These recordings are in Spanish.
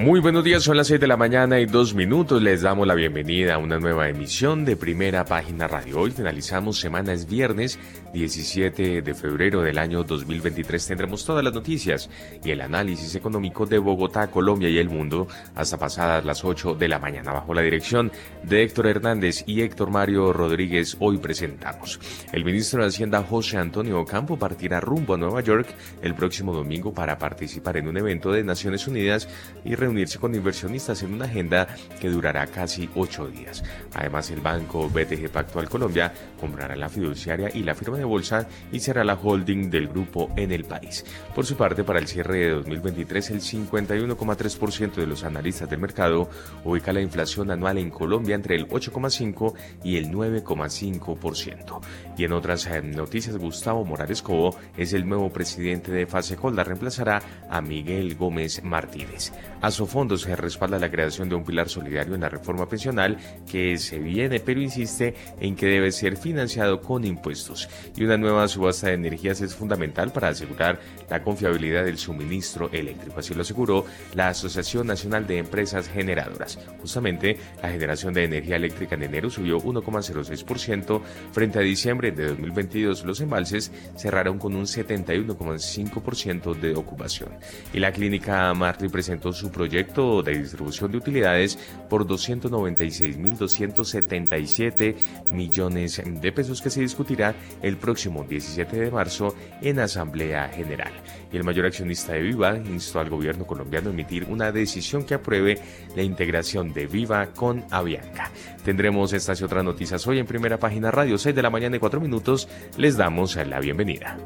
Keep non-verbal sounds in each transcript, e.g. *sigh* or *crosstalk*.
Muy buenos días, son las 6 de la mañana y dos minutos. Les damos la bienvenida a una nueva emisión de Primera Página Radio. Hoy finalizamos semana, es viernes 17 de febrero del año 2023. Tendremos todas las noticias y el análisis económico de Bogotá, Colombia y el mundo hasta pasadas las 8 de la mañana. Bajo la dirección de Héctor Hernández y Héctor Mario Rodríguez, hoy presentamos. El ministro de Hacienda José Antonio Ocampo partirá rumbo a Nueva York el próximo domingo para participar en un evento de Naciones Unidas y reunirse con inversionistas en una agenda que durará casi ocho días. Además, el banco BTG Pactual Colombia comprará la fiduciaria y la firma de bolsa y será la holding del grupo en el país. Por su parte, para el cierre de 2023, el 51,3% de los analistas del mercado ubica la inflación anual en Colombia entre el 8,5 y el 9,5%. Y en otras eh, noticias, Gustavo Morales Cobo es el nuevo presidente de Fase Holda, reemplazará a Miguel Gómez Martínez. Fondo se respalda la creación de un pilar solidario en la reforma pensional que se viene, pero insiste en que debe ser financiado con impuestos. Y una nueva subasta de energías es fundamental para asegurar la confiabilidad del suministro eléctrico. Así lo aseguró la Asociación Nacional de Empresas Generadoras. Justamente, la generación de energía eléctrica en enero subió 1,06% frente a diciembre de 2022. Los embalses cerraron con un 71,5% de ocupación. Y la clínica Marley presentó su proyecto de distribución de utilidades por 296.277 millones de pesos que se discutirá el próximo 17 de marzo en Asamblea General. Y el mayor accionista de Viva instó al gobierno colombiano a emitir una decisión que apruebe la integración de Viva con Avianca. Tendremos estas y otras noticias hoy en primera página radio 6 de la mañana y 4 minutos. Les damos la bienvenida.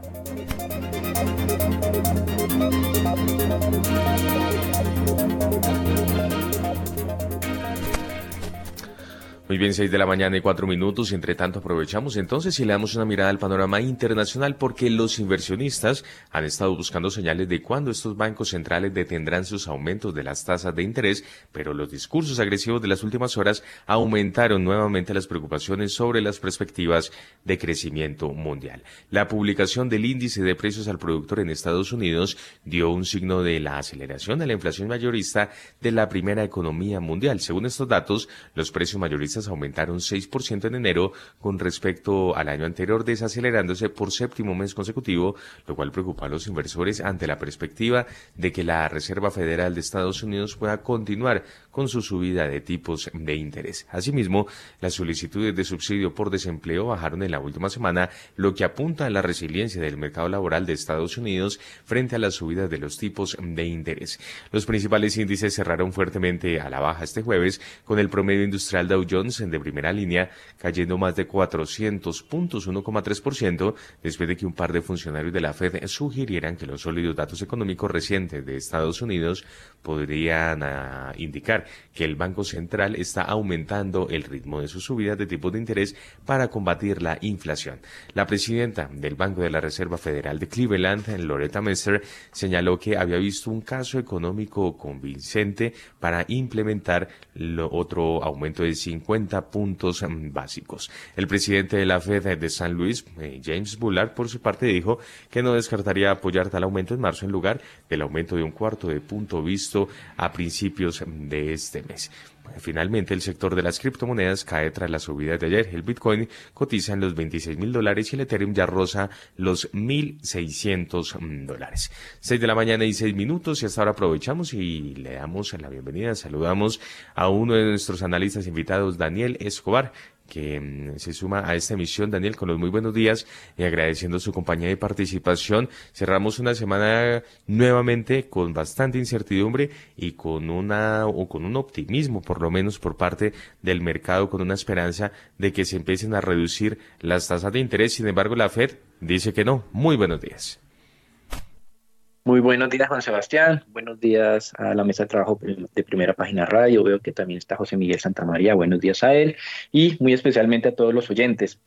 Muy bien, 6 de la mañana y 4 minutos. Entre tanto aprovechamos entonces y le damos una mirada al panorama internacional porque los inversionistas han estado buscando señales de cuándo estos bancos centrales detendrán sus aumentos de las tasas de interés, pero los discursos agresivos de las últimas horas aumentaron nuevamente las preocupaciones sobre las perspectivas de crecimiento mundial. La publicación del índice de precios al productor en Estados Unidos dio un signo de la aceleración de la inflación mayorista de la primera economía mundial. Según estos datos, los precios mayoristas aumentaron 6% en enero con respecto al año anterior, desacelerándose por séptimo mes consecutivo, lo cual preocupa a los inversores ante la perspectiva de que la Reserva Federal de Estados Unidos pueda continuar con su subida de tipos de interés. Asimismo, las solicitudes de subsidio por desempleo bajaron en la última semana, lo que apunta a la resiliencia del mercado laboral de Estados Unidos frente a la subida de los tipos de interés. Los principales índices cerraron fuertemente a la baja este jueves, con el promedio industrial Dow Jones de primera línea cayendo más de 400 puntos, 1,3%, después de que un par de funcionarios de la Fed sugirieran que los sólidos datos económicos recientes de Estados Unidos podrían ah, indicar que el Banco Central está aumentando el ritmo de sus subidas de tipos de interés para combatir la inflación. La presidenta del Banco de la Reserva Federal de Cleveland, Loretta Mester, señaló que había visto un caso económico convincente para implementar otro aumento de 50 puntos mm, básicos. El presidente de la Fed de San Luis, eh, James Bullard, por su parte dijo que no descartaría apoyar tal aumento en marzo en lugar del aumento de un cuarto de punto visto a principios de este mes. Finalmente, el sector de las criptomonedas cae tras la subida de ayer. El Bitcoin cotiza en los 26 mil dólares y el Ethereum ya roza los 1.600 mm, dólares. 6 de la mañana y 6 minutos y hasta ahora aprovechamos y le damos la bienvenida. Saludamos a uno de nuestros analistas invitados, Daniel Escobar que mm, se suma a esta emisión. Daniel, con los muy buenos días y agradeciendo su compañía y participación. Cerramos una semana nuevamente con bastante incertidumbre y con una o con un optimismo, por lo menos por parte del mercado, con una esperanza de que se empiecen a reducir las tasas de interés. Sin embargo, la Fed dice que no. Muy buenos días. Muy buenos días, Juan Sebastián. Buenos días a la mesa de trabajo de Primera Página Radio. Veo que también está José Miguel Santamaría. Buenos días a él y muy especialmente a todos los oyentes.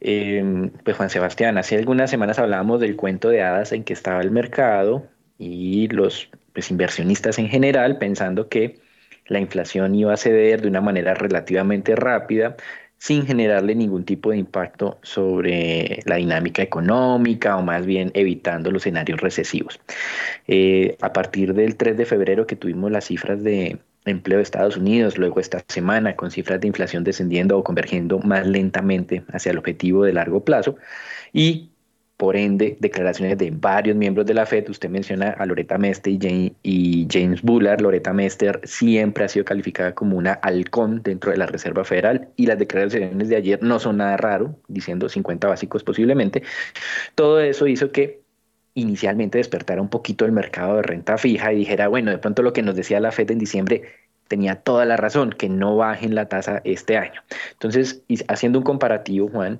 Em, pues Juan Sebastián, hace algunas semanas hablábamos del cuento de hadas en que estaba el mercado y los pues, inversionistas en general, pensando que la inflación iba a ceder de una manera relativamente rápida, sin generarle ningún tipo de impacto sobre la dinámica económica o más bien evitando los escenarios recesivos. Eh, a partir del 3 de febrero que tuvimos las cifras de empleo de Estados Unidos, luego esta semana con cifras de inflación descendiendo o convergiendo más lentamente hacia el objetivo de largo plazo y por ende, declaraciones de varios miembros de la FED. Usted menciona a Loretta Mester y James Bullard. Loretta Mester siempre ha sido calificada como una halcón dentro de la Reserva Federal y las declaraciones de ayer no son nada raro, diciendo 50 básicos posiblemente. Todo eso hizo que inicialmente despertara un poquito el mercado de renta fija y dijera, bueno, de pronto lo que nos decía la FED en diciembre tenía toda la razón, que no bajen la tasa este año. Entonces, haciendo un comparativo, Juan,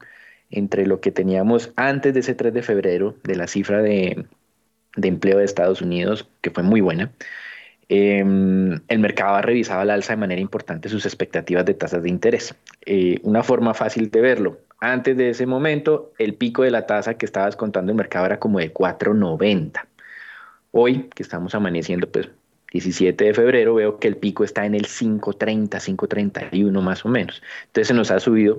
entre lo que teníamos antes de ese 3 de febrero, de la cifra de, empleo de Estados Unidos, que fue muy buena, em, el mercado ha revisado al alza de manera importante sus expectativas de tasas de interés. Eh, una forma fácil de verlo, antes de ese momento, el pico de la tasa que estaba descontando el mercado era como de 4.90. Hoy, que estamos amaneciendo, pues 17 de febrero, veo que el pico está en el 5.30, 5.31 más o menos. Entonces se nos ha subido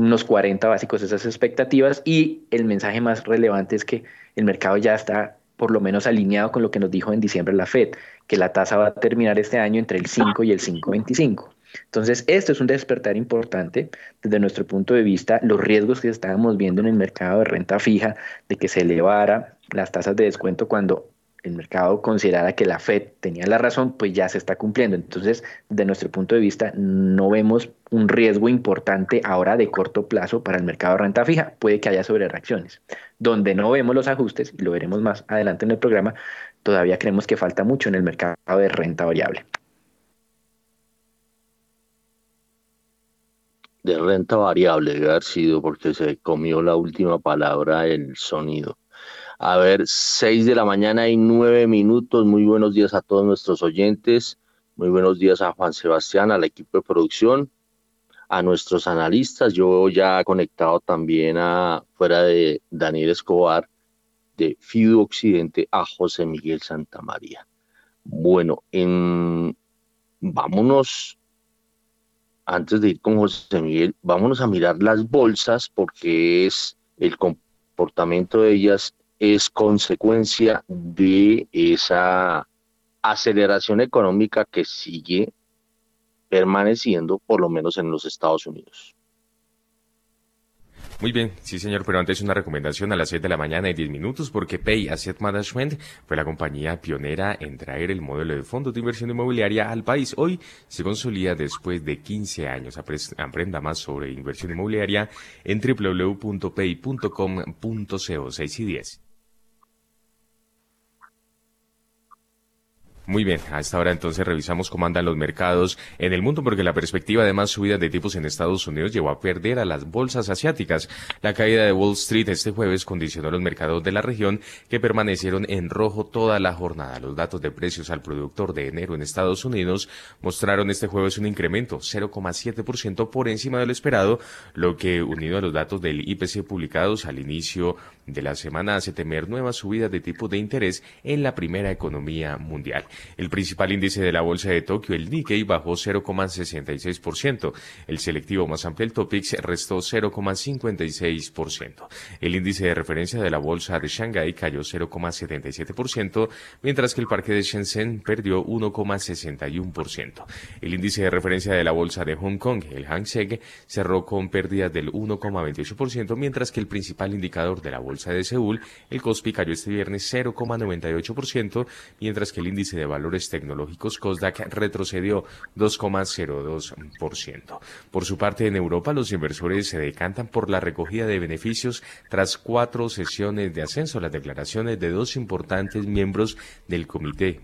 unos 40 básicos esas expectativas y el mensaje más relevante es que el mercado ya está por lo menos alineado con lo que nos dijo en diciembre la Fed, que la tasa va a terminar este año entre el 5 y el 5.25. Entonces, esto es un despertar importante desde nuestro punto de vista. Los riesgos que estábamos viendo en el mercado de renta fija, de que se elevara las tasas de descuento cuando el mercado considerara que la Fed tenía la razón, pues ya se está cumpliendo. Entonces, de nuestro punto de vista, no vemos un riesgo importante ahora de corto plazo para el mercado de renta fija. Puede que haya sobrereacciones. Donde no vemos los ajustes, y lo veremos más adelante en el programa, todavía creemos que falta mucho en el mercado de renta variable. De renta variable debe haber sido porque se comió la última palabra el sonido. A ver, seis de la mañana y nueve minutos. Muy buenos días a todos nuestros oyentes. Muy buenos días a Juan Sebastián, al equipo de producción, a nuestros analistas. Yo ya he conectado también a, fuera de Daniel Escobar, de FIDU Occidente, a José Miguel Santamaría. Bueno, en, vámonos, antes de ir con José Miguel, vámonos a mirar las bolsas porque es el comportamiento de ellas es consecuencia de esa aceleración económica que sigue permaneciendo por lo menos en los Estados Unidos. Muy bien, sí señor, pero antes una recomendación a las 7 de la mañana y 10 minutos porque Pay Asset Management fue la compañía pionera en traer el modelo de fondos de inversión inmobiliaria al país. Hoy se consolida después de 15 años. Aprenda más sobre inversión inmobiliaria en www.pay.com.co 6 y 10. Muy bien, a esta hora entonces revisamos cómo andan los mercados en el mundo porque la perspectiva de más subidas de tipos en Estados Unidos llevó a perder a las bolsas asiáticas. La caída de Wall Street este jueves condicionó los mercados de la región que permanecieron en rojo toda la jornada. Los datos de precios al productor de enero en Estados Unidos mostraron este jueves un incremento 0,7% por encima de lo esperado, lo que unido a los datos del IPC publicados al inicio de la semana hace temer nuevas subidas de tipos de interés en la primera economía mundial. El principal índice de la bolsa de Tokio, el Nikkei, bajó 0,66%. El selectivo más amplio, el Topix, restó 0,56%. El índice de referencia de la bolsa de Shanghái cayó 0,77%, mientras que el parque de Shenzhen perdió 1,61%. El índice de referencia de la bolsa de Hong Kong, el Hang Seng, cerró con pérdidas del 1,28%, mientras que el principal indicador de la bolsa de Seúl, el Kospi, cayó este viernes 0,98%, mientras que el índice de valores tecnológicos COSDAC retrocedió 2,02%. Por su parte, en Europa, los inversores se decantan por la recogida de beneficios tras cuatro sesiones de ascenso. Las declaraciones de dos importantes miembros del Comité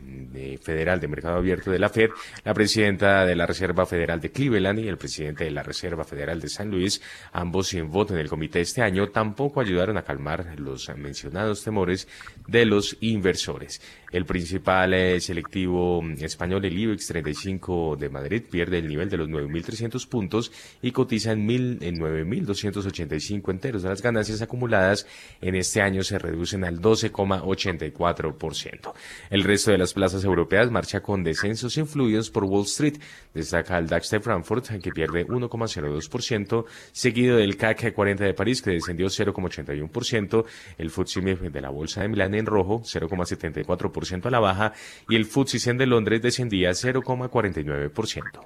Federal de Mercado Abierto de la Fed, la presidenta de la Reserva Federal de Cleveland y el presidente de la Reserva Federal de San Luis, ambos sin voto en el comité este año, tampoco ayudaron a calmar los mencionados temores de los inversores. El principal selectivo español, el IBEX 35 de Madrid, pierde el nivel de los 9.300 puntos y cotiza en, en 9.285 enteros. Las ganancias acumuladas en este año se reducen al 12,84%. El resto de las plazas europeas marcha con descensos influidos por Wall Street. Destaca el DAX de Frankfurt, que pierde 1,02%, seguido del CAC 40 de París, que descendió 0,81%, el FTSE de la Bolsa de Milán en rojo, 0,74% a la baja, y el FTSE 100 de Londres descendía 0,49%.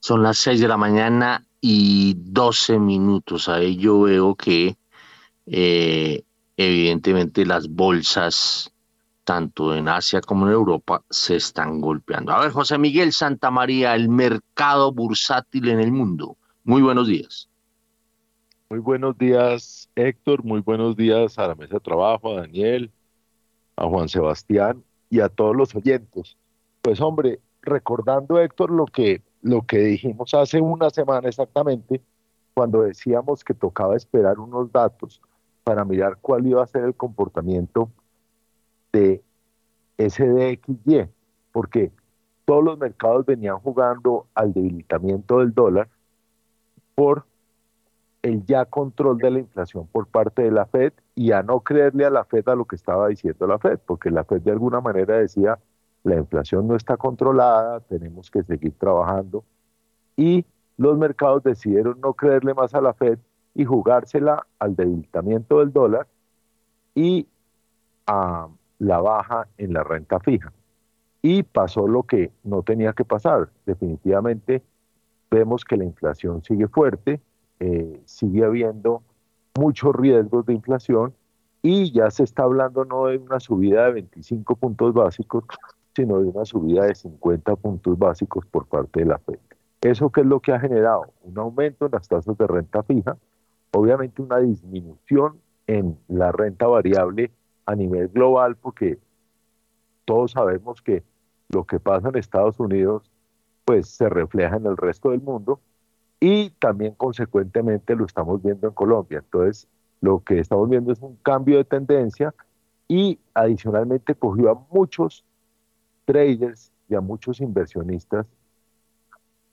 Son las 6 de la mañana y 12 minutos. Ahí yo veo que eh, evidentemente las bolsas, tanto en Asia como en Europa, se están golpeando. A ver, José Miguel Santa María, el mercado bursátil en el mundo. Muy buenos días. Muy buenos días, Héctor. Muy buenos días a la mesa de trabajo, a Daniel, a Juan Sebastián y a todos los oyentes. Pues hombre, recordando, Héctor, lo que, lo que dijimos hace una semana exactamente, cuando decíamos que tocaba esperar unos datos para mirar cuál iba a ser el comportamiento de SDXY, porque todos los mercados venían jugando al debilitamiento del dólar por el ya control de la inflación por parte de la Fed y a no creerle a la Fed a lo que estaba diciendo la Fed, porque la Fed de alguna manera decía, la inflación no está controlada, tenemos que seguir trabajando. Y los mercados decidieron no creerle más a la Fed y jugársela al debilitamiento del dólar y a la baja en la renta fija. Y pasó lo que no tenía que pasar. Definitivamente vemos que la inflación sigue fuerte, eh, sigue habiendo muchos riesgos de inflación y ya se está hablando no de una subida de 25 puntos básicos, sino de una subida de 50 puntos básicos por parte de la Fed. ¿Eso qué es lo que ha generado? Un aumento en las tasas de renta fija, obviamente una disminución en la renta variable a nivel global, porque todos sabemos que lo que pasa en Estados Unidos pues se refleja en el resto del mundo y también consecuentemente lo estamos viendo en Colombia. Entonces, lo que estamos viendo es un cambio de tendencia y adicionalmente cogió a muchos traders y a muchos inversionistas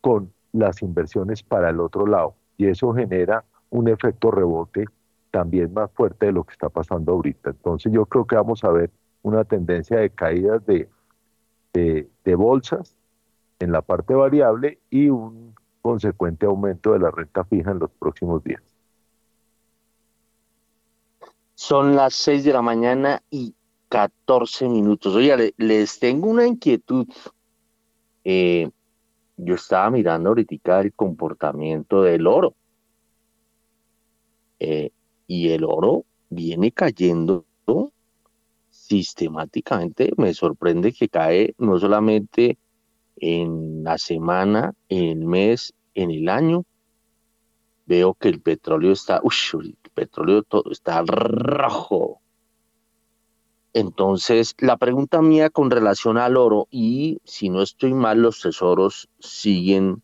con las inversiones para el otro lado y eso genera un efecto rebote también más fuerte de lo que está pasando ahorita. Entonces yo creo que vamos a ver una tendencia de caídas de, de, de bolsas en la parte variable y un consecuente aumento de la renta fija en los próximos días. Son las 6 de la mañana y 14 minutos. Oye, les tengo una inquietud. Eh, yo estaba mirando ahorita el comportamiento del oro. Eh, y el oro viene cayendo sistemáticamente. Me sorprende que cae no solamente en la semana, en el mes, en el año, veo que el petróleo está, uy, el petróleo todo está rojo. Entonces, la pregunta mía con relación al oro, y si no estoy mal, los tesoros siguen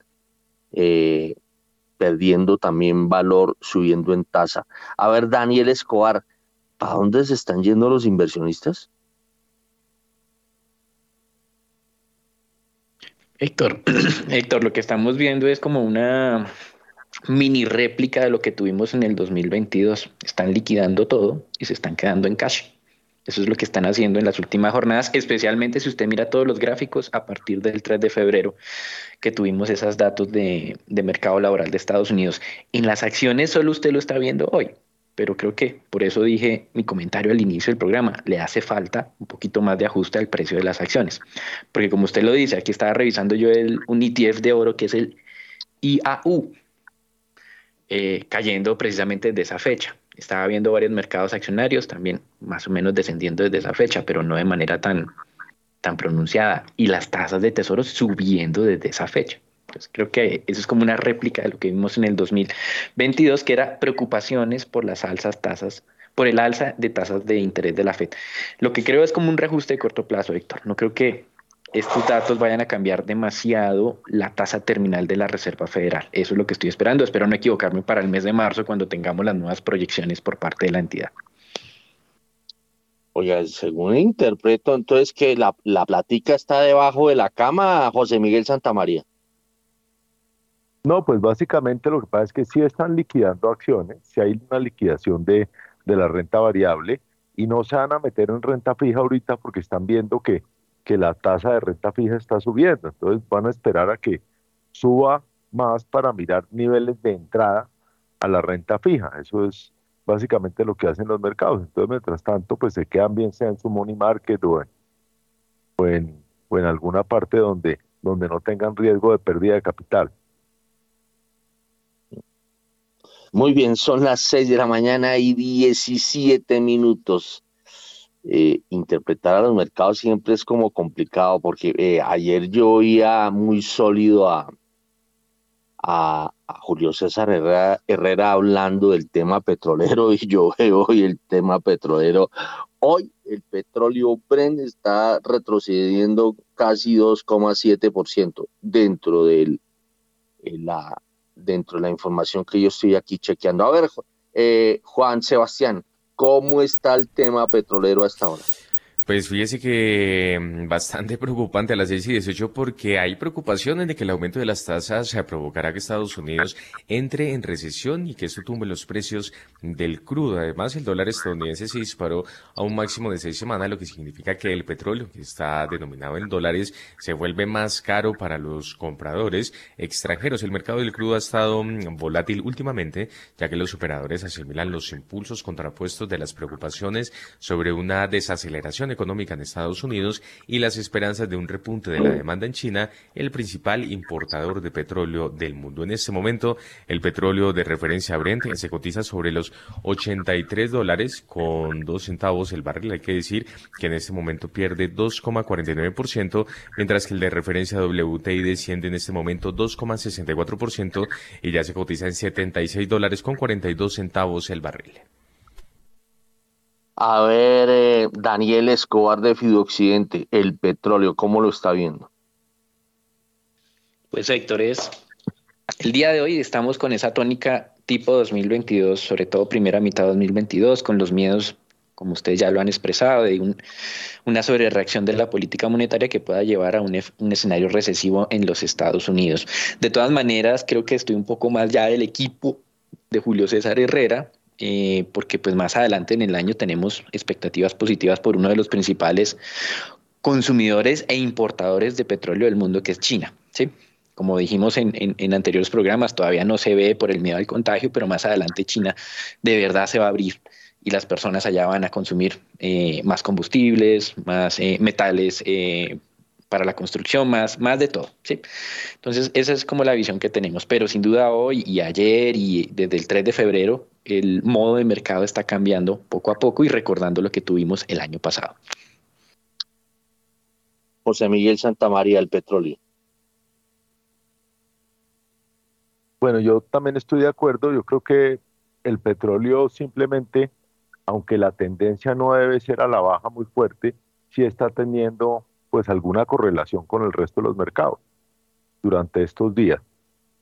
eh, perdiendo también valor, subiendo en tasa. A ver, Daniel Escobar, ¿para dónde se están yendo los inversionistas? Héctor, *clears throat* Héctor, lo que estamos viendo es como una mini réplica de lo que tuvimos en el 2022. Están liquidando todo y se están quedando en cash. Eso es lo que están haciendo en las últimas jornadas, especialmente si usted mira todos los gráficos a partir del 3 de febrero que tuvimos esos datos de, de mercado laboral de Estados Unidos. En las acciones solo usted lo está viendo hoy pero creo que por eso dije mi comentario al inicio del programa, le hace falta un poquito más de ajuste al precio de las acciones, porque como usted lo dice, aquí estaba revisando yo el, un ETF de oro que es el IAU, eh, cayendo precisamente desde esa fecha. Estaba viendo varios mercados accionarios también más o menos descendiendo desde esa fecha, pero no de manera tan, tan pronunciada, y las tasas de tesoros subiendo desde esa fecha. Pues creo que eso es como una réplica de lo que vimos en el 2022, que era preocupaciones por las alzas tasas, por el alza de tasas de interés de la Fed. Lo que creo es como un reajuste de corto plazo, Víctor. No creo que estos datos vayan a cambiar demasiado la tasa terminal de la Reserva Federal. Eso es lo que estoy esperando. Espero no equivocarme para el mes de marzo cuando tengamos las nuevas proyecciones por parte de la entidad. Oiga, según interpreto, entonces que la, la platica está debajo de la cama, José Miguel Santamaría. No, pues básicamente lo que pasa es que sí están liquidando acciones, si hay una liquidación de, de la renta variable y no se van a meter en renta fija ahorita porque están viendo que, que la tasa de renta fija está subiendo. Entonces van a esperar a que suba más para mirar niveles de entrada a la renta fija. Eso es básicamente lo que hacen los mercados. Entonces, mientras tanto, pues se quedan bien sea en su money market o en, o en, alguna parte donde, donde no tengan riesgo de pérdida de capital. Muy bien, son las 6 de la mañana y 17 minutos. Eh, interpretar a los mercados siempre es como complicado porque eh, ayer yo oía muy sólido a, a, Julio César Herrera, hablando del tema petrolero *laughs* y yo veo hoy el tema petrolero. Hoy el petróleo Brent está retrocediendo casi 2,7% dentro del la dentro de la información que yo estoy aquí chequeando. A ver, eh, Juan Sebastián, ¿cómo está el tema petrolero hasta ahora? Pues fíjese que mm, bastante *laughs* preocupante a las 6 y 18 porque hay preocupaciones de que el aumento de las tasas se provocará que Estados Unidos entre en recesión y que esto tumbe los precios del crudo. Además, el dólar estadounidense se disparó a un máximo de seis semanas, lo que significa que el petróleo, que está denominado en dólares, se vuelve más caro para los compradores extranjeros. El mercado del crudo ha estado mm, volátil últimamente, ya que los operadores asimilan los impulsos contrapuestos de las preocupaciones sobre una desaceleración en Estados Unidos y las esperanzas de un repunte de la demanda en China, el principal importador de petróleo del mundo. En este momento, el petróleo de referencia Brent se cotiza sobre los 83 dólares con dos centavos el barril. Hay que decir que en este momento pierde 2,49%, mientras que el de referencia WTI desciende en este momento 2,64% y ya se cotiza en 76 dólares con 42 centavos el barril. A ver, eh, Daniel Escobar de Occidente, el petróleo, ¿cómo lo está viendo? Pues Héctor, es el día de hoy estamos con esa tónica tipo 2022, sobre todo primera mitad de 2022, con los miedos, como ustedes ya lo han expresado, de una sobrereacción de la política monetaria que pueda llevar a un, un, escenario recesivo en los Estados Unidos. De todas maneras, creo que estoy un poco más ya del equipo de Julio César Herrera, eh, porque pues más adelante en el año tenemos expectativas positivas por uno de los principales consumidores e importadores de petróleo del mundo, que es China. ¿sí? Como dijimos en, en, anteriores programas, todavía no se ve por el miedo al contagio, pero más adelante China de verdad se va a abrir y las personas allá van a consumir eh, más combustibles, más eh, metales para la construcción, más, más de todo. ¿sí? Entonces, esa es como la visión que tenemos. Pero sin duda hoy y ayer y desde el 3 de febrero, el modo de mercado está cambiando poco a poco y recordando lo que tuvimos el año pasado. José Miguel Santamaría, el petróleo. Bueno, yo también estoy de acuerdo. Yo creo que el petróleo simplemente, aunque la tendencia no debe ser a la baja muy fuerte, sí está teniendo pues alguna correlación con el resto de los mercados durante estos días.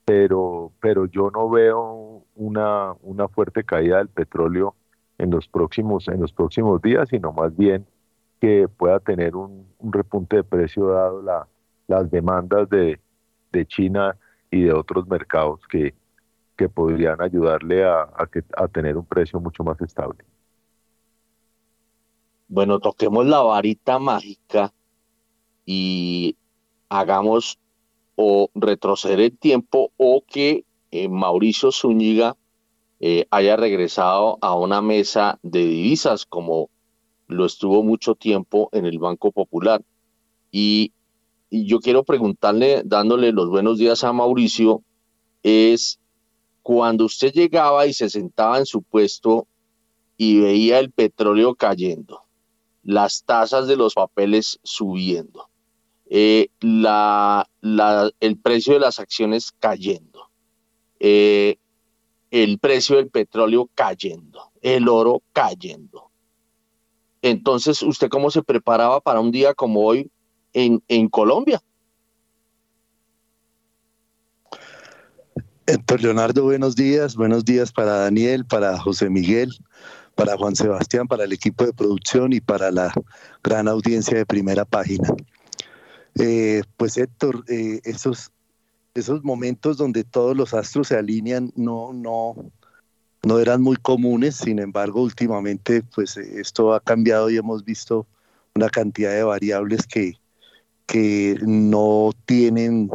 Pero, pero yo no veo una, una fuerte caída del petróleo en los próximos, en los próximos días, sino más bien que pueda tener un, repunte de precio dado la, las demandas de, de, China y de otros mercados que, que podrían ayudarle a, a, que, a tener un precio mucho más estable. Bueno, toquemos la varita mágica y hagamos o retroceder el tiempo o que eh, Mauricio Zúñiga eh, haya regresado a una mesa de divisas como lo estuvo mucho tiempo en el Banco Popular. Y, y yo quiero preguntarle, dándole los buenos días a Mauricio, es cuando usted llegaba y se sentaba en su puesto y veía el petróleo cayendo, las tasas de los papeles subiendo, eh, la, el precio de las acciones cayendo, eh, el precio del petróleo cayendo, el oro cayendo. Entonces, ¿usted cómo se preparaba para un día como hoy en, en Colombia? Héctor Leonardo, buenos días. Buenos días para Daniel, para José Miguel, para Juan Sebastián, para el equipo de producción y para la gran audiencia de primera página. Eh, pues Héctor, eh, esos, esos momentos donde todos los astros se alinean no, no, no eran muy comunes, sin embargo, últimamente pues esto ha cambiado y hemos visto una cantidad de variables que, que no tienen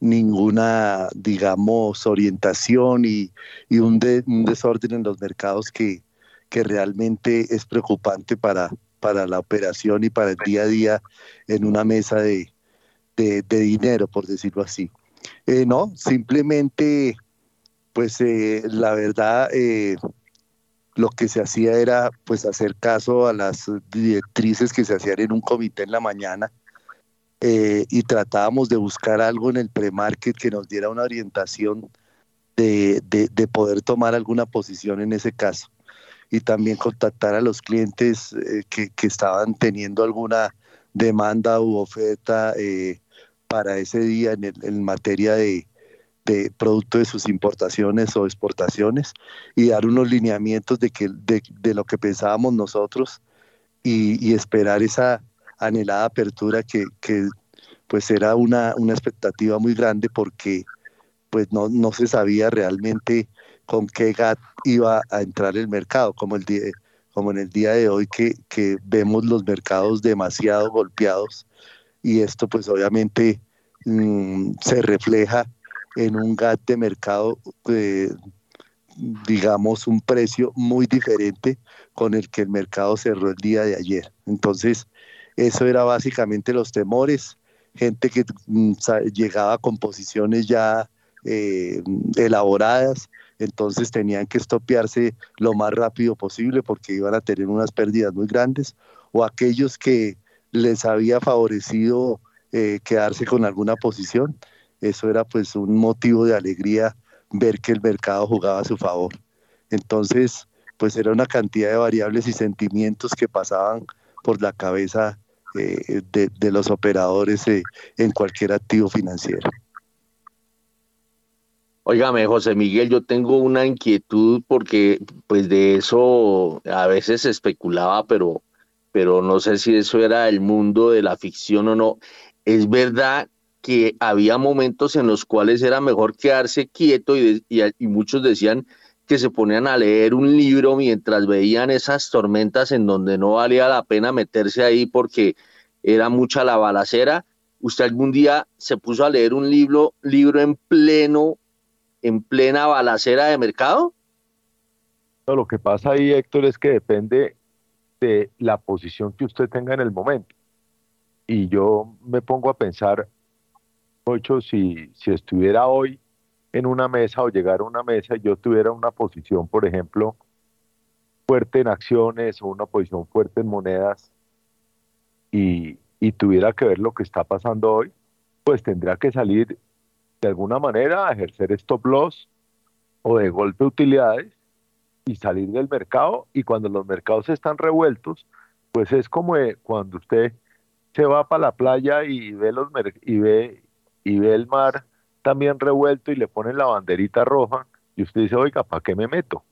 ninguna, digamos, orientación y, un, un, desorden en los mercados que, que realmente es preocupante para, para la operación y para el día a día en una mesa de, de, dinero, por decirlo así. Eh, no, simplemente, pues eh, la verdad, eh, lo que se hacía era pues hacer caso a las directrices que se hacían en un comité en la mañana y tratábamos de buscar algo en el pre-market que nos diera una orientación de, de, poder tomar alguna posición en ese caso y también contactar a los clientes que, que, estaban teniendo alguna demanda u oferta eh, para ese día en, materia de, producto de sus importaciones o exportaciones y dar unos lineamientos de, que, de, lo que pensábamos nosotros y, esperar esa anhelada apertura que, pues era una, una, expectativa muy grande porque pues no, no se sabía realmente con qué GAT iba a entrar el mercado, como, el día, como en el día de hoy que, que vemos los mercados demasiado golpeados y esto pues obviamente mm, se refleja en un gap de mercado, eh, digamos, un precio muy diferente con el que el mercado cerró el día de ayer. Entonces, eso era básicamente los temores, gente que mm, llegaba con posiciones ya eh, elaboradas, entonces tenían que estopearse lo más rápido posible porque iban a tener unas pérdidas muy grandes, o aquellos que les había favorecido eh, quedarse con alguna posición. Eso era pues un motivo de alegría ver que el mercado jugaba a su favor. Entonces, pues era una cantidad de variables y sentimientos que pasaban por la cabeza eh, de, los operadores eh, en cualquier activo financiero. Óigame, José Miguel, yo tengo una inquietud porque pues de eso a veces se especulaba, pero, pero no sé si eso era el mundo de la ficción o no. Es verdad que había momentos en los cuales era mejor quedarse quieto y, muchos decían que se ponían a leer un libro mientras veían esas tormentas en donde no valía la pena meterse ahí porque era mucha la balacera. ¿Usted algún día se puso a leer un libro, libro en pleno en plena balacera de mercado? No, lo que pasa ahí, Héctor, es que depende de la posición que usted tenga en el momento. Y yo me pongo a pensar, mucho si, si estuviera hoy en una mesa o llegara a una mesa y yo tuviera una posición, por ejemplo, fuerte en acciones o una posición fuerte en monedas y, y tuviera que ver lo que está pasando hoy, pues tendría que salir de alguna manera ejercer stop loss o de golpe utilidades y salir del mercado y cuando los mercados están revueltos, pues es como cuando usted se va para la playa y ve los y ve y ve el mar también revuelto y le ponen la banderita roja y usted dice, "Oiga, ¿para qué me meto?"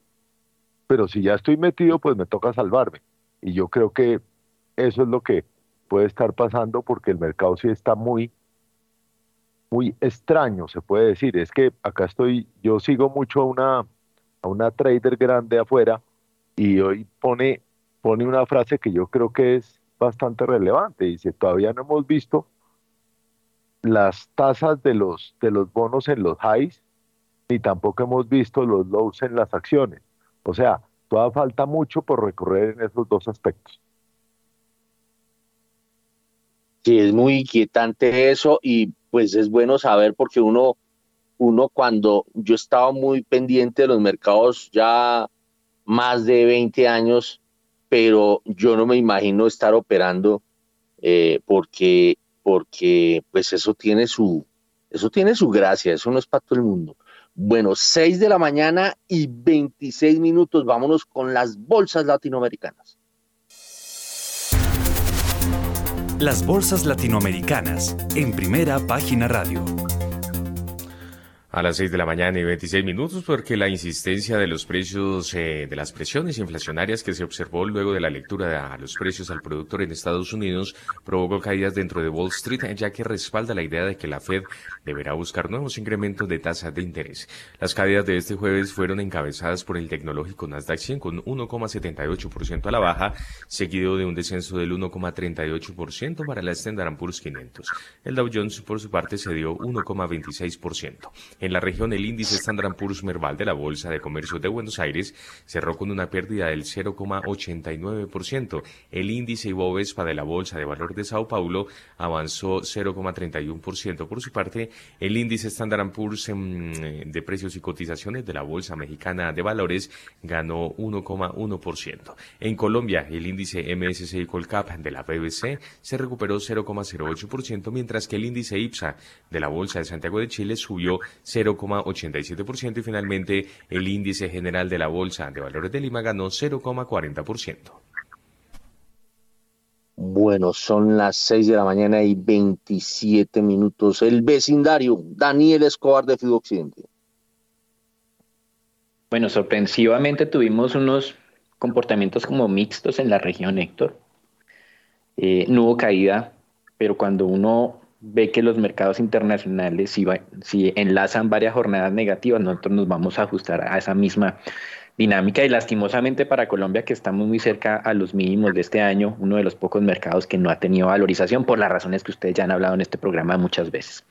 Pero si ya estoy metido, pues me toca salvarme. Y yo creo que eso es lo que puede estar pasando porque el mercado sí está muy muy extraño, se puede decir. Es que acá estoy, yo sigo mucho una, a una trader grande afuera y hoy pone, pone una frase que yo creo que es bastante relevante. Dice, todavía no hemos visto las tasas de los, de los bonos en los highs, ni tampoco hemos visto los lows en las acciones. O sea, todavía falta mucho por recorrer en esos dos aspectos. Sí, es muy inquietante eso y pues es bueno saber porque uno, uno cuando yo estaba muy pendiente de los mercados ya más de 20 años, pero yo no me imagino estar operando eh, porque, porque pues eso tiene su, eso tiene su gracia, eso no es para todo el mundo. Bueno, 6 de la mañana y 26 minutos, vámonos con las bolsas latinoamericanas. Las bolsas latinoamericanas en primera página radio. A las 6 de la mañana y 26 minutos, porque la insistencia de los precios, eh, de las presiones inflacionarias que se observó luego de la lectura a los precios al productor en Estados Unidos provocó caídas dentro de Wall Street, ya que respalda la idea de que la Fed deberá buscar nuevos incrementos de tasas de interés. Las caídas de este jueves fueron encabezadas por el tecnológico Nasdaq 100 con 1,78% a la baja, seguido de un descenso del 1,38% para la Standard Poor's 500. El Dow Jones, por su parte, se dio 1,26%. En la región, el índice Standard Poor's Merval de la Bolsa de Comercio de Buenos Aires cerró con una pérdida del 0,89%. El índice Ibovespa de la Bolsa de Valor de Sao Paulo avanzó 0,31%. Por su parte, el índice Standard Poor's em, de precios y cotizaciones de la Bolsa Mexicana de Valores ganó 1,1%. En Colombia, el índice MSCI Colcap de la BBC se recuperó 0,08%, mientras que el índice IPSA de la Bolsa de Santiago de Chile subió 0,87% y finalmente el índice general de la Bolsa de Valores de Lima ganó 0,40%. Bueno, son las 6 de la mañana y 27 minutos. El vecindario, Daniel Escobar de Fido Occidente. Bueno, sorpresivamente tuvimos unos comportamientos como mixtos en la región, Héctor. Eh, no hubo caída, pero cuando uno ve que los mercados internacionales, si, si enlazan varias jornadas negativas, nosotros nos vamos a ajustar a esa misma dinámica y lastimosamente para Colombia, que estamos muy cerca a los mínimos de este año, uno de los pocos mercados que no ha tenido valorización por las razones que ustedes ya han hablado en este programa muchas veces.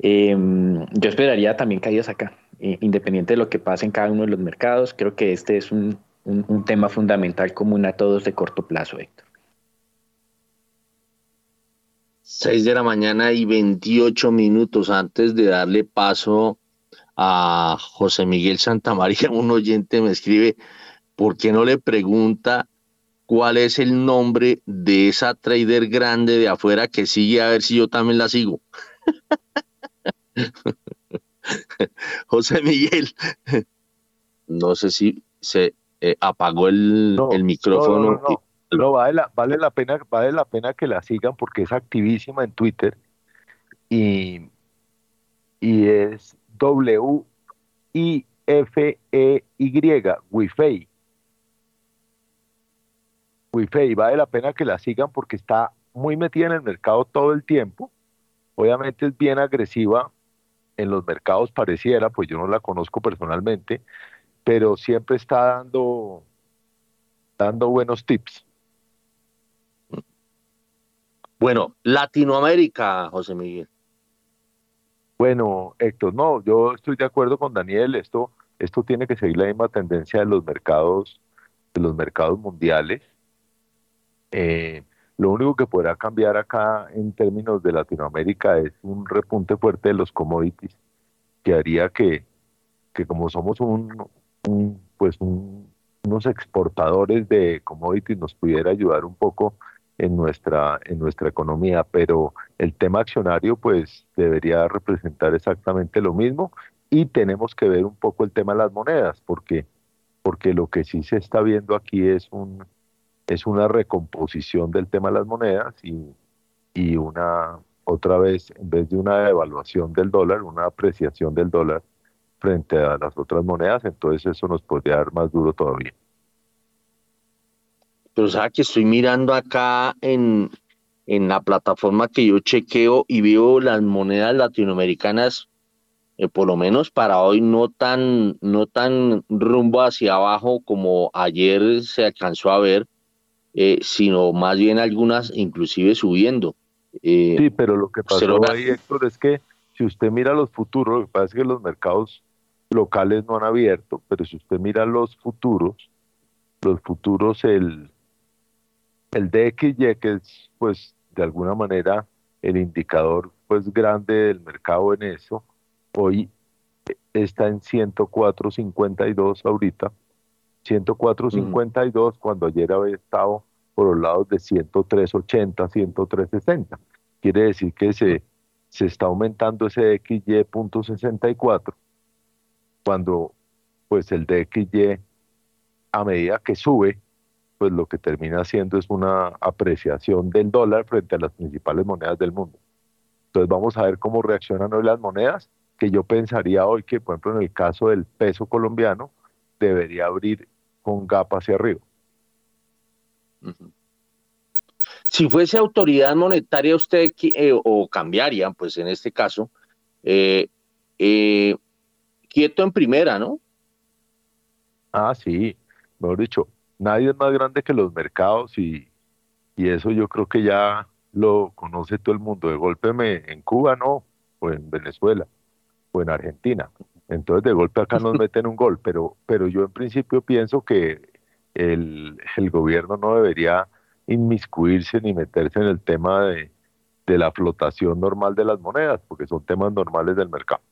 Em, yo esperaría también caídas acá, eh, independiente de lo que pase en cada uno de los mercados. Creo que este es un, un tema fundamental común a todos de corto plazo, Héctor. 6 de la mañana y 28 minutos antes de darle paso a José Miguel Santamaría, un oyente me escribe, ¿por qué no le pregunta cuál es el nombre de esa trader grande de afuera que sigue a ver si yo también la sigo? *laughs* José Miguel, no sé si se eh, apagó el, micrófono. No, vale la, vale la pena, vale la pena que la sigan porque es activísima en Twitter y, y es W I F E Y. Wifei, vale la pena que la sigan porque está muy metida en el mercado todo el tiempo. Obviamente es bien agresiva en los mercados pareciera, pues yo no la conozco personalmente, pero siempre está dando dando buenos tips. Bueno, Latinoamérica, José Miguel. Bueno, Héctor, no, yo estoy de acuerdo con Daniel, esto, esto tiene que seguir la misma tendencia de los mercados, de los mercados mundiales. Eh, lo único que podrá cambiar acá en términos de Latinoamérica es un repunte fuerte de los commodities, que haría que, que como somos un, pues unos exportadores de commodities, nos pudiera ayudar un poco en nuestra, en nuestra economía, pero el tema accionario pues debería representar exactamente lo mismo y tenemos que ver un poco el tema de las monedas, porque, porque lo que sí se está viendo aquí es, un, es una recomposición del tema de las monedas y, y una, otra vez, en vez de una devaluación del dólar, una apreciación del dólar frente a las otras monedas, entonces eso nos podría dar más duro todavía pero sea que estoy mirando acá en, en la plataforma que yo chequeo y veo las monedas latinoamericanas, eh, por lo menos para hoy, no tan, no tan rumbo hacia abajo como ayer se alcanzó a ver, eh, sino más bien algunas inclusive subiendo. Eh, sí, pero lo que pasó ahí, Héctor, es que si usted mira los futuros, lo que pasa es que los mercados locales no han abierto, pero si usted mira los futuros, los futuros, el, el DXY, que es pues de alguna manera el indicador pues grande del mercado en eso, hoy está en 104.52 ahorita, 104.52 cuando ayer había estado por los lados de 103.80, 103.60. Quiere decir que se, se está aumentando ese DXY.64 cuando pues el DXY a medida que sube pues lo que termina haciendo es una apreciación del dólar frente a las principales monedas del mundo. Entonces vamos a ver cómo reaccionan hoy las monedas, que yo pensaría hoy que, por ejemplo, en el caso del peso colombiano, debería abrir con gap hacia arriba. Si fuese autoridad monetaria usted eh, o cambiaría, pues en este caso, eh, eh, quieto en primera, ¿no? Ah, sí, mejor dicho, nadie es más grande que los mercados y, y eso yo creo que ya lo conoce todo el mundo. De golpe me, en Cuba no, o en Venezuela, o en Argentina. Entonces de golpe acá nos *laughs* meten un gol, pero, pero yo en principio pienso que el, el gobierno no debería inmiscuirse ni meterse en el tema de, de la flotación normal de las monedas, porque son temas normales del mercado.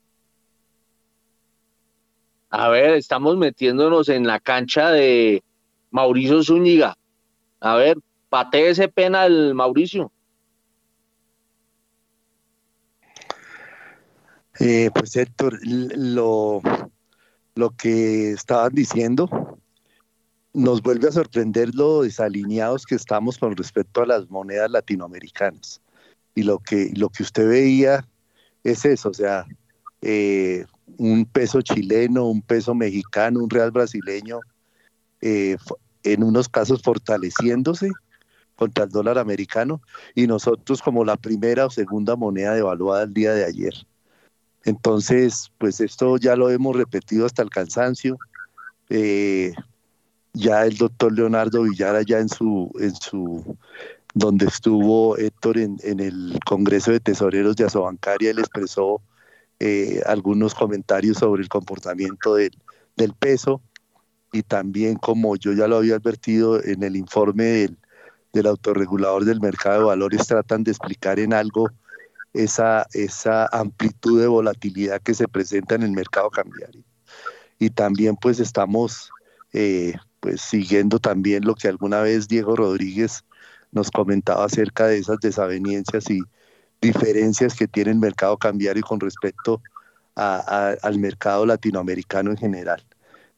A ver, estamos metiéndonos en la cancha de Mauricio Zúñiga. A ver, patee ese penal, Mauricio. Eh, pues Héctor, lo, lo que estaban diciendo nos vuelve a sorprender lo desalineados que estamos con respecto a las monedas latinoamericanas. Y lo que, lo que usted veía es eso, o sea, eh, un peso chileno, un peso mexicano, un real brasileño, eh, en unos casos fortaleciéndose contra el dólar americano y nosotros como la primera o segunda moneda devaluada el día de ayer. Entonces, pues esto ya lo hemos repetido hasta el cansancio. Eh, ya el doctor Leonardo Villara ya en su, en su, donde estuvo Héctor en, el Congreso de Tesoreros de Asobancaria, él expresó eh, algunos comentarios sobre el comportamiento del, del, peso y también como yo ya lo había advertido en el informe del, del autorregulador del mercado de valores, tratan de explicar en algo esa, esa amplitud de volatilidad que se presenta en el mercado cambiario. Y también pues estamos eh, pues siguiendo también lo que alguna vez Diego Rodríguez nos comentaba acerca de esas desavenencias y diferencias que tiene el mercado cambiario con respecto al mercado latinoamericano en general.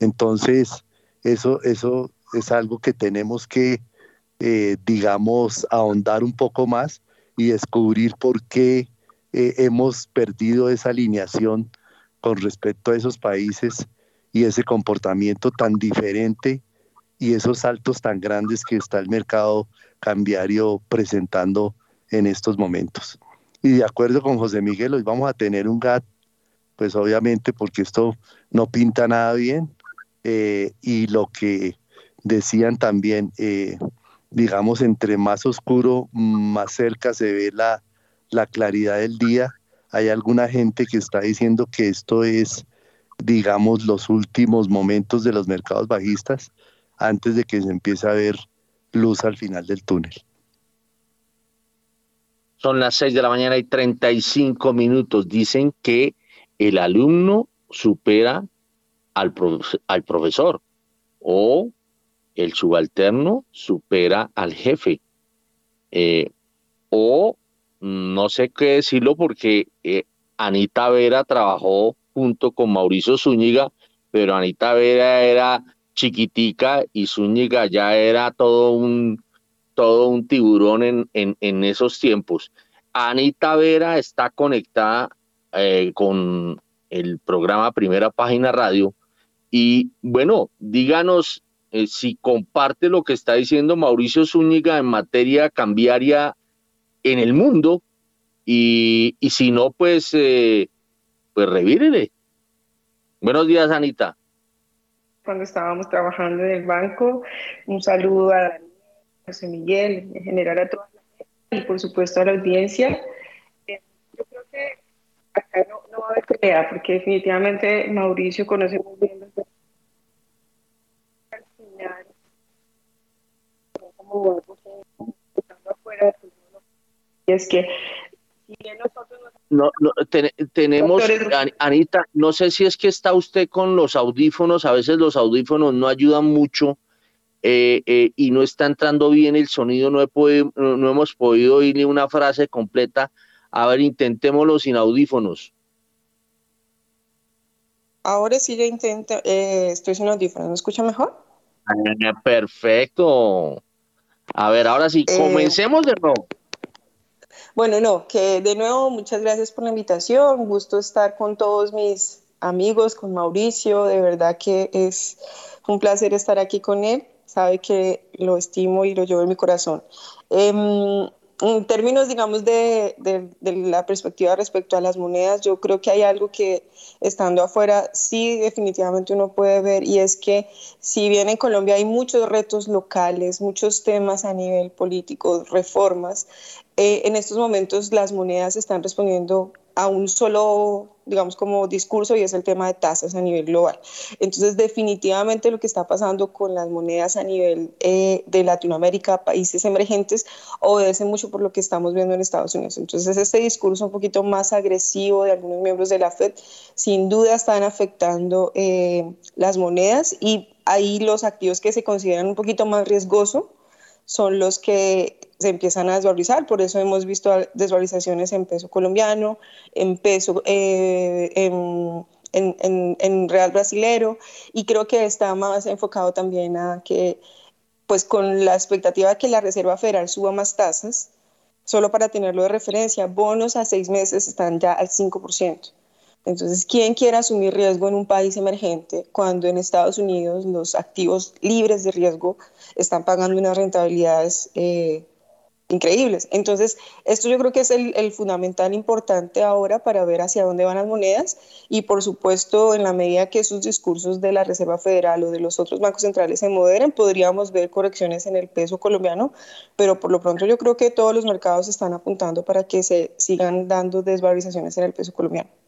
Entonces, eso, eso es algo que tenemos que, eh, digamos, ahondar un poco más y descubrir por qué eh, hemos perdido esa alineación con respecto a esos países y ese comportamiento tan diferente y esos saltos tan grandes que está el mercado cambiario presentando en estos momentos. Y de acuerdo con José Miguel, hoy vamos a tener un GAT, pues obviamente porque esto no pinta nada bien. Eh, y lo que decían también, eh, digamos, entre más oscuro, más cerca se ve la, la claridad del día. Hay alguna gente que está diciendo que esto es, digamos, los últimos momentos de los mercados bajistas antes de que se empiece a ver luz al final del túnel. Son las 6 de la mañana y 35 minutos. Dicen que el alumno supera al, al profesor o el subalterno supera al jefe. Eh, o no sé qué decirlo porque eh, Anita Vera trabajó junto con Mauricio Zúñiga, pero Anita Vera era chiquitica y Zúñiga ya era todo un, todo un tiburón en, en, esos tiempos. Anita Vera está conectada eh, con el programa Primera Página Radio y bueno, díganos eh, si comparte lo que está diciendo Mauricio Zúñiga en materia cambiaria en el mundo y, y si no, pues, eh, pues revírele. Buenos días, Anita. Cuando estábamos trabajando en el banco, un saludo a José Miguel, en general a toda la y por supuesto a la audiencia. Eh, yo creo que acá no, no va a haber pelea porque definitivamente Mauricio conoce muy bien los como afuera y es que si bien nosotros no, no tenemos, Anita, no sé si es que está usted con los audífonos, a veces los audífonos no ayudan mucho eh, eh, y no está entrando bien el sonido, no, he podido, no, hemos podido oírle una frase completa. A ver, intentémoslo sin audífonos. Ahora sí ya intento, eh, estoy sin audífonos, ¿me escucha mejor? Ah, perfecto. A ver, ahora sí, comencemos de nuevo. Bueno, no, que de nuevo muchas gracias por la invitación, gusto estar con todos mis amigos, con Mauricio, de verdad que es un placer estar aquí con él, sabe que lo estimo y lo llevo en mi corazón. Em, en términos, digamos, de, la perspectiva respecto a las monedas, yo creo que hay algo que estando afuera sí definitivamente uno puede ver y es que si bien en Colombia hay muchos retos locales, muchos temas a nivel político, reformas, eh, en estos momentos las monedas están respondiendo a un solo, digamos, como discurso y es el tema de tasas a nivel global. Entonces, definitivamente lo que está pasando con las monedas a nivel eh, de Latinoamérica, países emergentes, obedece mucho por lo que estamos viendo en Estados Unidos. Entonces, este discurso un poquito más agresivo de algunos miembros de la Fed, sin duda están afectando eh, las monedas y ahí los activos que se consideran un poquito más riesgosos son los que se empiezan a desvalorizar, por eso hemos visto desvalorizaciones en peso colombiano, en peso, eh, en, real brasilero, y creo que está más enfocado también a que, pues con la expectativa de que la Reserva Federal suba más tasas, solo para tenerlo de referencia, bonos a seis meses están ya al 5%. Entonces, ¿quién quiere asumir riesgo en un país emergente cuando en Estados Unidos los activos libres de riesgo están pagando unas rentabilidades eh, increíbles. Entonces, esto yo creo que es el, fundamental importante ahora para ver hacia dónde van las monedas y, por supuesto, en la medida que esos discursos de la Reserva Federal o de los otros bancos centrales se moderen, podríamos ver correcciones en el peso colombiano, pero por lo pronto yo creo que todos los mercados están apuntando para que se sigan dando desvalorizaciones en el peso colombiano.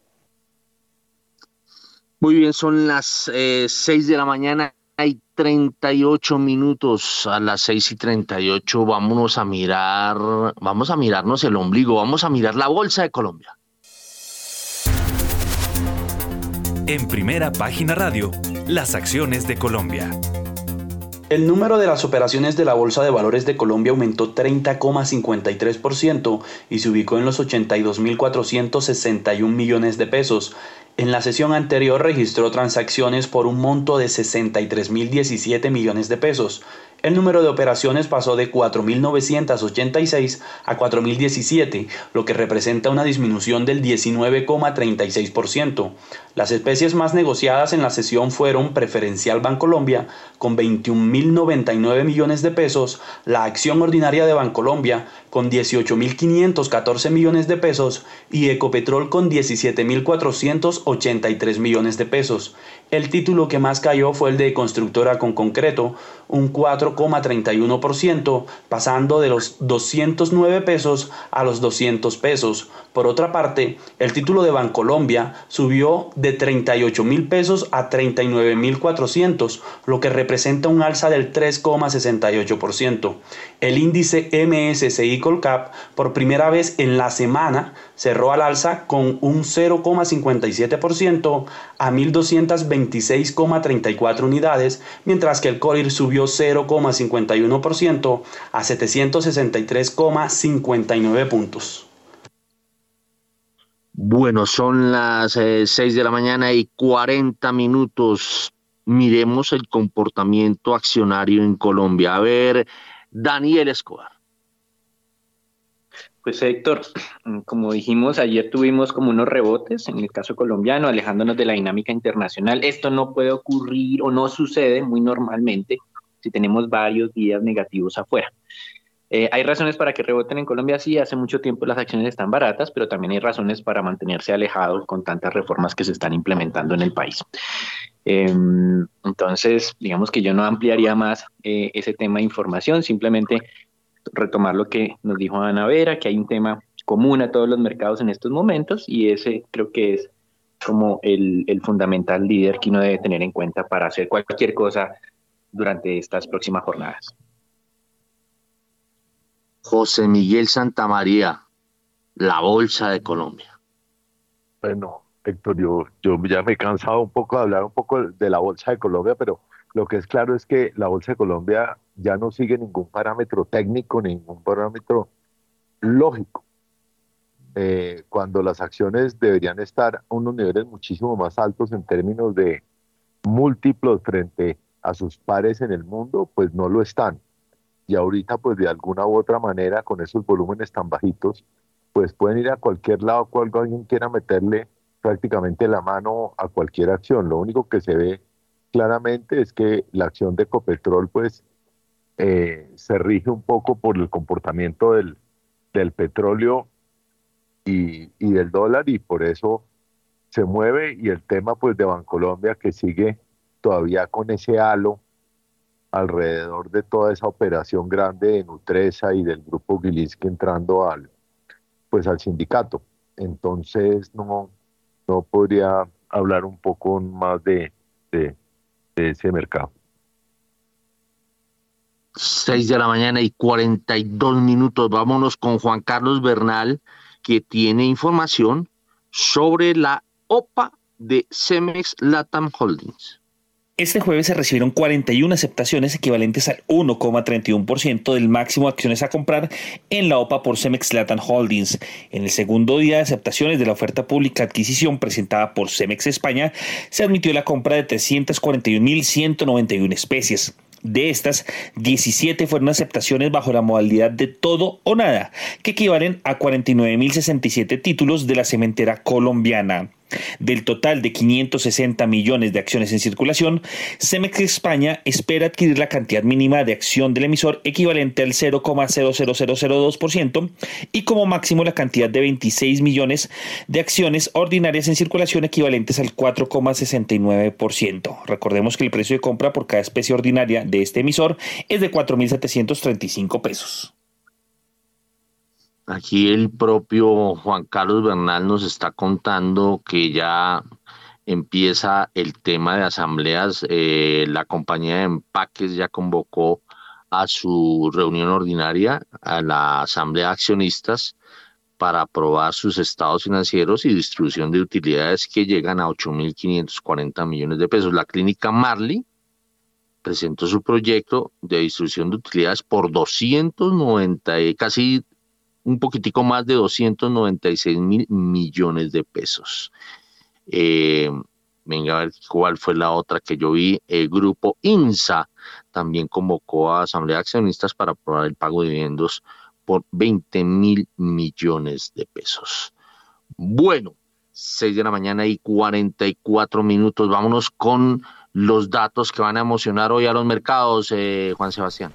Muy bien, son las eh, 6 de la mañana hay 38 minutos a las 6 y 38. Vámonos a mirar, vamos a mirarnos el ombligo, vamos a mirar la bolsa de Colombia. En primera página radio, las acciones de Colombia. El número de las operaciones de la Bolsa de Valores de Colombia aumentó 30,53% y se ubicó en los 82.461 millones de pesos, en la sesión anterior registró transacciones por un monto de 63.017 millones de pesos. El número de operaciones pasó de 4.986 a 4.017, lo que representa una disminución del 19,36%. Las especies más negociadas en la sesión fueron Preferencial Bancolombia con 21.099 millones de pesos, la acción ordinaria de Bancolombia con 18.514 millones de pesos y Ecopetrol con 17.483 millones de pesos. El título que más cayó fue el de Constructora con Concreto, un 4,31%, pasando de los 209 pesos a los 200 pesos. Por otra parte, el título de Bancolombia subió de 38 mil pesos a 39 mil 400, lo que representa un alza del 3,68%. El índice MSCI Colcap por primera vez en la semana cerró al alza con un 0,57% a 1.226,34 unidades, mientras que el Corir subió 0,51% a 763,59 puntos. Bueno, son las 6 eh, de la mañana y 40 minutos. Miremos el comportamiento accionario en Colombia. A ver, Daniel Escobar. Pues Héctor, *clears throat* como dijimos, ayer tuvimos como unos rebotes en el caso colombiano, alejándonos de la dinámica internacional. Esto no puede ocurrir o no sucede muy normalmente si tenemos varios días negativos afuera. Eh, hay razones para que reboten en Colombia, sí, hace mucho tiempo las acciones están baratas, pero también hay razones para mantenerse alejados con tantas reformas que se están implementando en el país. Em, entonces, digamos que yo no ampliaría más eh, ese tema de información, simplemente retomar lo que nos dijo Ana Vera, que hay un tema común a todos los mercados en estos momentos y ese creo que es como el, el fundamental líder que uno debe tener en cuenta para hacer cualquier cosa durante estas próximas jornadas. José Miguel Santamaría, la Bolsa de Colombia. Bueno, Héctor, yo, ya me he cansado un poco de hablar un poco de la Bolsa de Colombia, pero lo que es claro es que la Bolsa de Colombia ya no sigue ningún parámetro técnico, ningún parámetro lógico. Eh, cuando las acciones deberían estar a unos niveles muchísimo más altos en términos de múltiplos frente a sus pares en el mundo, pues no lo están. Y ahorita, pues de alguna u otra manera, con esos volúmenes tan bajitos, pues pueden ir a cualquier lado cuando alguien quiera meterle prácticamente la mano a cualquier acción. Lo único que se ve claramente es que la acción de Ecopetrol pues eh, se rige un poco por el comportamiento del, del petróleo y, y, del dólar y por eso se mueve y el tema pues de Bancolombia que sigue todavía con ese halo alrededor de toda esa operación grande de Nutresa y del grupo Gilinski entrando al pues al sindicato. Entonces no, no podría hablar un poco más de, de, de ese mercado. 6 de la mañana y 42 minutos. Vámonos con Juan Carlos Bernal, que tiene información sobre la OPA de Cemex Latam Holdings. Este jueves se recibieron 41 aceptaciones equivalentes al 1,31% del máximo de acciones a comprar en la OPA por Cemex Latam Holdings. En el segundo día de aceptaciones de la oferta pública adquisición presentada por Cemex España, se admitió la compra de 341.191 especies. De estas, 17 fueron aceptaciones bajo la modalidad de todo o nada, que equivalen a 49.067 títulos de la cementera colombiana. Del total de 560 millones de acciones en circulación, Cemex España espera adquirir la cantidad mínima de acción del emisor equivalente al 0,00002% y como máximo la cantidad de 26 millones de acciones ordinarias en circulación equivalentes al 4,69%. Recordemos que el precio de compra por cada especie ordinaria de este emisor es de 4.735 pesos. Aquí el propio Juan Carlos Bernal nos está contando que ya empieza el tema de asambleas. Eh, la compañía de empaques ya convocó a su reunión ordinaria, a la asamblea de accionistas, para aprobar sus estados financieros y distribución de utilidades que llegan a 8.540 millones de pesos. La clínica Marley presentó su proyecto de distribución de utilidades por 290, casi un poquitico más de 296 mil millones de pesos. Eh, venga a ver cuál fue la otra que yo vi. El grupo INSA también convocó a Asamblea de Accionistas para aprobar el pago de dividendos por 20 mil millones de pesos. Bueno, 6 de la mañana y 44 minutos. Vámonos con los datos que van a emocionar hoy a los mercados, eh, Juan Sebastián.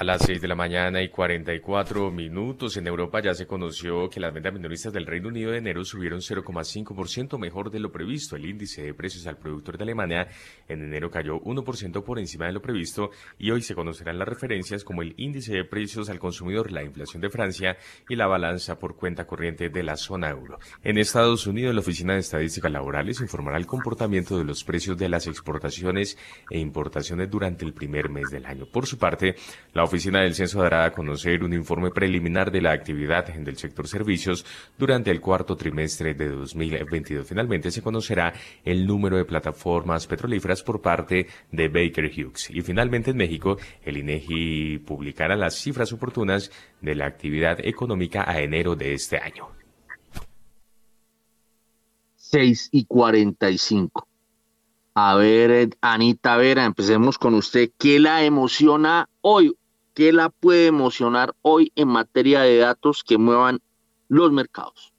A las 6 de la mañana y 44 minutos en Europa ya se conoció que las ventas minoristas del Reino Unido de enero subieron 0,5% mejor de lo previsto. El índice de precios al productor de Alemania en enero cayó 1% por encima de lo previsto y hoy se conocerán las referencias como el índice de precios al consumidor, la inflación de Francia y la balanza por cuenta corriente de la zona euro. En Estados Unidos, la Oficina de Estadísticas Laborales informará el comportamiento de los precios de las exportaciones e importaciones durante el primer mes del año. Por su parte, la Oficina del Censo dará a conocer un informe preliminar de la actividad del sector servicios durante el cuarto trimestre de 2022. Finalmente se conocerá el número de plataformas petrolíferas por parte de Baker Hughes. Y finalmente en México, el INEGI publicará las cifras oportunas de la actividad económica a enero de este año. 6 y 45. A ver, Anita Vera, empecemos con usted. ¿Qué la emociona hoy? ¿Qué la puede emocionar hoy en materia de datos que muevan los mercados?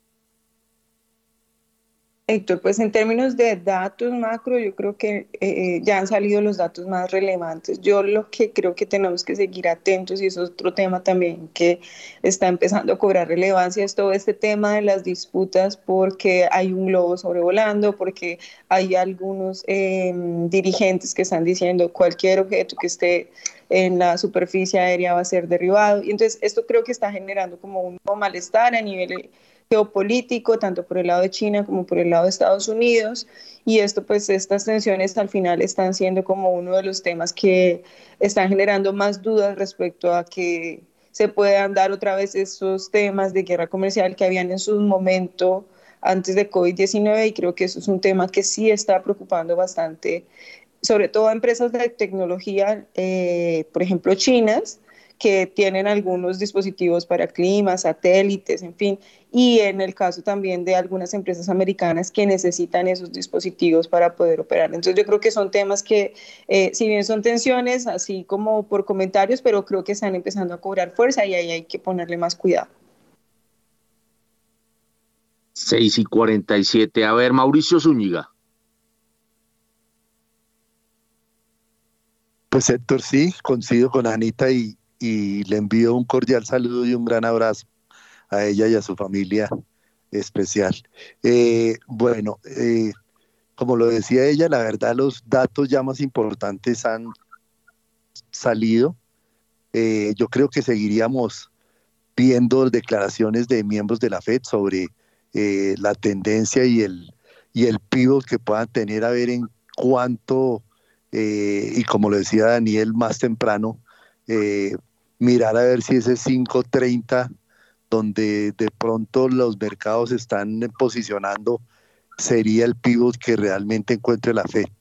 Héctor, pues en términos de datos macro, yo creo que eh, eh, ya han salido los datos más relevantes. Yo lo que creo que tenemos que seguir atentos, y es otro tema también que está empezando a cobrar relevancia, es todo este tema de las disputas porque hay un globo sobrevolando, porque hay algunos em, dirigentes que están diciendo cualquier objeto que esté en la superficie aérea va a ser derribado. Y entonces esto creo que está generando como un malestar a nivel geopolítico, tanto por el lado de China como por el lado de Estados Unidos. Y esto, pues, estas tensiones al final están siendo como uno de los temas que están generando más dudas respecto a que se puedan dar otra vez estos temas de guerra comercial que habían en su momento antes de COVID-19 y creo que eso es un tema que sí está preocupando bastante, sobre todo a empresas de tecnología, eh, por ejemplo, chinas, que tienen algunos dispositivos para clima, satélites, en fin, y en el caso también de algunas empresas americanas que necesitan esos dispositivos para poder operar. Entonces yo creo que son temas que, eh, si bien son tensiones, así como por comentarios, pero creo que están empezando a cobrar fuerza y ahí hay que ponerle más cuidado. 6 y 47. A ver, Mauricio Zúñiga. Pues Héctor, sí, coincido con Anita y, le envío un cordial saludo y un gran abrazo a ella y a su familia especial. Eh, bueno, eh, como lo decía ella, la verdad los datos ya más importantes han salido. Eh, yo creo que seguiríamos viendo declaraciones de miembros de la FED sobre la tendencia y el, y el pivot que puedan tener a ver en cuánto eh, y como lo decía Daniel más temprano, eh, mirar a ver si ese 530, donde de pronto los mercados están posicionando, sería el pivot que realmente encuentre la fe.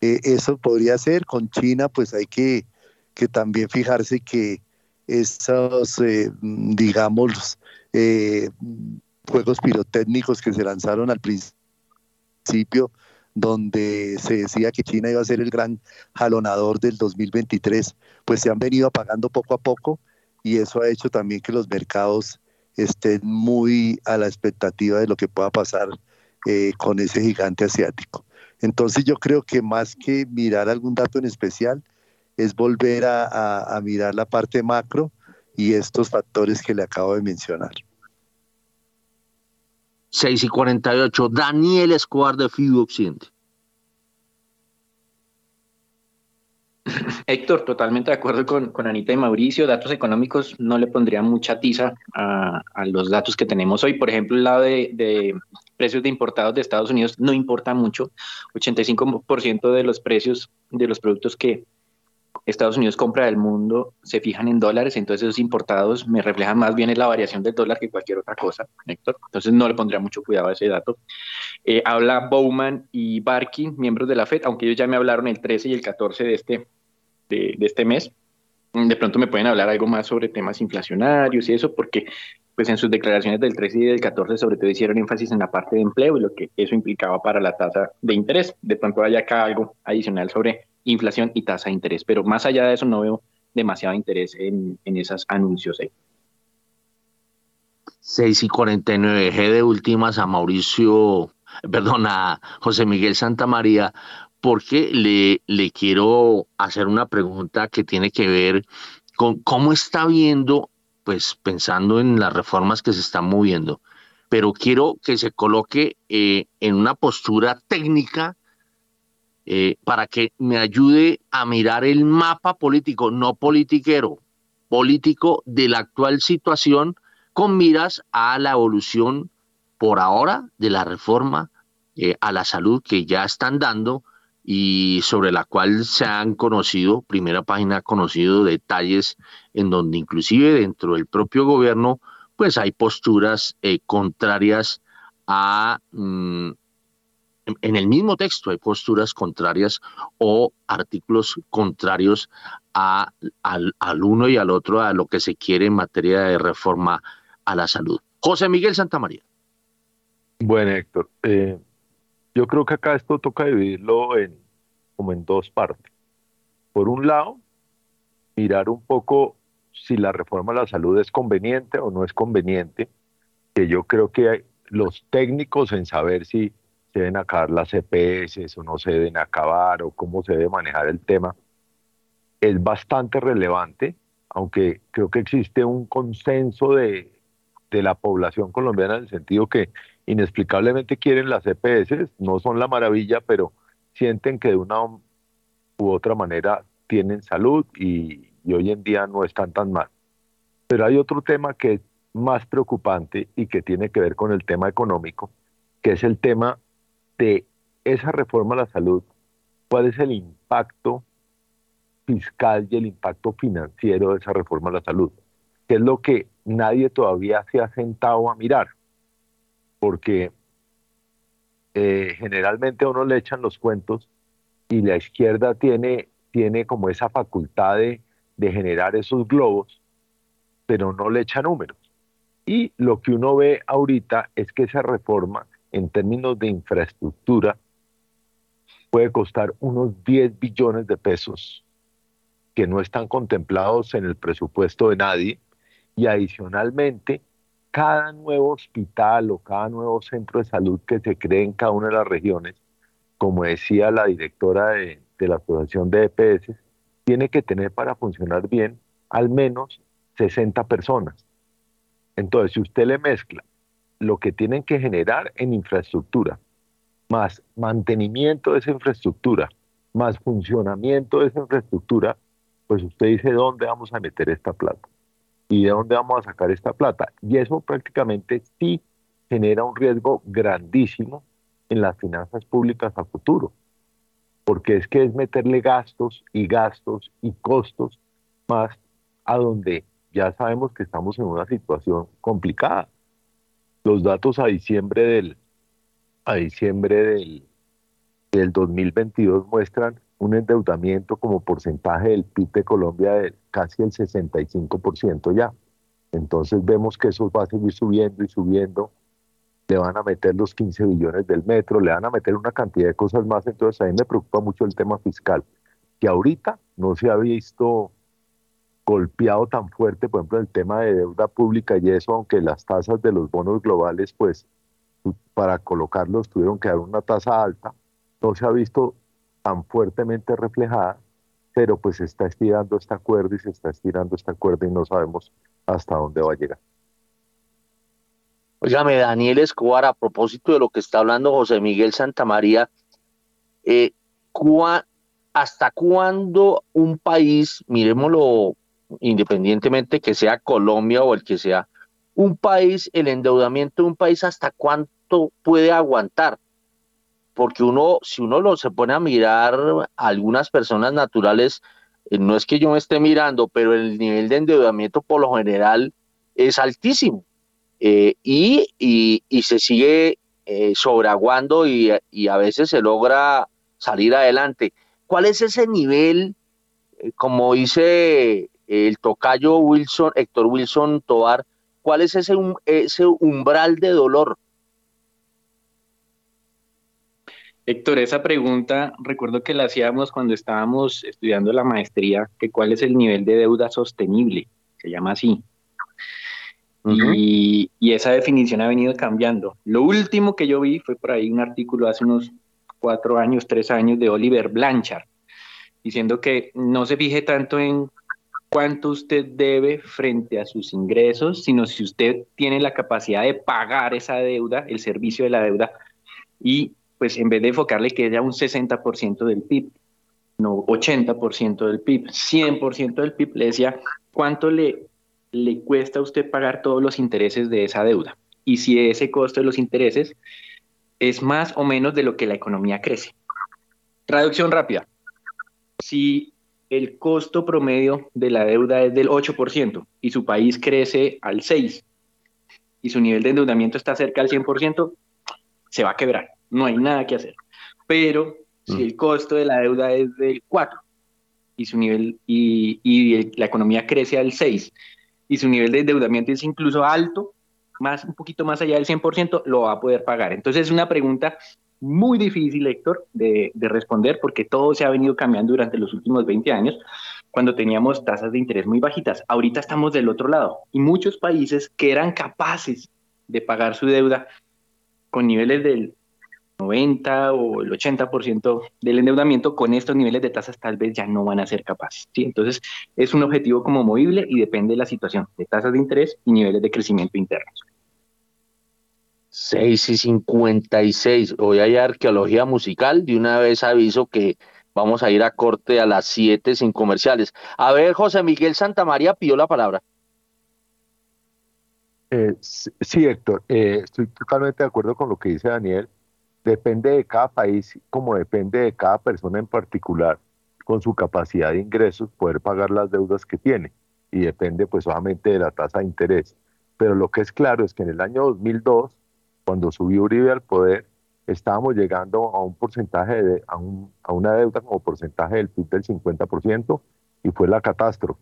Eh, eso podría ser, con China pues hay que, que también fijarse que esos, digamos, juegos pirotécnicos que se lanzaron al principio, donde se decía que China iba a ser el gran jalonador del 2023, pues se han venido apagando poco a poco y eso ha hecho también que los mercados estén muy a la expectativa de lo que pueda pasar eh, con ese gigante asiático. Entonces yo creo que más que mirar algún dato en especial, es volver a, a mirar la parte macro y estos factores que le acabo de mencionar. 6 y 48. Daniel Escobar de FIU Occidente. Héctor, totalmente de acuerdo con, con, Anita y Mauricio. Datos económicos no le pondría mucha tiza a, los datos que tenemos hoy. Por ejemplo, el lado de, de, precios de importados de Estados Unidos no importa mucho. 85% de los precios de los productos que Estados Unidos compra del mundo se fijan en dólares, entonces esos importados me reflejan más bien en la variación del dólar que cualquier otra cosa, Héctor. Entonces no le pondría mucho cuidado a ese dato. Eh, habla Bowman y Barkin, miembros de la FED, aunque ellos ya me hablaron el 13 y el 14 de este, de, de este mes. De pronto me pueden hablar algo más sobre temas inflacionarios y eso, porque pues en sus declaraciones del 13 y del 14 sobre todo hicieron énfasis en la parte de empleo y lo que eso implicaba para la tasa de interés. De pronto hay acá algo adicional sobre inflación y tasa de interés. Pero más allá de eso, no veo demasiado interés en, en esos anuncios. 6 y 49, G de últimas a Mauricio, perdón, a José Miguel Santamaría, porque le, le quiero hacer una pregunta que tiene que ver con cómo está viendo, pues pensando en las reformas que se están moviendo, pero quiero que se coloque eh, en una postura técnica eh, para que me ayude a mirar el mapa político, no politiquero, político de la actual situación con miras a la evolución por ahora de la reforma eh, a la salud que ya están dando y sobre la cual se han conocido, primera página ha conocido detalles en donde inclusive dentro del propio gobierno pues hay posturas eh, contrarias a mm, en el mismo texto hay posturas contrarias o artículos contrarios a, al, uno y al otro a lo que se quiere en materia de reforma a la salud. José Miguel Santamaría. Bueno, Héctor, eh, yo creo que acá esto toca dividirlo en, como en dos partes. Por un lado, mirar un poco si la reforma a la salud es conveniente o no es conveniente, que yo creo que los técnicos en saber si se deben acabar las CPS o no se deben acabar o cómo se debe manejar el tema, es bastante relevante, aunque creo que existe un consenso de, de la población colombiana en el sentido que inexplicablemente quieren las CPS, no son la maravilla, pero sienten que de una u otra manera tienen salud y, y hoy en día no están tan mal. Pero hay otro tema que es más preocupante y que tiene que ver con el tema económico, que es el tema de esa reforma a la salud, cuál es el impacto fiscal y el impacto financiero de esa reforma a la salud, que es lo que nadie todavía se ha sentado a mirar, porque eh, generalmente a uno le echan los cuentos y la izquierda tiene, tiene como esa facultad de, de generar esos globos, pero no le echa números. Y lo que uno ve ahorita es que esa reforma en términos de infraestructura puede costar unos 10 billones de pesos que no están contemplados en el presupuesto de nadie y adicionalmente cada nuevo hospital o cada nuevo centro de salud que se cree en cada una de las regiones, como decía la directora de, la Asociación de EPS, tiene que tener para funcionar bien al menos 60 personas. Entonces, si usted le mezcla lo que tienen que generar en infraestructura, más mantenimiento de esa infraestructura, más funcionamiento de esa infraestructura, pues usted dice dónde vamos a meter esta plata y de dónde vamos a sacar esta plata. Y eso prácticamente sí genera un riesgo grandísimo en las finanzas públicas a futuro porque es que es meterle gastos y gastos y costos más a donde ya sabemos que estamos en una situación complicada. Los datos a diciembre del, a diciembre del, del 2022 muestran un endeudamiento como porcentaje del PIB de Colombia de casi el 65% ya. Entonces vemos que eso va a seguir subiendo y subiendo le van a meter los 15 billones del metro, le van a meter una cantidad de cosas más, entonces a mí me preocupa mucho el tema fiscal, que ahorita no se ha visto golpeado tan fuerte, por ejemplo, el tema de deuda pública y eso, aunque las tasas de los bonos globales, pues para colocarlos tuvieron que dar una tasa alta, no se ha visto tan fuertemente reflejada, pero pues se está estirando esta cuerda y se está estirando esta cuerda y no sabemos hasta dónde va a llegar. Óigame, Daniel Escobar, a propósito de lo que está hablando José Miguel Santamaría, eh, ¿hasta cuándo un país, miremoslo independientemente que sea Colombia o el que sea, un país, el endeudamiento de un país, hasta cuánto puede aguantar? Porque uno, si uno lo se pone a mirar a algunas personas naturales, eh, no es que yo me esté mirando, pero el nivel de endeudamiento por lo general es altísimo. Eh, y, se sigue eh, sobreaguando y, a veces se logra salir adelante. ¿Cuál es ese nivel, eh, como dice el tocayo Wilson, Héctor Wilson Tobar, cuál es ese, ese umbral de dolor? Héctor, esa pregunta recuerdo que la hacíamos cuando estábamos estudiando la maestría, que cuál es el nivel de deuda sostenible, se llama así y, esa definición ha venido cambiando. Lo último que yo vi fue por ahí un artículo hace unos cuatro años, tres años de Oliver Blanchard, diciendo que no se fije tanto en cuánto usted debe frente a sus ingresos, sino si usted tiene la capacidad de pagar esa deuda, el servicio de la deuda, y pues en vez de enfocarle que sea un 60% del PIB, no 80% del PIB, 100% del PIB, le decía cuánto le le cuesta a usted pagar todos los intereses de esa deuda. Y si ese costo de los intereses es más o menos de lo que la economía crece. Traducción rápida. Si el costo promedio de la deuda es del 8% y su país crece al 6% y su nivel de endeudamiento está cerca al 100%, se va a quebrar. No hay nada que hacer. Pero si mm. el costo de la deuda es del 4 y su nivel y, y la economía crece al 6 y su nivel de endeudamiento es incluso alto, más un poquito más allá del 100%, lo va a poder pagar. Entonces es una pregunta muy difícil, Héctor, de, de, responder porque todo se ha venido cambiando durante los últimos 20 años cuando teníamos tasas de interés muy bajitas. Ahorita estamos del otro lado y muchos países que eran capaces de pagar su deuda con niveles del 90 o el 80% del endeudamiento, con estos niveles de tasas tal vez ya no van a ser capaces. ¿sí? Entonces, es un objetivo como movible y depende de la situación de tasas de interés y niveles de crecimiento internos. 6 y 56. Hoy hay arqueología musical. De una vez aviso que vamos a ir a corte a las 7 sin comerciales. A ver, José Miguel Santamaría pidió la palabra. Eh, sí, Héctor, eh, estoy totalmente de acuerdo con lo que dice Daniel depende de cada país, como depende de cada persona en particular, con su capacidad de ingresos, poder pagar las deudas que tiene. Y depende pues solamente de la tasa de interés. Pero lo que es claro es que en el año 2002, cuando subió Uribe al poder, estábamos llegando a un porcentaje de, a, una deuda como porcentaje del PIB del 50%, y fue la catástrofe.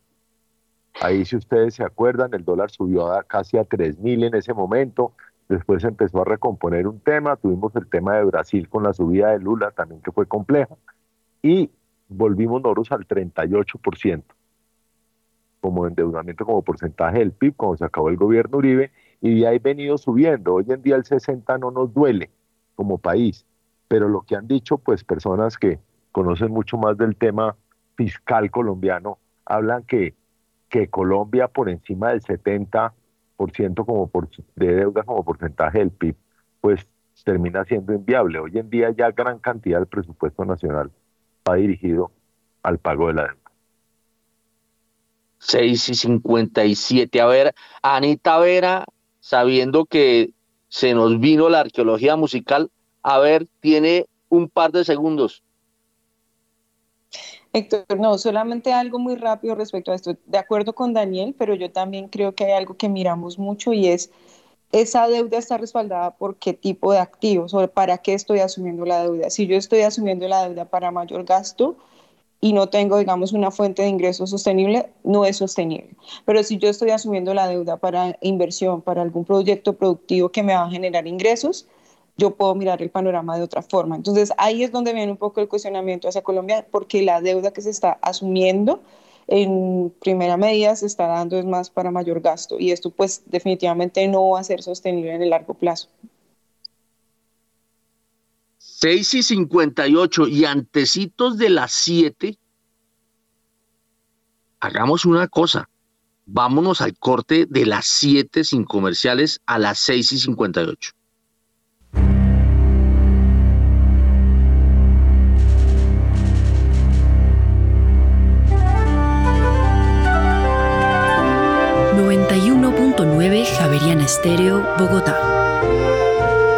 Ahí, si ustedes se acuerdan, el dólar subió a casi a 3.000 en ese momento, después empezó a recomponer un tema, tuvimos el tema de Brasil con la subida de Lula también que fue compleja, y volvimos nosotros al 38% como endeudamiento como porcentaje del PIB cuando se acabó el gobierno Uribe y de ahí venido subiendo. Hoy en día el 60 no nos duele como país, pero lo que han dicho pues personas que conocen mucho más del tema fiscal colombiano hablan que, que Colombia por encima del 70% como por, de deuda como porcentaje del PIB pues termina siendo inviable. Hoy en día ya gran cantidad del presupuesto nacional va dirigido al pago de la deuda. 6 y 57. A ver, Anita Vera, sabiendo que se nos vino la arqueología musical, a ver, tiene un par de segundos. Héctor, no, solamente algo muy rápido respecto a esto. De acuerdo con Daniel, pero yo también creo que hay algo que miramos mucho y es esa deuda está respaldada por qué tipo de activos o para qué estoy asumiendo la deuda. Si yo estoy asumiendo la deuda para mayor gasto, y no tengo, digamos, una fuente de ingreso sostenible, no es sostenible. Pero si yo estoy asumiendo la deuda para inversión, para algún proyecto productivo que me va a generar ingresos, yo puedo mirar el panorama de otra forma. Entonces ahí es donde viene un poco el cuestionamiento hacia Colombia, porque la deuda que se está asumiendo en primera medida se está dando es más para mayor gasto y esto pues definitivamente no va a ser sostenible en el largo plazo. 6 y 58 y antecitos de las 7, hagamos una cosa. Vámonos al corte de las 7 sin comerciales a las 6 y 58. Javerian Estéreo, Bogotá.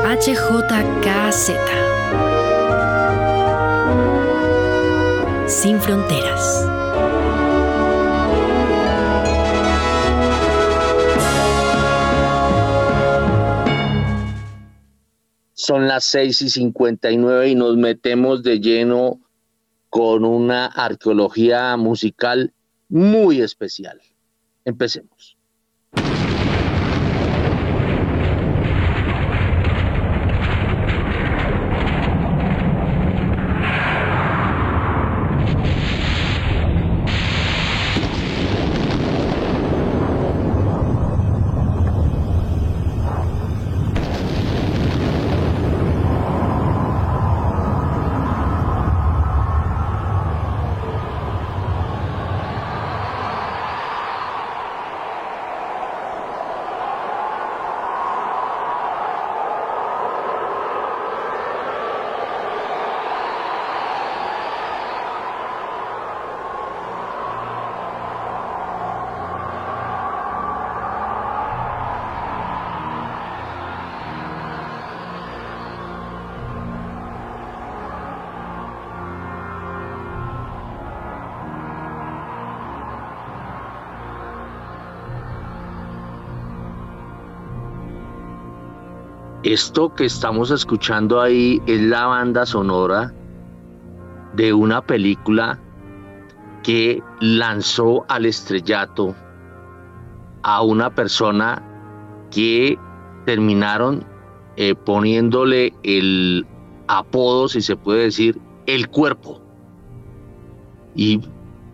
HJKZ. sin fronteras. Son las 6 y 59 y nos metemos de lleno con una arqueología musical muy especial. Empecemos. Esto que estamos escuchando ahí es la banda sonora de una película que lanzó al estrellato a una persona que terminaron eh, poniéndole el apodo, si se puede decir, el cuerpo. Y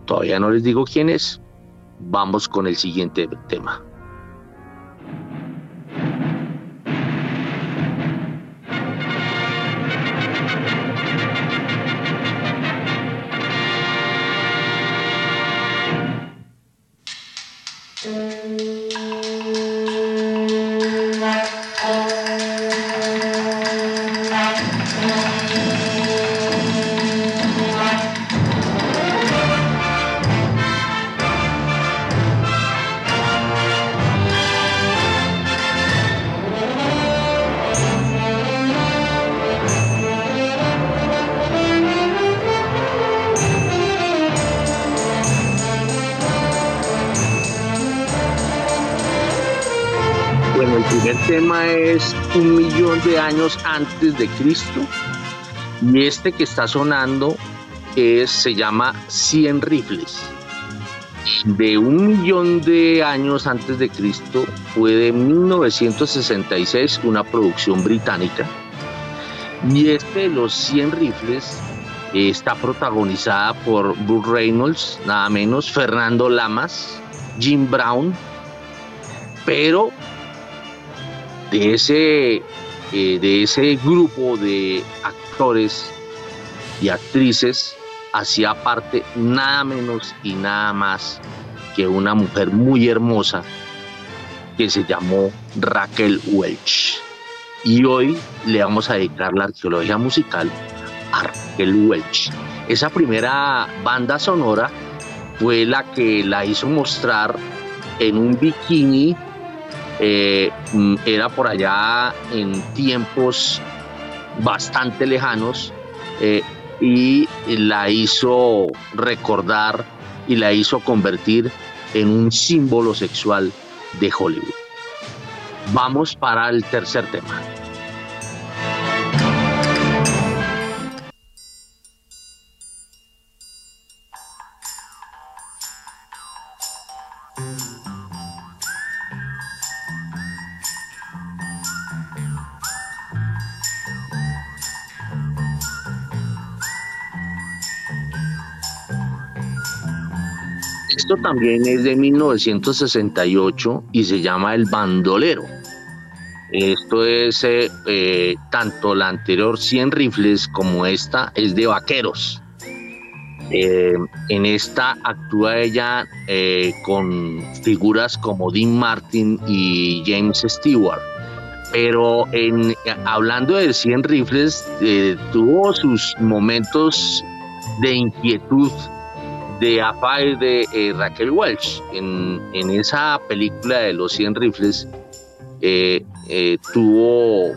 todavía no les digo quién es. Vamos con el siguiente tema. De años antes de Cristo. Y este que está sonando es, se llama 100 rifles. de un millón de años antes de Cristo fue de 1966, una producción británica. Y este de los 100 rifles está protagonizada por Bruce Reynolds, nada menos, Fernando Lamas, Jim Brown, pero de ese, eh, de ese grupo de actores y actrices hacía parte nada menos y nada más que una mujer muy hermosa que se llamó Raquel Welch. Y hoy le vamos a dedicar la arqueología musical a Raquel Welch. Esa primera banda sonora fue la que la hizo mostrar en un bikini. Eh, mm, era por allá en tiempos bastante lejanos. Eh, y la hizo recordar y la hizo convertir en un símbolo sexual de Hollywood. Vamos para el tercer tema. También es de 1968 y se llama El Bandolero. Esto es eh, eh, tanto la anterior 100 rifles como esta es de vaqueros. Eh, en esta actúa ella con figuras como Dean Martin y James Stewart. Pero en, hablando de 100 rifles, tuvo sus momentos de inquietud de Affair de eh, Raquel Welch. En, esa película de los 100 rifles eh, eh, tuvo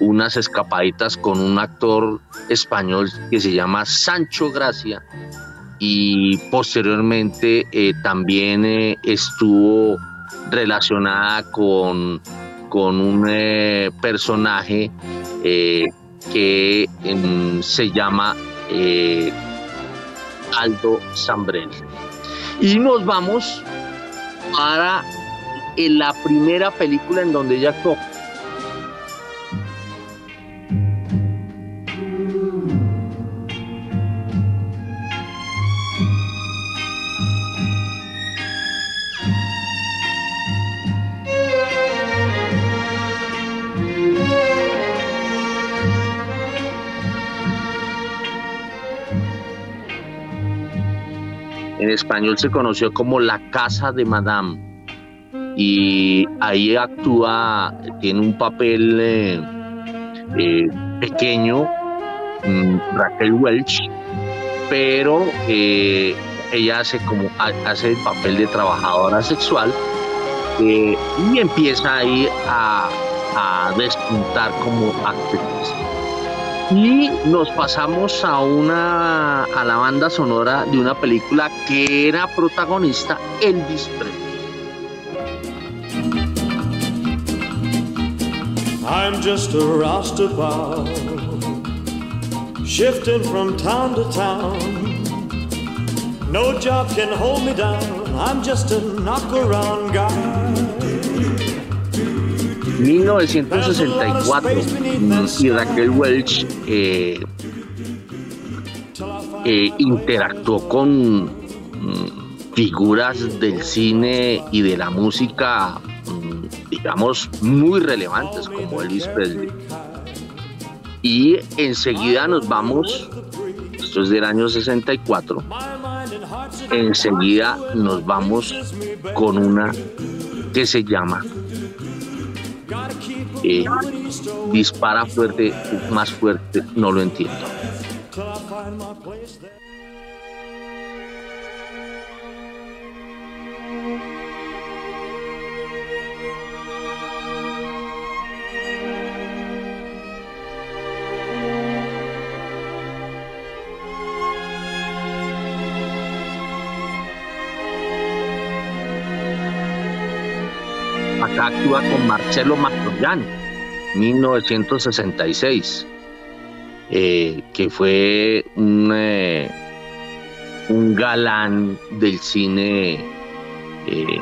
unas escapaditas con un actor español que se llama Sancho Gracia y posteriormente también estuvo relacionada con, con un personaje que se llama Aldo Zambrel. Y nos vamos para la primera película en donde ella actuó. En español se conoció como La Casa de Madame. Y ahí actúa, tiene un papel eh, eh, pequeño, mm, Raquel Welch, pero eh, ella hace como hace el papel de trabajadora sexual y empieza ahí a, a despuntar como actriz y nos pasamos a una a la banda sonora de una película que era protagonista Elvis Presley. I'm just a Rastafari, shifting from town to town. No job can hold me down. I'm just a knock around guy. 1964 y Raquel Welch eh, eh, interactuó con mm, figuras del cine y de la música, mm, digamos, muy relevantes como Elvis Presley. Y enseguida nos vamos, esto es del año 64, enseguida nos vamos con una que se llama dispara fuerte, más fuerte, no lo entiendo. Marcelo Mastroianni, 1966, eh, que fue un, eh, un galán del cine eh,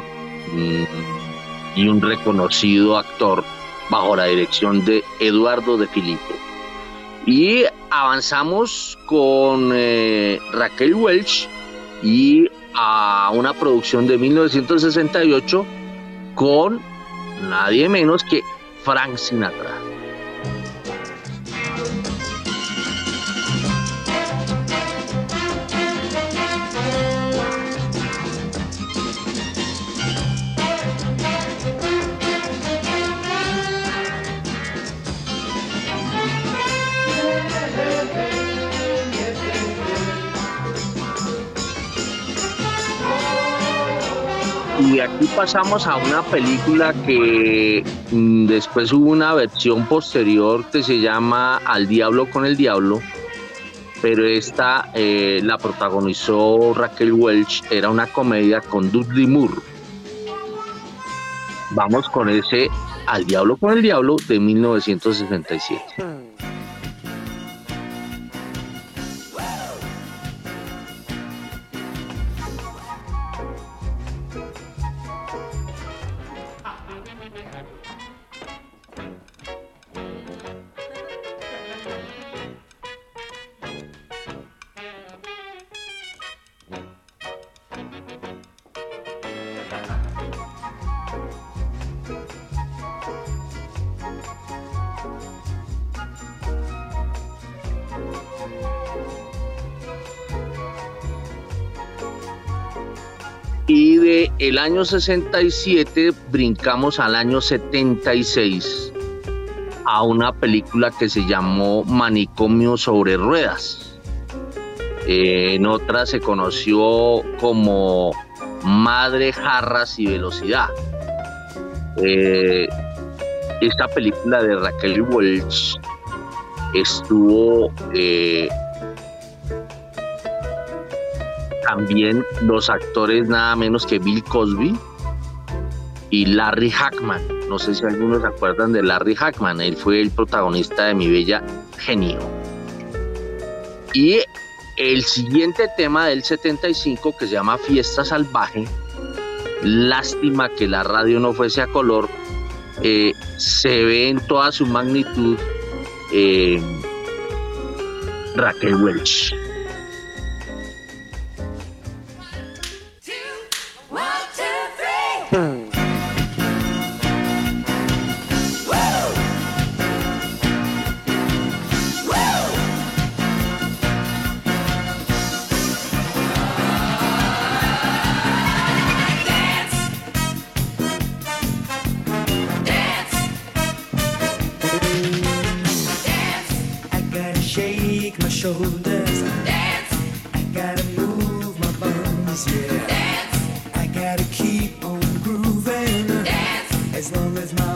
y un reconocido actor bajo la dirección de Eduardo de Filippo. Y avanzamos con eh, Raquel Welch y a una producción de 1968 con nadie menos que Frank Sinatra. Y pasamos a una película que mm, después hubo una versión posterior que se llama Al Diablo con el Diablo, pero esta eh, la protagonizó Raquel Welch, era una comedia con Dudley Moore. Vamos con ese Al Diablo con el Diablo de 1967. Año 67 brincamos al año 76 a una película que se llamó Manicomio sobre ruedas. Eh, en otra se conoció como Madre, Jarras y Velocidad. Eh, esta película de Raquel Welch estuvo eh, también los actores nada menos que Bill Cosby y Larry Hackman. No sé si algunos se acuerdan de Larry Hackman, él fue el protagonista de Mi Bella Genio. Y el siguiente tema del 75 que se llama Fiesta Salvaje, lástima que la radio no fuese a color, eh, se ve en toda su magnitud eh, Raquel Welch. Shoulders. Dance. I gotta move my. Dance. I gotta keep on grooving. As long as my.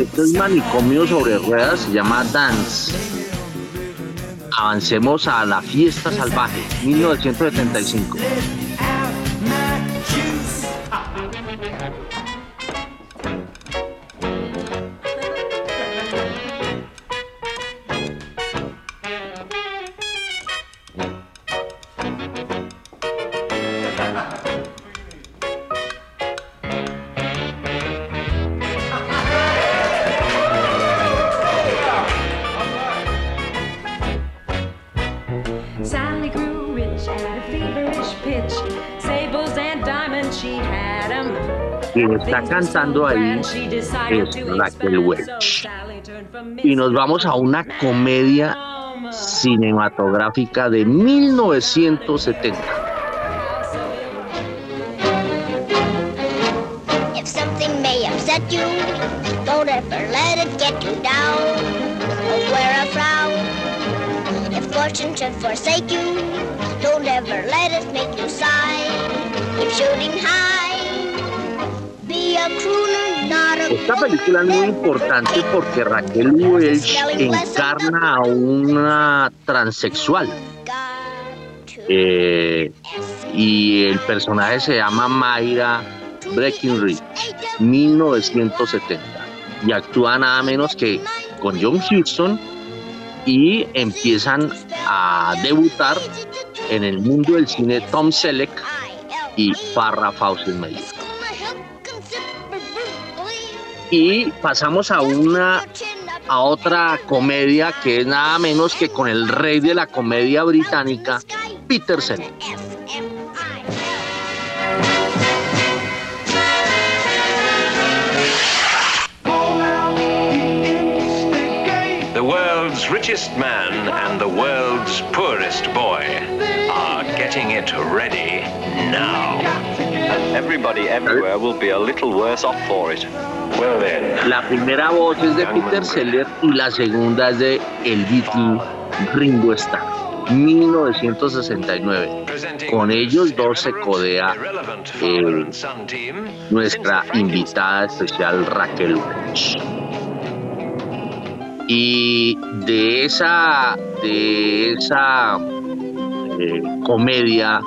Esto es manicomio sobre ruedas, se llama Dance. Avancemos a la fiesta salvaje, 1975. Está cantando ahí es Raquel Welch. Y nos vamos a una comedia cinematográfica de 1970. Película es muy importante porque Raquel Welch encarna a una transexual. Eh, y el personaje se llama Mayra Breckinridge, 1970. Y actúa nada menos que con John Huston y empiezan a debutar en el mundo del cine Tom Selleck y Farrah Fawcett Meyer. Y pasamos a una a otra comedia que es nada menos que con el rey de la comedia británica, Peter Sellers. The world's richest man and the world's poorest boy are getting it ready now. Everybody everywhere will be a little worse off for it. Well then, La primera voz es de Peter Seller y la segunda es de el Beatle Ringo Starr, 1969. Con ellos dos se codea eh, nuestra invitada especial Raquel Welch. Y de esa, de esa eh, comedia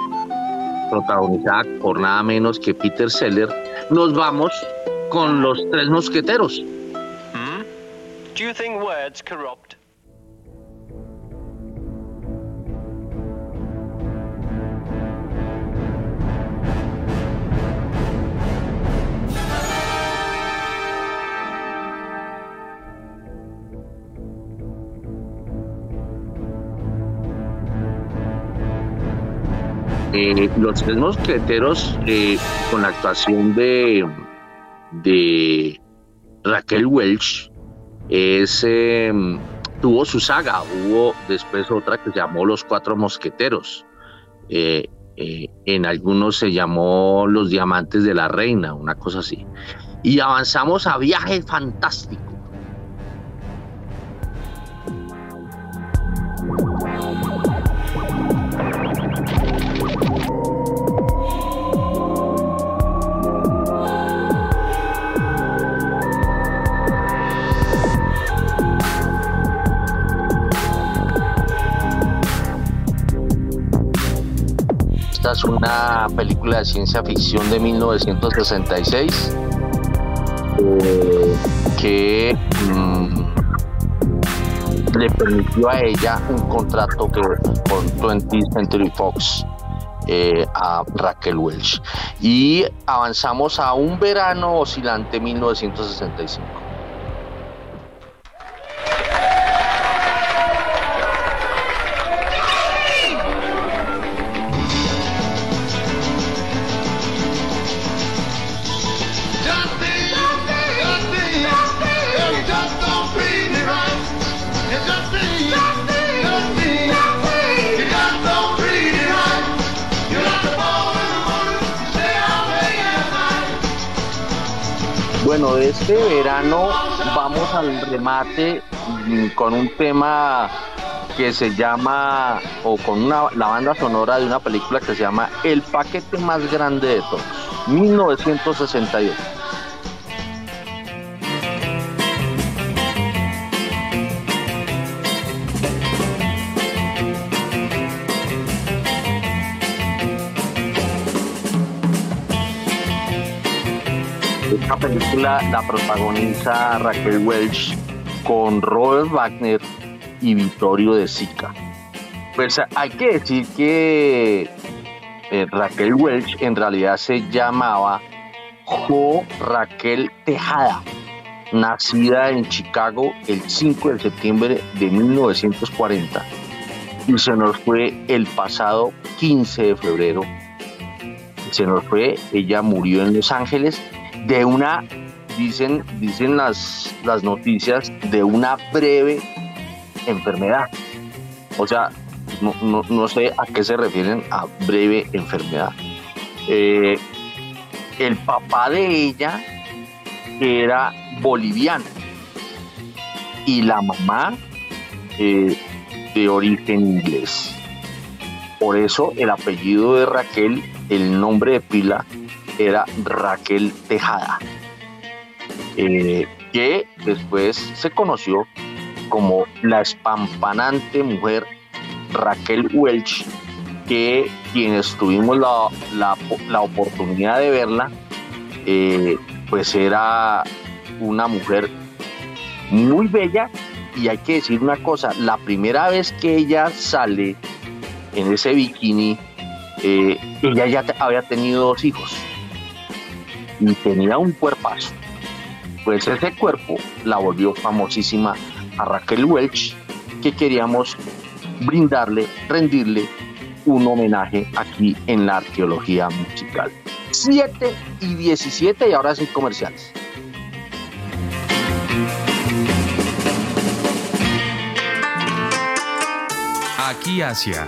protagonizada por nada menos que Peter Seller, nos vamos con los tres mosqueteros. Hmm? Do you think words corrupt? Eh, los tres mosqueteros eh, con la actuación de, Raquel Welch eh, tuvo su saga, hubo después otra que se llamó Los Cuatro Mosqueteros. Eh, en algunos se llamó Los Diamantes de la Reina, una cosa así. Y avanzamos a Viaje Fantástico. Esta es una película de ciencia ficción de 1966 eh, que mm, le permitió a ella un contrato que, con 20th Century Fox eh, a Raquel Welch. Y avanzamos a un verano oscilante 1965. Este verano vamos al remate mm, con un tema que se llama, o con una, la banda sonora de una película que se llama El paquete más grande de todos, 1962. Esta película la protagoniza Raquel Welch con Robert Wagner y Vittorio De Sica. Pues hay que decir que eh, Raquel Welch en realidad se llamaba Jo Raquel Tejada, nacida en Chicago el 5 de septiembre de 1940 y se nos fue el pasado 15 de febrero. Se nos fue, ella murió en Los Ángeles de una, dicen, dicen las, las noticias, de una breve enfermedad. O sea, no, no- no sé a qué se refieren a breve enfermedad. Eh, el papá de ella era boliviano y la mamá eh, de origen inglés. Por eso el apellido de Raquel, el nombre de pila, era Raquel Tejada, eh, que después se conoció como la espampanante mujer Raquel Welch, que quienes tuvimos la, la- la oportunidad de verla, eh, pues era una mujer muy bella. Y hay que decir una cosa, la primera vez que ella sale en ese bikini, eh, ella ya había tenido dos hijos y tenía un cuerpazo. Pues ese cuerpo la volvió famosísima a Raquel Welch, que queríamos brindarle, rendirle un homenaje aquí en la arqueología musical. 7 y 17 y ahora sin comerciales. Aquí Asia.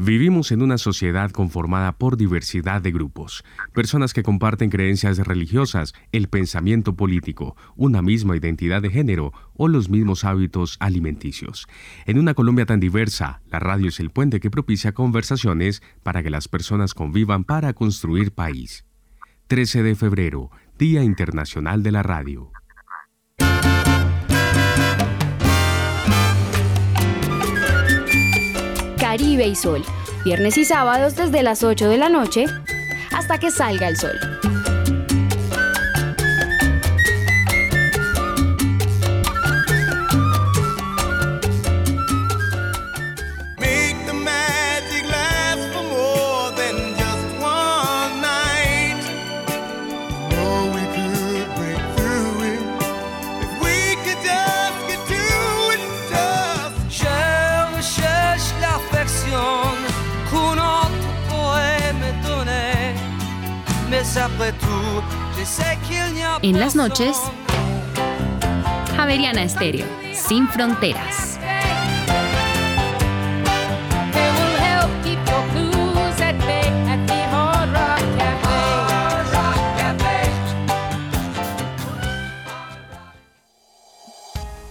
Vivimos en una sociedad conformada por diversidad de grupos, personas que comparten creencias religiosas, el pensamiento político, una misma identidad de género o los mismos hábitos alimenticios. En una Colombia tan diversa, la radio es el puente que propicia conversaciones para que las personas convivan para construir país. 13 de febrero, Día Internacional de la Radio. Caribe y Sol, viernes y sábados desde las 8 de la noche hasta que salga el sol. En las noches, Javeriana Estéreo, sin fronteras.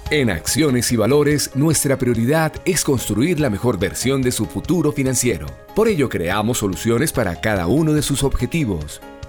En Acciones y Valores, nuestra prioridad es construir la mejor versión de su futuro financiero. Por ello, creamos soluciones para cada uno de sus objetivos.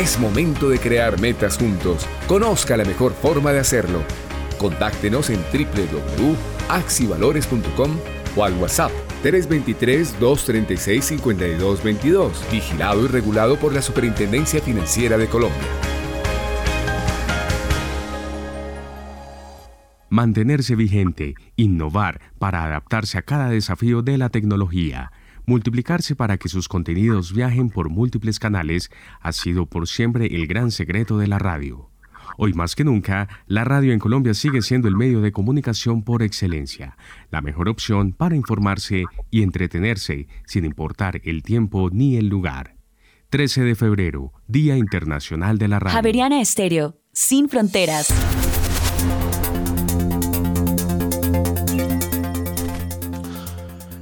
Es momento de crear metas juntos. Conozca la mejor forma de hacerlo. Contáctenos en www.axivalores.com o al WhatsApp 323-236-5222, vigilado y regulado por la Superintendencia Financiera de Colombia. Mantenerse vigente, innovar para adaptarse a cada desafío de la tecnología, multiplicarse para que sus contenidos viajen por múltiples canales ha sido por siempre el gran secreto de la radio. Hoy más que nunca, la radio en Colombia sigue siendo el medio de comunicación por excelencia, la mejor opción para informarse y entretenerse sin importar el tiempo ni el lugar. 13 de febrero, Día Internacional de la Radio. Javeriana Estéreo, sin fronteras.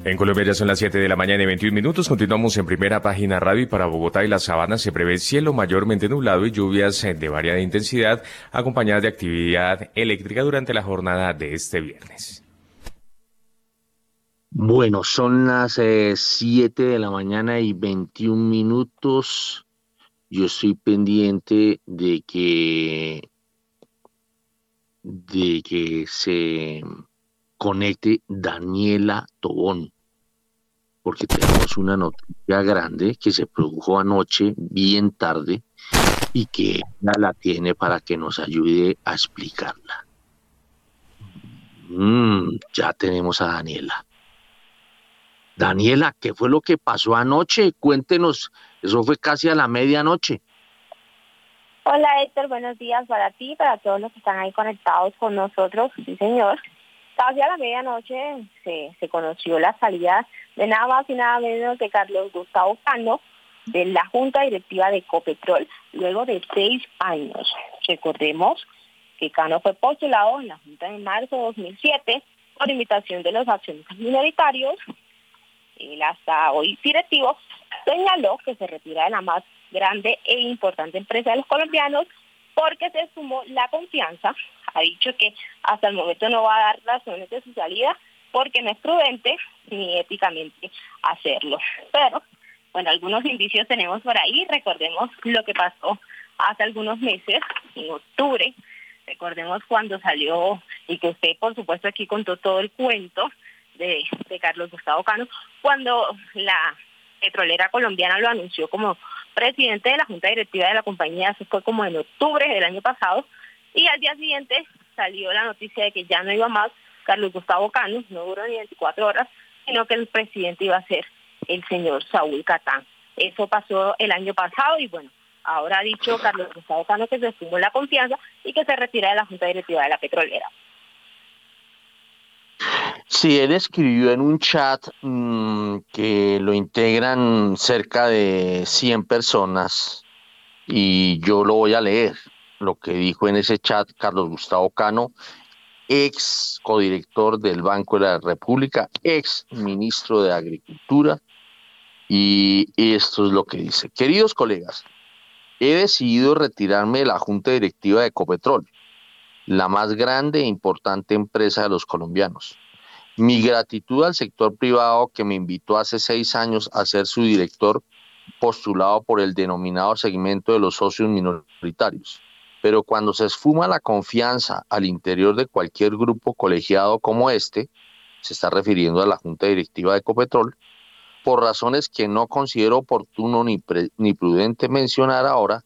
En Colombia ya son las 7 de la mañana y 21 minutos. Continuamos en primera página radio y para Bogotá y la Sabana se prevé cielo mayormente nublado y lluvias eh, de variada intensidad acompañadas de actividad eléctrica durante la jornada de este viernes. Bueno, son las eh, 7 de la mañana y 21 minutos. Yo estoy pendiente de que de que se conecte Daniela Tobón, porque tenemos una noticia grande que se produjo anoche, bien tarde, y que ella la tiene para que nos ayude a explicarla. Mm, ya tenemos a Daniela. Daniela, ¿qué fue lo que pasó anoche? Cuéntenos, eso fue casi a la medianoche. Hola Héctor, buenos días para ti, para todos los que están ahí conectados con nosotros. Sí, señor. Casi a la medianoche se, se conoció la salida de nada más y nada menos de Carlos Gustavo Cano de la Junta Directiva de Ecopetrol, luego de seis años. Recordemos que Cano fue postulado en la Junta en marzo de 2007 por invitación de los accionistas minoritarios. El hasta hoy directivo señaló que se retira de la más grande e importante empresa de los colombianos porque se sumó la confianza. Ha dicho que hasta el momento no va a dar razones de su salida porque no es prudente ni éticamente hacerlo. Pero, bueno, algunos indicios tenemos por ahí. Recordemos lo que pasó hace algunos meses, en octubre. Recordemos cuando salió y que usted, por supuesto, aquí contó todo el cuento de, de Carlos Gustavo Cano, cuando la petrolera colombiana lo anunció como presidente de la junta directiva de la compañía, eso fue como en octubre del año pasado, y al día siguiente salió la noticia de que ya no iba más Carlos Gustavo Cano, no duró ni 24 horas, sino que el presidente iba a ser el señor Saúl Catán. Eso pasó el año pasado y bueno, ahora ha dicho Carlos Gustavo Cano que se sumó la confianza y que se retira de la junta directiva de la petrolera. Sí, él escribió en un chat mmm, que lo integran cerca de 100 personas y yo lo voy a leer, lo que dijo en ese chat Carlos Gustavo Cano, ex codirector del Banco de la República, ex ministro de Agricultura, y esto es lo que dice. Queridos colegas, he decidido retirarme de la Junta Directiva de Ecopetrol, la más grande e importante empresa de los colombianos. Mi gratitud al sector privado que me invitó hace seis años a ser su director postulado por el denominado segmento de los socios minoritarios. Pero cuando se esfuma la confianza al interior de cualquier grupo colegiado como este, se está refiriendo a la Junta Directiva de Ecopetrol, por razones que no considero oportuno ni, ni prudente mencionar ahora,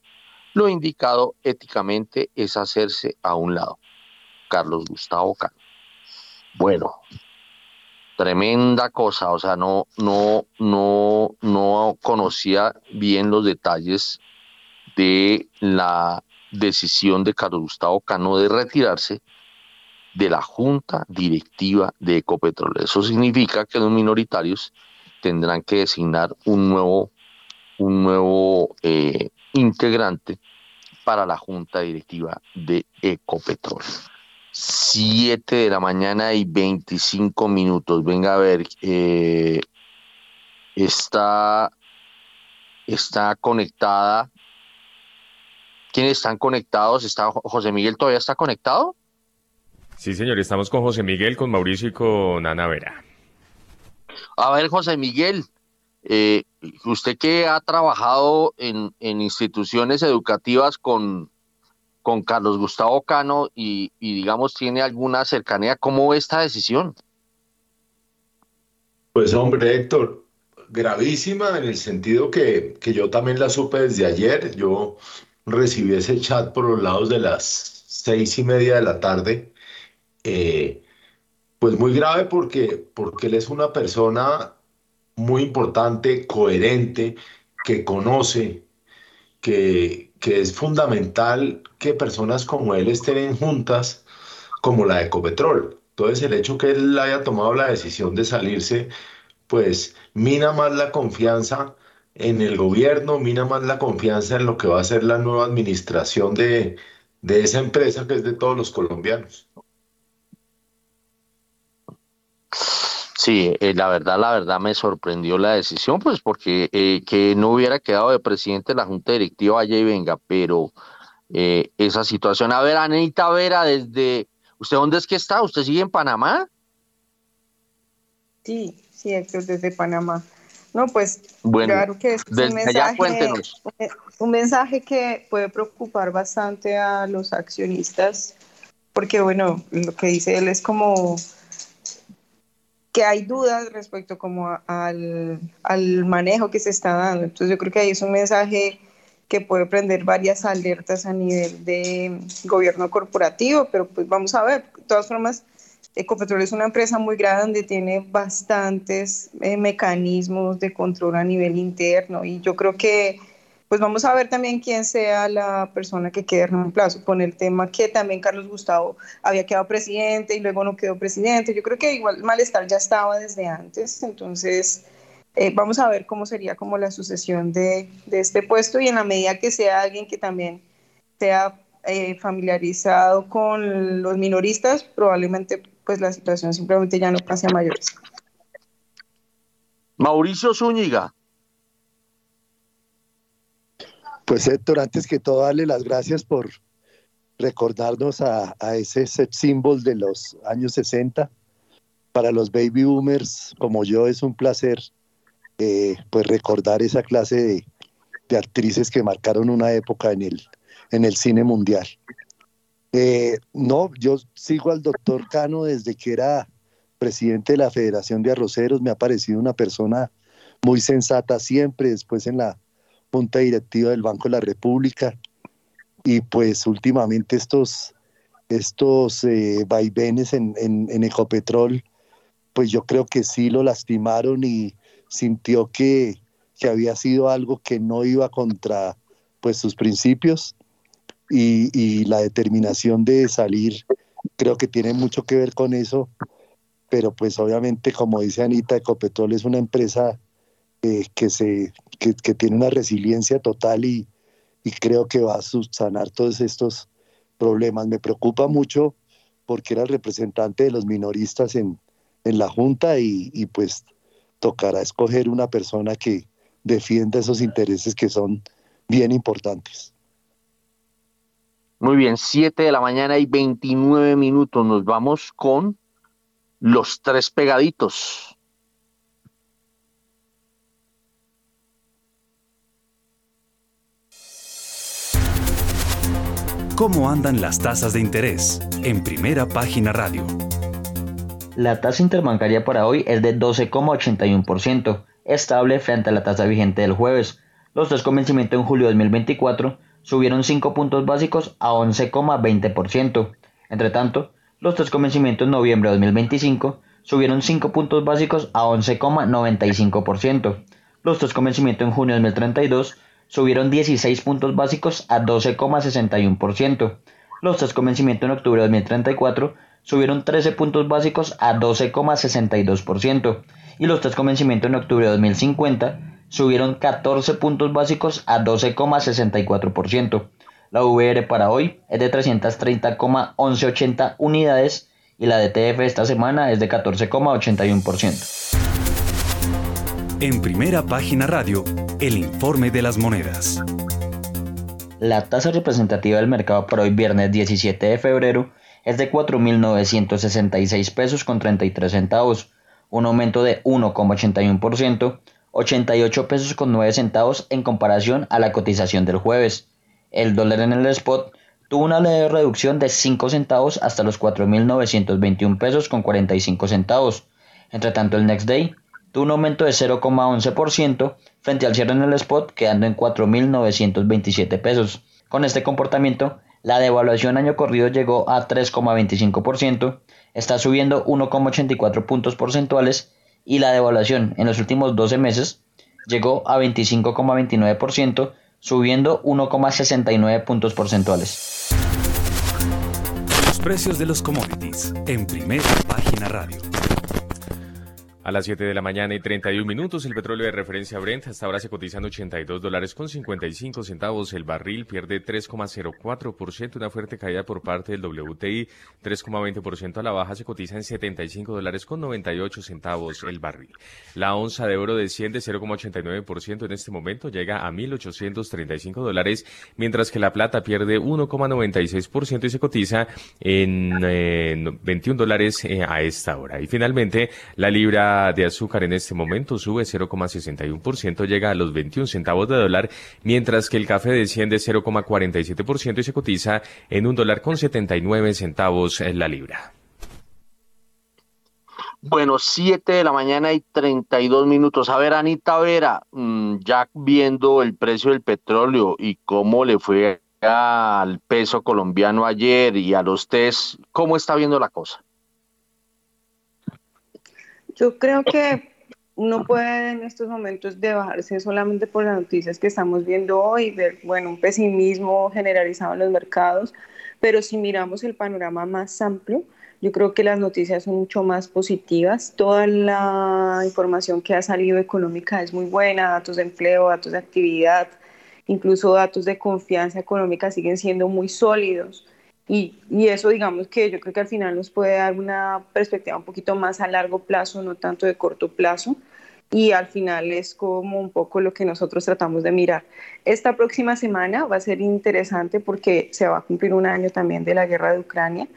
lo indicado éticamente es hacerse a un lado. Carlos Gustavo Cano. Bueno, tremenda cosa, o sea, no, no, no, no conocía bien los detalles de la decisión de Carlos Gustavo Cano de retirarse de la junta directiva de Ecopetrol. Eso significa que los minoritarios tendrán que designar un nuevo, un nuevo eh, integrante para la junta directiva de Ecopetrol. 7 de la mañana y 25 minutos. Venga a ver, eh, está, está conectada. ¿Quiénes están conectados? ¿Está José Miguel todavía está conectado? Sí, señor, estamos con José Miguel, con Mauricio y con Ana Vera. A ver, José Miguel, eh, usted que ha trabajado en, en instituciones educativas con, con Carlos Gustavo Cano y, digamos tiene alguna cercanía, ¿cómo ve esta decisión? Pues hombre, Héctor, gravísima en el sentido que, que yo también la supe desde ayer. Yo recibí ese chat por los lados de las seis y media de la tarde. Eh, pues muy grave porque, porque él es una persona muy importante, coherente, que conoce, que, que es fundamental que personas como él estén juntas como la de Ecopetrol. Entonces el hecho que él haya tomado la decisión de salirse, pues mina más la confianza en el gobierno, mina más la confianza en lo que va a ser la nueva administración de, de esa empresa que es de todos los colombianos. Sí, eh, la verdad, la verdad me sorprendió la decisión, pues porque eh, que no hubiera quedado de presidente de la Junta Directiva vaya y venga, pero eh, esa situación. A ver, Anita Vera, desde... ¿Usted dónde es que está? ¿Usted sigue en Panamá? Sí, sí, Héctor, desde Panamá. No, pues Bueno, claro que es un mensaje, cuéntenos. un mensaje que puede preocupar bastante a los accionistas, porque bueno, lo que dice él es como que hay dudas respecto como a- al, al manejo que se está dando. Entonces yo creo que ahí es un mensaje que puede prender varias alertas a nivel de gobierno corporativo, pero pues vamos a ver. De todas formas, Ecopetrol es una empresa muy grande, tiene bastantes eh, mecanismos de control a nivel interno y yo creo que pues vamos a ver también quién sea la persona que quede en reemplazo con el tema que también Carlos Gustavo había quedado presidente y luego no quedó presidente. Yo creo que igual malestar ya estaba desde antes, entonces eh, vamos a ver cómo sería como la sucesión de, de este puesto y en la medida que sea alguien que también sea eh, familiarizado con los minoristas, probablemente pues la situación simplemente ya no pase a mayores. Mauricio Zúñiga. Pues Héctor, antes que todo, darle las gracias por recordarnos a, ese sex symbol de los años 60. Para los baby boomers como yo es un placer eh, pues recordar esa clase de, de actrices que marcaron una época en el, en el cine mundial. Eh, no, yo sigo al doctor Cano desde que era presidente de la Federación de Arroceros, me ha parecido una persona muy sensata siempre, después en la Junta Directiva del Banco de la República, y pues últimamente estos, estos eh, vaivenes en, en, Ecopetrol, pues yo creo que sí lo lastimaron y sintió que, que había sido algo que no iba contra pues sus principios. Y, y la determinación de salir creo que tiene mucho que ver con eso, pero pues obviamente como dice Anita, Ecopetrol es una empresa eh, que, se, que, tiene una resiliencia total y, y creo que va a subsanar todos estos problemas. Me preocupa mucho porque era el representante de los minoristas en, en la Junta y, y pues tocará escoger una persona que defienda esos intereses que son bien importantes. Muy bien, 7 de la mañana y 29 minutos. Nos vamos con los tres pegaditos. ¿Cómo andan las tasas de interés? En primera página radio. La tasa interbancaria para hoy es de 12,81%, estable frente a la tasa vigente del jueves. Los tres con vencimiento en julio de 2024 subieron 5 puntos básicos a 11,20%. Entre tanto, los tres con vencimiento en noviembre de 2025 subieron 5 puntos básicos a 11,95%. Los tres con vencimiento en junio de 2032 subieron 16 puntos básicos a 12,61%. Los tres con vencimiento en octubre de 2034 subieron 13 puntos básicos a 12,62%. Y los tres con vencimiento en octubre de 2050 subieron 14 puntos básicos a 12,64%. La VR para hoy es de 330,1180 unidades y la DTF esta semana es de 14,81%. En primera página radio, el informe de las monedas. La tasa representativa del mercado para hoy viernes 17 de febrero es de 4.966 pesos con 33 centavos, un aumento de 1,81%, 88 pesos con 9 centavos en comparación a la cotización del jueves. El dólar en el spot tuvo una leve reducción de 5 centavos hasta los 4.921 pesos con 45 centavos. Entre tanto, el next day tuvo un aumento de 0,11% frente al cierre en el spot quedando en 4.927 pesos. Con este comportamiento, la devaluación año corrido llegó a 3,25%, está subiendo 1,84 puntos porcentuales y la devaluación en los últimos 12 meses llegó a 25,29%, subiendo 1,69 puntos porcentuales. Los precios de los commodities en primera página radio. A las 7 de la mañana y 31 minutos, el petróleo de referencia Brent hasta ahora se cotiza en 82 dólares con 55 centavos. El barril pierde 3,04%, una fuerte caída por parte del WTI, 3,20% a la baja, se cotiza en 75 dólares con 98 centavos el barril. La onza de oro desciende 0,89% en este momento, llega a 1.835 dólares, mientras que la plata pierde 1,96% y se cotiza en eh, 21 dólares eh, a esta hora. Y finalmente, la libra de azúcar en este momento sube 0,61%, llega a los 21 centavos de dólar, mientras que el café desciende 0,47% y se cotiza en un dólar con 79 centavos en la libra. Bueno, 7 de la mañana y 32 minutos. A ver, Anita Vera, mm, ya viendo el precio del petróleo y cómo le fue al peso colombiano ayer y a los test, ¿cómo está viendo la cosa? Yo creo que uno puede en estos momentos de bajarse solamente por las noticias que estamos viendo hoy, ver, bueno, un pesimismo generalizado en los mercados, pero si miramos el panorama más amplio, yo creo que las noticias son mucho más positivas. Toda la información que ha salido económica es muy buena, datos de empleo, datos de actividad, incluso datos de confianza económica siguen siendo muy sólidos. Y, y, eso, digamos que yo creo que al final nos puede dar una perspectiva un poquito más a largo plazo, no tanto de corto plazo. Y al final es como un poco lo que nosotros tratamos de mirar. Esta próxima semana va a ser interesante porque se va a cumplir un año también de la guerra de Ucrania.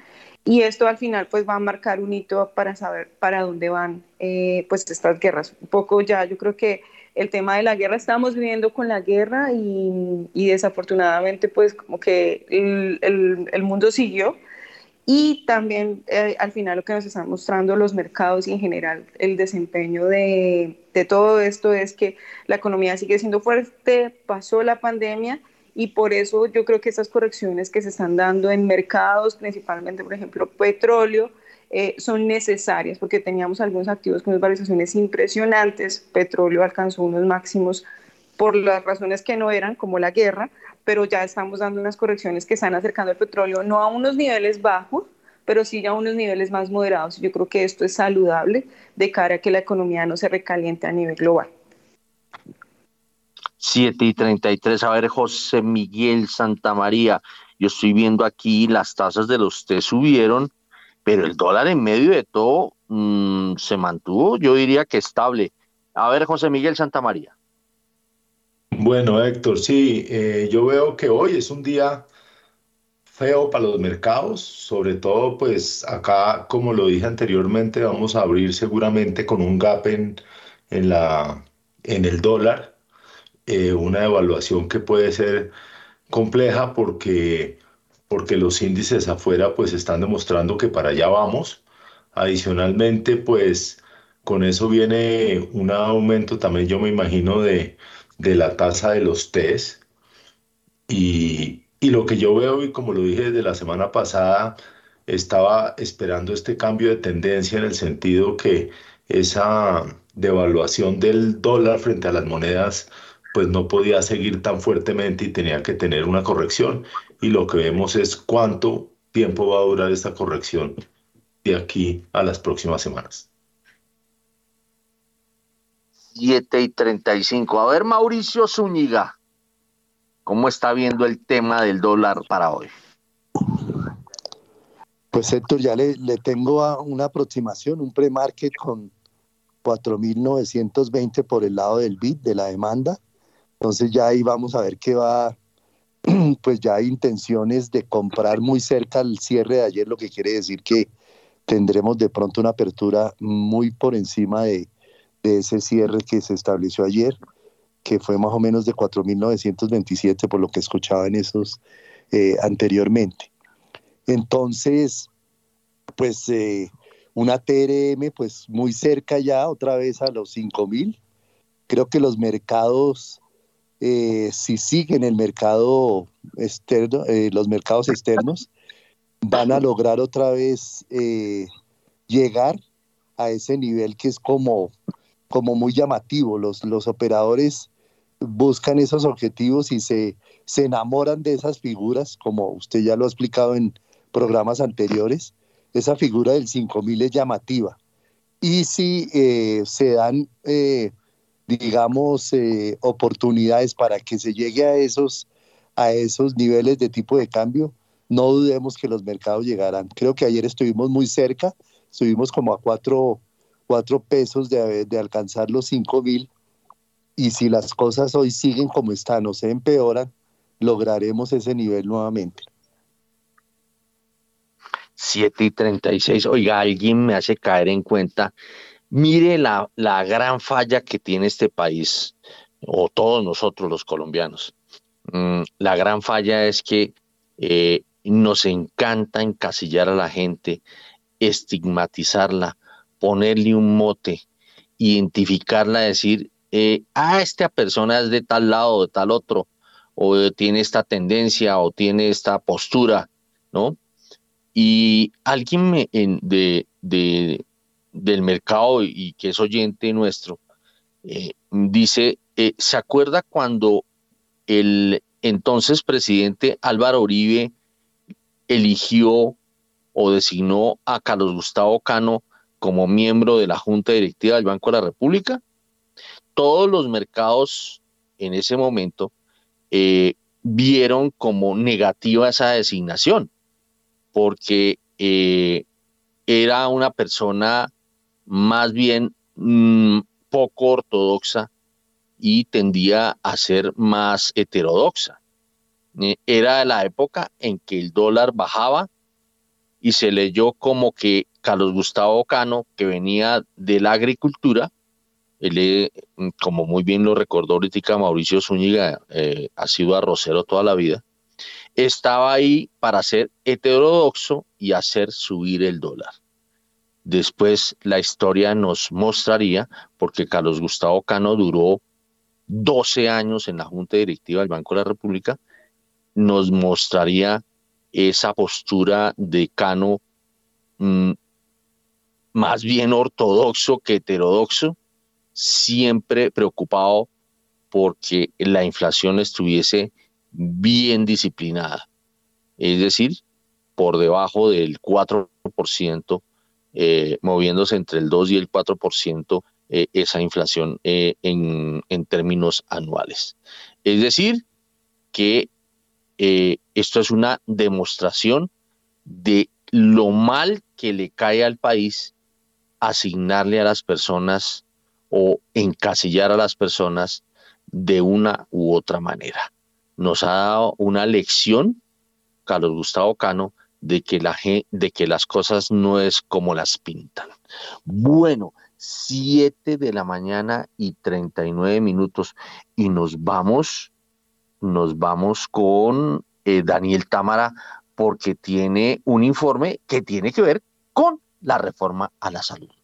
Y esto al final pues va a marcar un hito para saber para dónde van eh, pues estas guerras. Un poco ya yo creo que el tema de la guerra, estamos viviendo con la guerra y, desafortunadamente pues como que el mundo siguió. Y también eh, al final lo que nos están mostrando los mercados y en general el desempeño de, de todo esto es que la economía sigue siendo fuerte, pasó la pandemia y por eso yo creo que estas correcciones que se están dando en mercados, principalmente por ejemplo petróleo, eh, son necesarias porque teníamos algunos activos con unas valorizaciones impresionantes, petróleo alcanzó unos máximos por las razones que no eran, como la guerra, pero ya estamos dando unas correcciones que están acercando el petróleo no a unos niveles bajos, pero sí ya a unos niveles más moderados. Yo creo que esto es saludable de cara a que la economía no se recaliente a nivel global. 7 y 33, a ver, José Miguel Santamaría, yo estoy viendo aquí las tasas de los té subieron, pero el dólar en medio de todo mmm, se mantuvo, yo diría que estable. A ver, José Miguel Santamaría. Bueno, Héctor, sí, eh, yo veo que hoy es un día feo para los mercados, sobre todo pues acá, como lo dije anteriormente, vamos a abrir seguramente con un gap en, en, la, en el dólar, eh, una evaluación que puede ser compleja porque porque los índices afuera pues están demostrando que para allá vamos. Adicionalmente, pues con eso viene un aumento también, yo me imagino, de, de la tasa de los test. Y, y lo que yo veo, y como lo dije desde la semana pasada, estaba esperando este cambio de tendencia en el sentido que esa devaluación del dólar frente a las monedas pues no podía seguir tan fuertemente y tenía que tener una corrección y lo que vemos es cuánto tiempo va a durar esta corrección de aquí a las próximas semanas. 7 y 35. A ver, Mauricio Zúñiga, ¿cómo está viendo el tema del dólar para hoy? Pues Héctor, ya le, le tengo una aproximación, un pre-market con 4.920 por el lado del bid, de la demanda. Entonces ya ahí vamos a ver qué va *clears throat* pues ya hay intenciones de comprar muy cerca al cierre de ayer, lo que quiere decir que tendremos de pronto una apertura muy por encima de, ese cierre que se estableció ayer, que fue más o menos de 4.927 por lo que escuchaba en esos eh, anteriormente. Entonces, pues eh, una TRM pues muy cerca ya, otra vez a los 5.000. Creo que los mercados eh, si siguen el mercado externo, eh, los mercados externos, van a lograr otra vez eh, llegar a ese nivel que es como, como muy llamativo. Los, los operadores buscan esos objetivos y se, se enamoran de esas figuras, como usted ya lo ha explicado en programas anteriores. Esa figura del 5000 es llamativa. y si eh, se dan, eh, digamos, eh, oportunidades para que se llegue a esos, a esos niveles de tipo de cambio, no dudemos que los mercados llegarán. Creo que ayer estuvimos muy cerca, estuvimos como a cuatro, cuatro pesos de, de alcanzar los cinco mil, y si las cosas hoy siguen como están o se empeoran, lograremos ese nivel nuevamente. 7 y 36. Oiga, alguien me hace caer en cuenta. Mire la, la gran falla que tiene este país, o todos nosotros los colombianos. Mm, la gran falla es que eh, nos encanta encasillar a la gente, estigmatizarla, ponerle un mote, identificarla, decir, eh, ah, esta persona es de tal lado, de tal otro, o tiene esta tendencia, o tiene esta postura, ¿no? Y alguien me, en, de, de, del mercado y que es oyente nuestro, eh, dice, eh, ¿se acuerda cuando el entonces presidente Álvaro Uribe eligió o designó a Carlos Gustavo Cano como miembro de la Junta Directiva del Banco de la República? Todos los mercados en ese momento eh, vieron como negativa esa designación porque era una persona más bien mm, poco ortodoxa y tendía a ser más heterodoxa. Eh, era la época en que el dólar bajaba y se leyó como que Carlos Gustavo Cano, que venía de la agricultura, él, mm, como muy bien lo recordó ahorita Mauricio Zúñiga, eh, ha sido arrocero toda la vida, estaba ahí para ser heterodoxo y hacer subir el dólar. Después la historia nos mostraría, porque Carlos Gustavo Cano duró 12 años en la Junta Directiva del Banco de la República, nos mostraría esa postura de Cano mm, más bien ortodoxo que heterodoxo, siempre preocupado porque la inflación estuviese bien disciplinada, es decir, por debajo del 4%, eh, moviéndose entre el 2 y el 4% eh, esa inflación eh, en, en, términos anuales. Es decir, que esto es una demostración de lo mal que le cae al país asignarle a las personas o encasillar a las personas de una u otra manera nos ha dado una lección, Carlos Gustavo Cano, de que, la, de que las cosas no es como las pintan. Bueno, 7 de la mañana y 39 minutos y nos vamos, nos vamos con eh, Daniel Támara porque tiene un informe que tiene que ver con la reforma a la salud.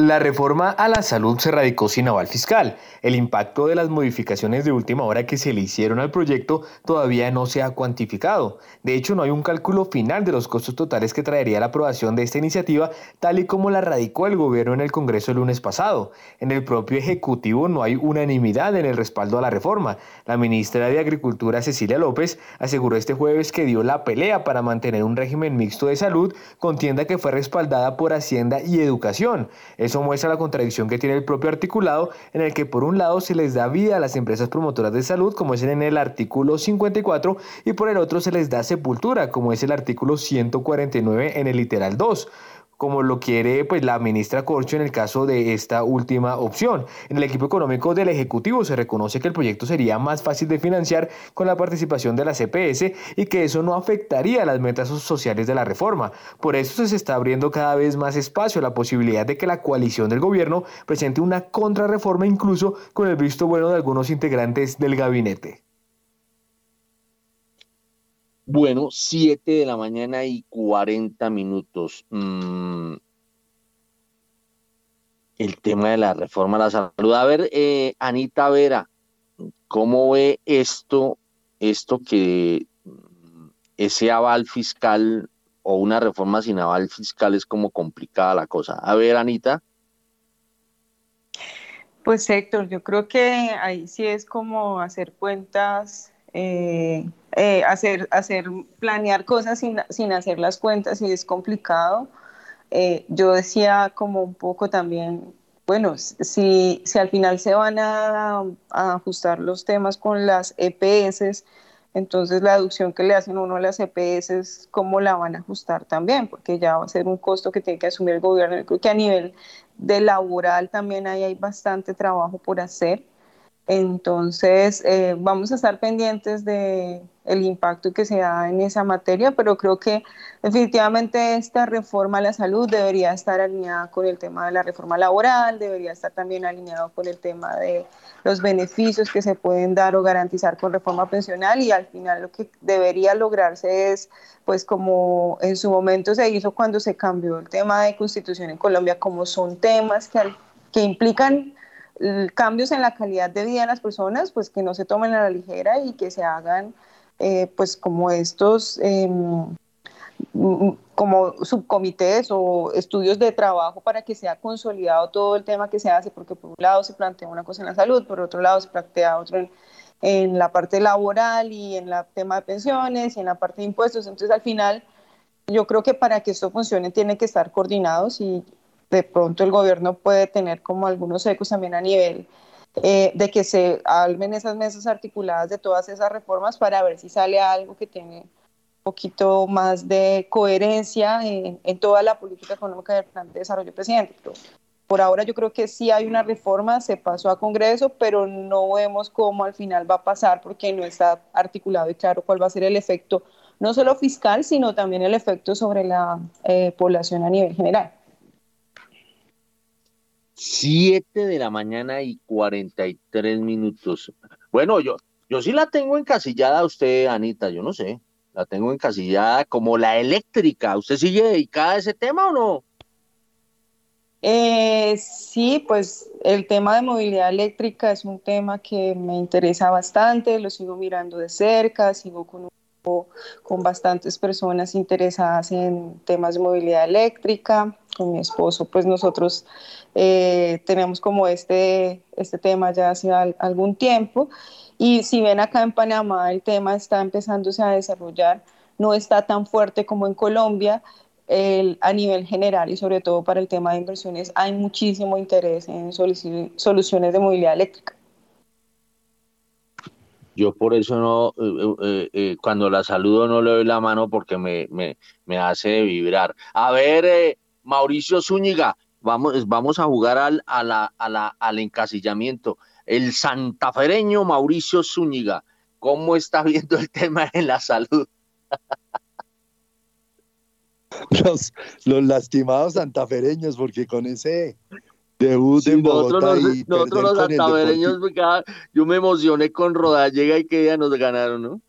La reforma a la salud se radicó sin aval fiscal. El impacto de las modificaciones de última hora que se le hicieron al proyecto todavía no se ha cuantificado. De hecho, no hay un cálculo final de los costos totales que traería la aprobación de esta iniciativa, tal y como la radicó el gobierno en el Congreso el lunes pasado. En el propio Ejecutivo no hay unanimidad en el respaldo a la reforma. La ministra de Agricultura, Cecilia López, aseguró este jueves que dio la pelea para mantener un régimen mixto de salud, contienda que fue respaldada por Hacienda y Educación. Eso muestra la contradicción que tiene el propio articulado en el que por un lado se les da vida a las empresas promotoras de salud, como es en el artículo 54, y por el otro se les da sepultura, como es el artículo 149 en el literal 2 como lo quiere pues la ministra Corcho en el caso de esta última opción. En el equipo económico del Ejecutivo se reconoce que el proyecto sería más fácil de financiar con la participación de la CPS y que eso no afectaría las metas sociales de la reforma. Por eso se está abriendo cada vez más espacio a la posibilidad de que la coalición del gobierno presente una contrarreforma incluso con el visto bueno de algunos integrantes del gabinete. Bueno, 7 de la mañana y 40 minutos. Mm, el tema de la reforma a la salud. A ver, eh, Anita Vera, ¿cómo ve esto, esto que mm, ese aval fiscal o una reforma sin aval fiscal es como complicada la cosa? A ver, Anita. Pues Héctor, yo creo que ahí sí es como hacer cuentas eh, eh, hacer, hacer, planear cosas sin, sin, hacer las cuentas y es complicado. eh, yo decía como un poco también, bueno, si, si al final se van a, a ajustar los temas con las EPS, entonces la deducción que le hacen uno a las EPS, ¿cómo la van a ajustar también? Porque ya va a ser un costo que tiene que asumir el gobierno. Yo creo que a nivel de laboral también ahí hay bastante trabajo por hacer. Entonces, eh, vamos a estar pendientes de el impacto que se da en esa materia, pero creo que definitivamente esta reforma a la salud debería estar alineada con el tema de la reforma laboral, debería estar también alineado con el tema de los beneficios que se pueden dar o garantizar con reforma pensional y al final lo que debería lograrse es, pues como en su momento se hizo cuando se cambió el tema de constitución en Colombia, como son temas que, que implican cambios en la calidad de vida de las personas, pues que no se tomen a la ligera y que se hagan eh, pues como estos em, como subcomités o estudios de trabajo para que sea consolidado todo el tema que se hace, porque por un lado se plantea una cosa en la salud, por otro lado se plantea otro en, en la parte laboral y en el tema de pensiones y en la parte de impuestos. Entonces al final yo creo que para que esto funcione tiene que estar coordinados y de pronto el gobierno puede tener como algunos ecos también a nivel eh, de que se armen esas mesas articuladas de todas esas reformas para ver si sale algo que tiene un poquito más de coherencia en, toda la política económica del plan de desarrollo presidente. por ahora yo creo que sí hay una reforma, se pasó a Congreso, pero no vemos cómo al final va a pasar porque no está articulado y claro cuál va a ser el efecto, no solo fiscal, sino también el efecto sobre la eh, población a nivel general. 7 de la mañana y 43 minutos. Bueno, yo, yo sí la tengo encasillada a usted, Anita, yo no sé. La tengo encasillada como la eléctrica. ¿Usted sigue dedicada a ese tema o no? Eh, sí, pues el tema de movilidad eléctrica es un tema que me interesa bastante, lo sigo mirando de cerca, sigo con, con bastantes personas interesadas en temas de movilidad eléctrica con mi esposo, pues nosotros eh, tenemos como este, este tema ya hace algún tiempo. Y si ven acá en Panamá el tema está empezándose a desarrollar, no está tan fuerte como en Colombia el, a nivel general y sobre todo para el tema de inversiones hay muchísimo interés en soluciones de movilidad eléctrica. Yo por eso no, eh, eh, cuando la saludo no le doy la mano porque me, me, me hace vibrar. A ver, Mauricio Zúñiga, vamos, vamos a jugar al, a la, a la, al encasillamiento. El santafereño Mauricio Zúñiga, ¿cómo está *laughs* viendo el tema en la salud? *laughs* los, los lastimados santafereños, porque con ese debut en Bogotá nosotros, y nosotros los santafereños, yo me emocioné con Rodallega y que ya nos ganaron, ¿no?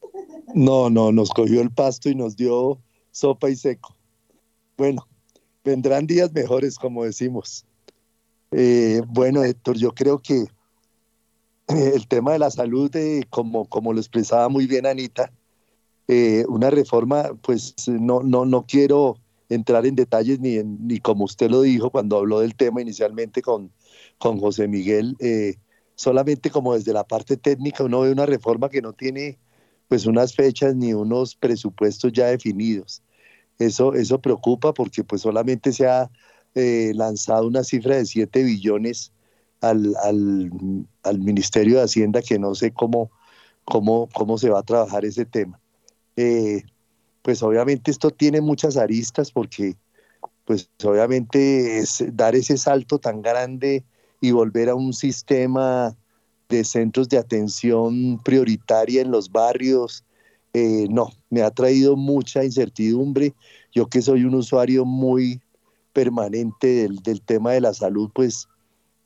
No, no, nos cogió el pasto y nos dio sopa y seco. Bueno, vendrán días mejores, como decimos. Eh, bueno, Héctor, yo creo que eh, el tema de la salud, eh, como, como lo expresaba muy bien Anita, una reforma, pues no, no, no quiero entrar en detalles ni, ni como usted lo dijo cuando habló del tema inicialmente con, con José Miguel, solamente como desde la parte técnica uno ve una reforma que no tiene pues unas fechas ni unos presupuestos ya definidos. Eso, eso preocupa porque pues solamente se ha eh, lanzado una cifra de 7 billones al, al, Ministerio de Hacienda que no sé cómo, cómo, cómo se va a trabajar ese tema. Eh, pues obviamente esto tiene muchas aristas porque pues obviamente es dar ese salto tan grande y volver a un sistema de centros de atención prioritaria en los barrios, eh, no, me ha traído mucha incertidumbre. Yo que soy un usuario muy permanente del, tema de la salud, pues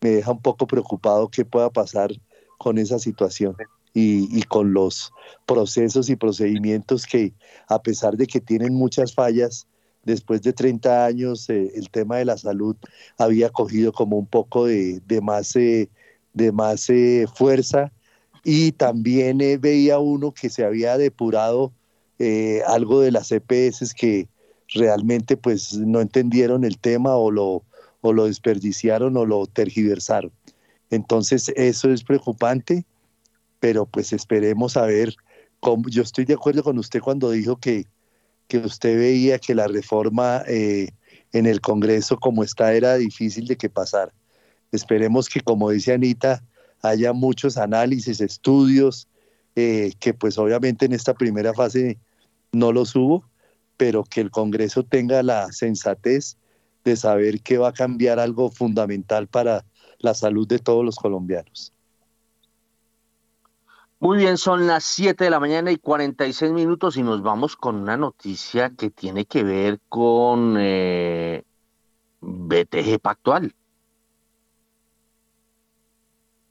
me deja un poco preocupado qué pueda pasar con esa situación y, con los procesos y procedimientos que, a pesar de que tienen muchas fallas, después de 30 años eh, el tema de la salud había cogido como un poco de, más, eh, de más fuerza y también eh, veía uno que se había depurado eh, algo de las EPS que realmente pues no entendieron el tema o lo, o lo desperdiciaron o lo tergiversaron. Entonces eso es preocupante, pero pues esperemos a ver cómo, yo estoy de acuerdo con usted cuando dijo que, que usted veía que la reforma eh, en el Congreso como está era difícil de que pasara. Esperemos que, como dice Anita, haya muchos análisis, estudios, eh, que pues obviamente en esta primera fase no los hubo, pero que el Congreso tenga la sensatez de saber que va a cambiar algo fundamental para la salud de todos los colombianos. Muy bien, son las 7 de la mañana y 46 minutos y nos vamos con una noticia que tiene que ver con eh, BTG Pactual.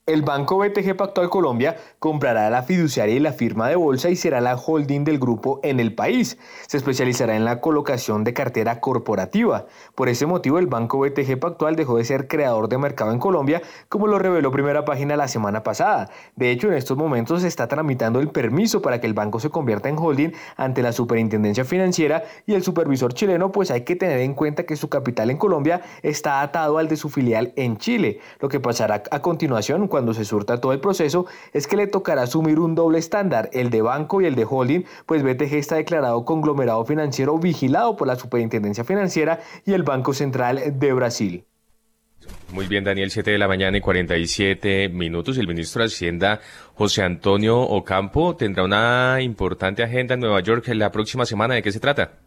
El Banco BTG Pactual Colombia comprará la fiduciaria y la firma de bolsa y será la holding del grupo en el país. Se especializará en la colocación de cartera corporativa. Por ese motivo, el Banco BTG Pactual dejó de ser creador de mercado en Colombia, como lo reveló Primera Página la semana pasada. De hecho, en estos momentos se está tramitando el permiso para que el banco se convierta en holding ante la Superintendencia Financiera y el supervisor chileno, pues hay que tener en cuenta que su capital en Colombia está atado al de su filial en Chile. Lo que pasará a continuación cuando se surta todo el proceso es que le tocará asumir un doble estándar, el de banco y el de holding, pues BTG está declarado conglomerado financiero vigilado por la Superintendencia Financiera y el Banco Central de Brasil. Muy bien, Daniel, 7 de la mañana y 47 minutos. El ministro de Hacienda, José Antonio Ocampo, tendrá una importante agenda en Nueva York la próxima semana. ¿De qué se trata?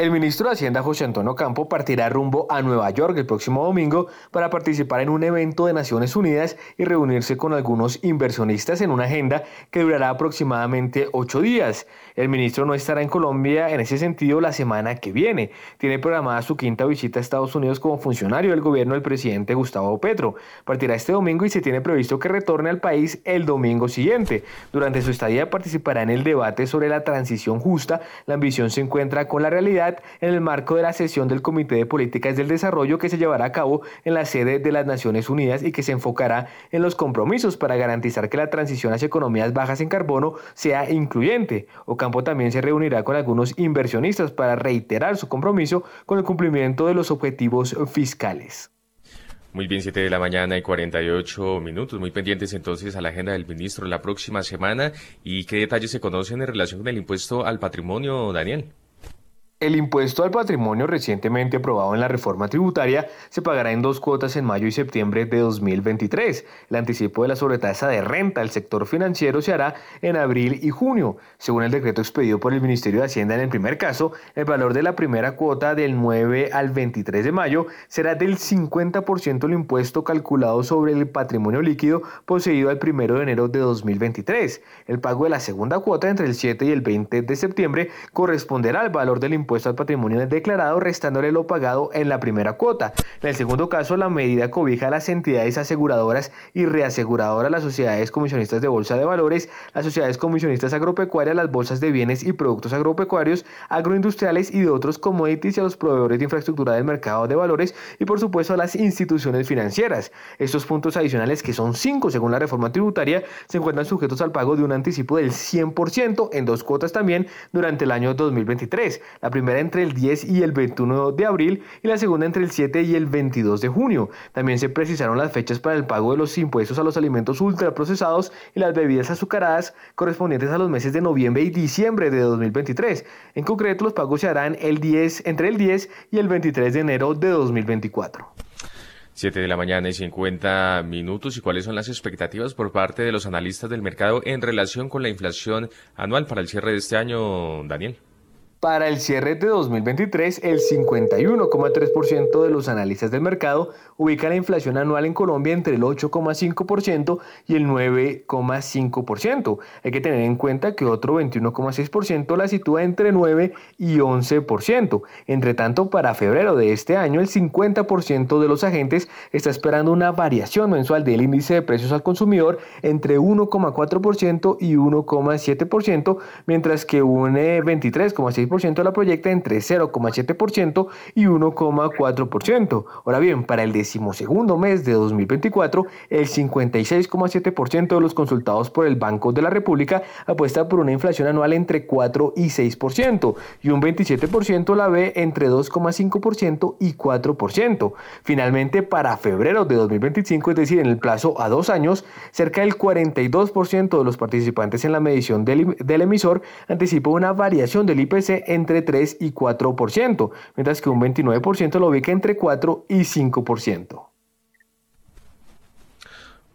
El ministro de Hacienda José Antonio Campo partirá rumbo a Nueva York el próximo domingo para participar en un evento de Naciones Unidas y reunirse con algunos inversionistas en una agenda que durará aproximadamente ocho días. El ministro no estará en Colombia en ese sentido la semana que viene. Tiene programada su quinta visita a Estados Unidos como funcionario del gobierno del presidente Gustavo Petro. Partirá este domingo y se tiene previsto que retorne al país el domingo siguiente. Durante su estadía participará en el debate sobre la transición justa. La ambición se encuentra con la realidad en el marco de la sesión del Comité de Políticas del Desarrollo que se llevará a cabo en la sede de las Naciones Unidas y que se enfocará en los compromisos para garantizar que la transición hacia economías bajas en carbono sea incluyente. Ocampo también se reunirá con algunos inversionistas para reiterar su compromiso con el cumplimiento de los objetivos fiscales. Muy bien, 7 de la mañana y 48 minutos. Muy pendientes entonces a la agenda del ministro la próxima semana. ¿Y qué detalles se conocen en relación con el impuesto al patrimonio, Daniel? El impuesto al patrimonio recientemente aprobado en la reforma tributaria se pagará en dos cuotas en mayo y septiembre de 2023. El anticipo de la sobretasa de renta del sector financiero se hará en abril y junio. Según el decreto expedido por el Ministerio de Hacienda en el primer caso, el valor de la primera cuota del 9 al 23 de mayo será del 50% el impuesto calculado sobre el patrimonio líquido poseído al 1 de enero de 2023. El pago de la segunda cuota entre el 7 y el 20 de septiembre corresponderá al valor del impuesto impuesto al patrimonio declarado restándole lo pagado en la primera cuota. En el segundo caso, la medida cobija a las entidades aseguradoras y reaseguradoras, las sociedades comisionistas de bolsa de valores, las sociedades comisionistas agropecuarias, las bolsas de bienes y productos agropecuarios, agroindustriales y de otros commodities y a los proveedores de infraestructura del mercado de valores y por supuesto a las instituciones financieras. Estos puntos adicionales, que son cinco según la reforma tributaria, se encuentran sujetos al pago de un anticipo del 100% en dos cuotas también durante el año 2023. La primera entre el 10 y el 21 de abril y la segunda entre el 7 y el 22 de junio. También se precisaron las fechas para el pago de los impuestos a los alimentos ultraprocesados y las bebidas azucaradas correspondientes a los meses de noviembre y diciembre de 2023. En concreto, los pagos se harán el 10, entre el 10 y el 23 de enero de 2024. 7 de la mañana y 50 minutos. ¿Y cuáles son las expectativas por parte de los analistas del mercado en relación con la inflación anual para el cierre de este año, Daniel? Para el cierre de 2023, el 51,3% de los analistas del mercado ubica la inflación anual en Colombia entre el 8,5% y el 9,5%. Hay que tener en cuenta que otro 21,6% la sitúa entre 9 y 11%. Entre tanto, para febrero de este año, el 50% de los agentes está esperando una variación mensual del índice de precios al consumidor entre 1,4% y 1,7%, mientras que un 23,6% la proyecta entre 0,7% y 1,4%. Ahora bien, para el decimosegundo mes de 2024, el 56,7% de los consultados por el Banco de la República apuesta por una inflación anual entre 4 y 6% y un 27% la ve entre 2,5% y 4%. Finalmente, para febrero de 2025, es decir, en el plazo a dos años, cerca del 42% de los participantes en la medición del, del emisor anticipa una variación del IPC ubique entre 3 y 4%, mientras que un 29% lo ubica entre 4 y 5%.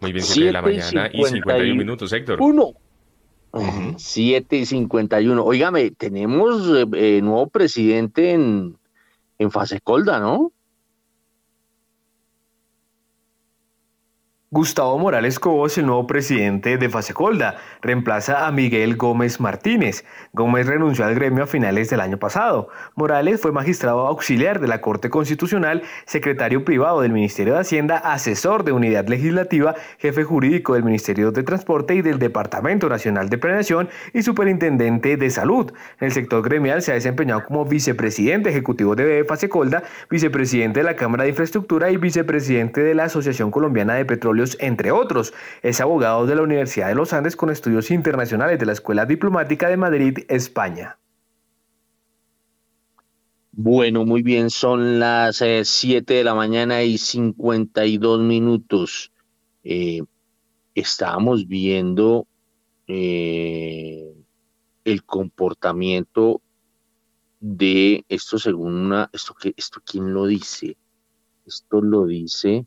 Muy bien, 7 de la mañana y 51 minutos, Héctor. Uno. 7 y 51. Óigame, tenemos eh, eh, nuevo presidente en, en fase colda, ¿no? Gustavo Morales Cobos, el nuevo presidente de Fasecolda, reemplaza a Miguel Gómez Martínez. Gómez renunció al gremio a finales del año pasado. Morales fue magistrado auxiliar de la Corte Constitucional, secretario privado del Ministerio de Hacienda, asesor de Unidad Legislativa, jefe jurídico del Ministerio de Transporte y del Departamento Nacional de Planeación y superintendente de Salud. En el sector gremial se ha desempeñado como vicepresidente ejecutivo de Fasecolda, vicepresidente de la Cámara de Infraestructura y vicepresidente de la Asociación Colombiana de Petróleo entre otros. Es abogado de la Universidad de los Andes con estudios internacionales de la Escuela Diplomática de Madrid, España. Bueno, muy bien, son las 7 de la mañana y 52 minutos. Eh, estábamos viendo eh, el comportamiento de esto según una, esto que, esto quién lo dice, esto lo dice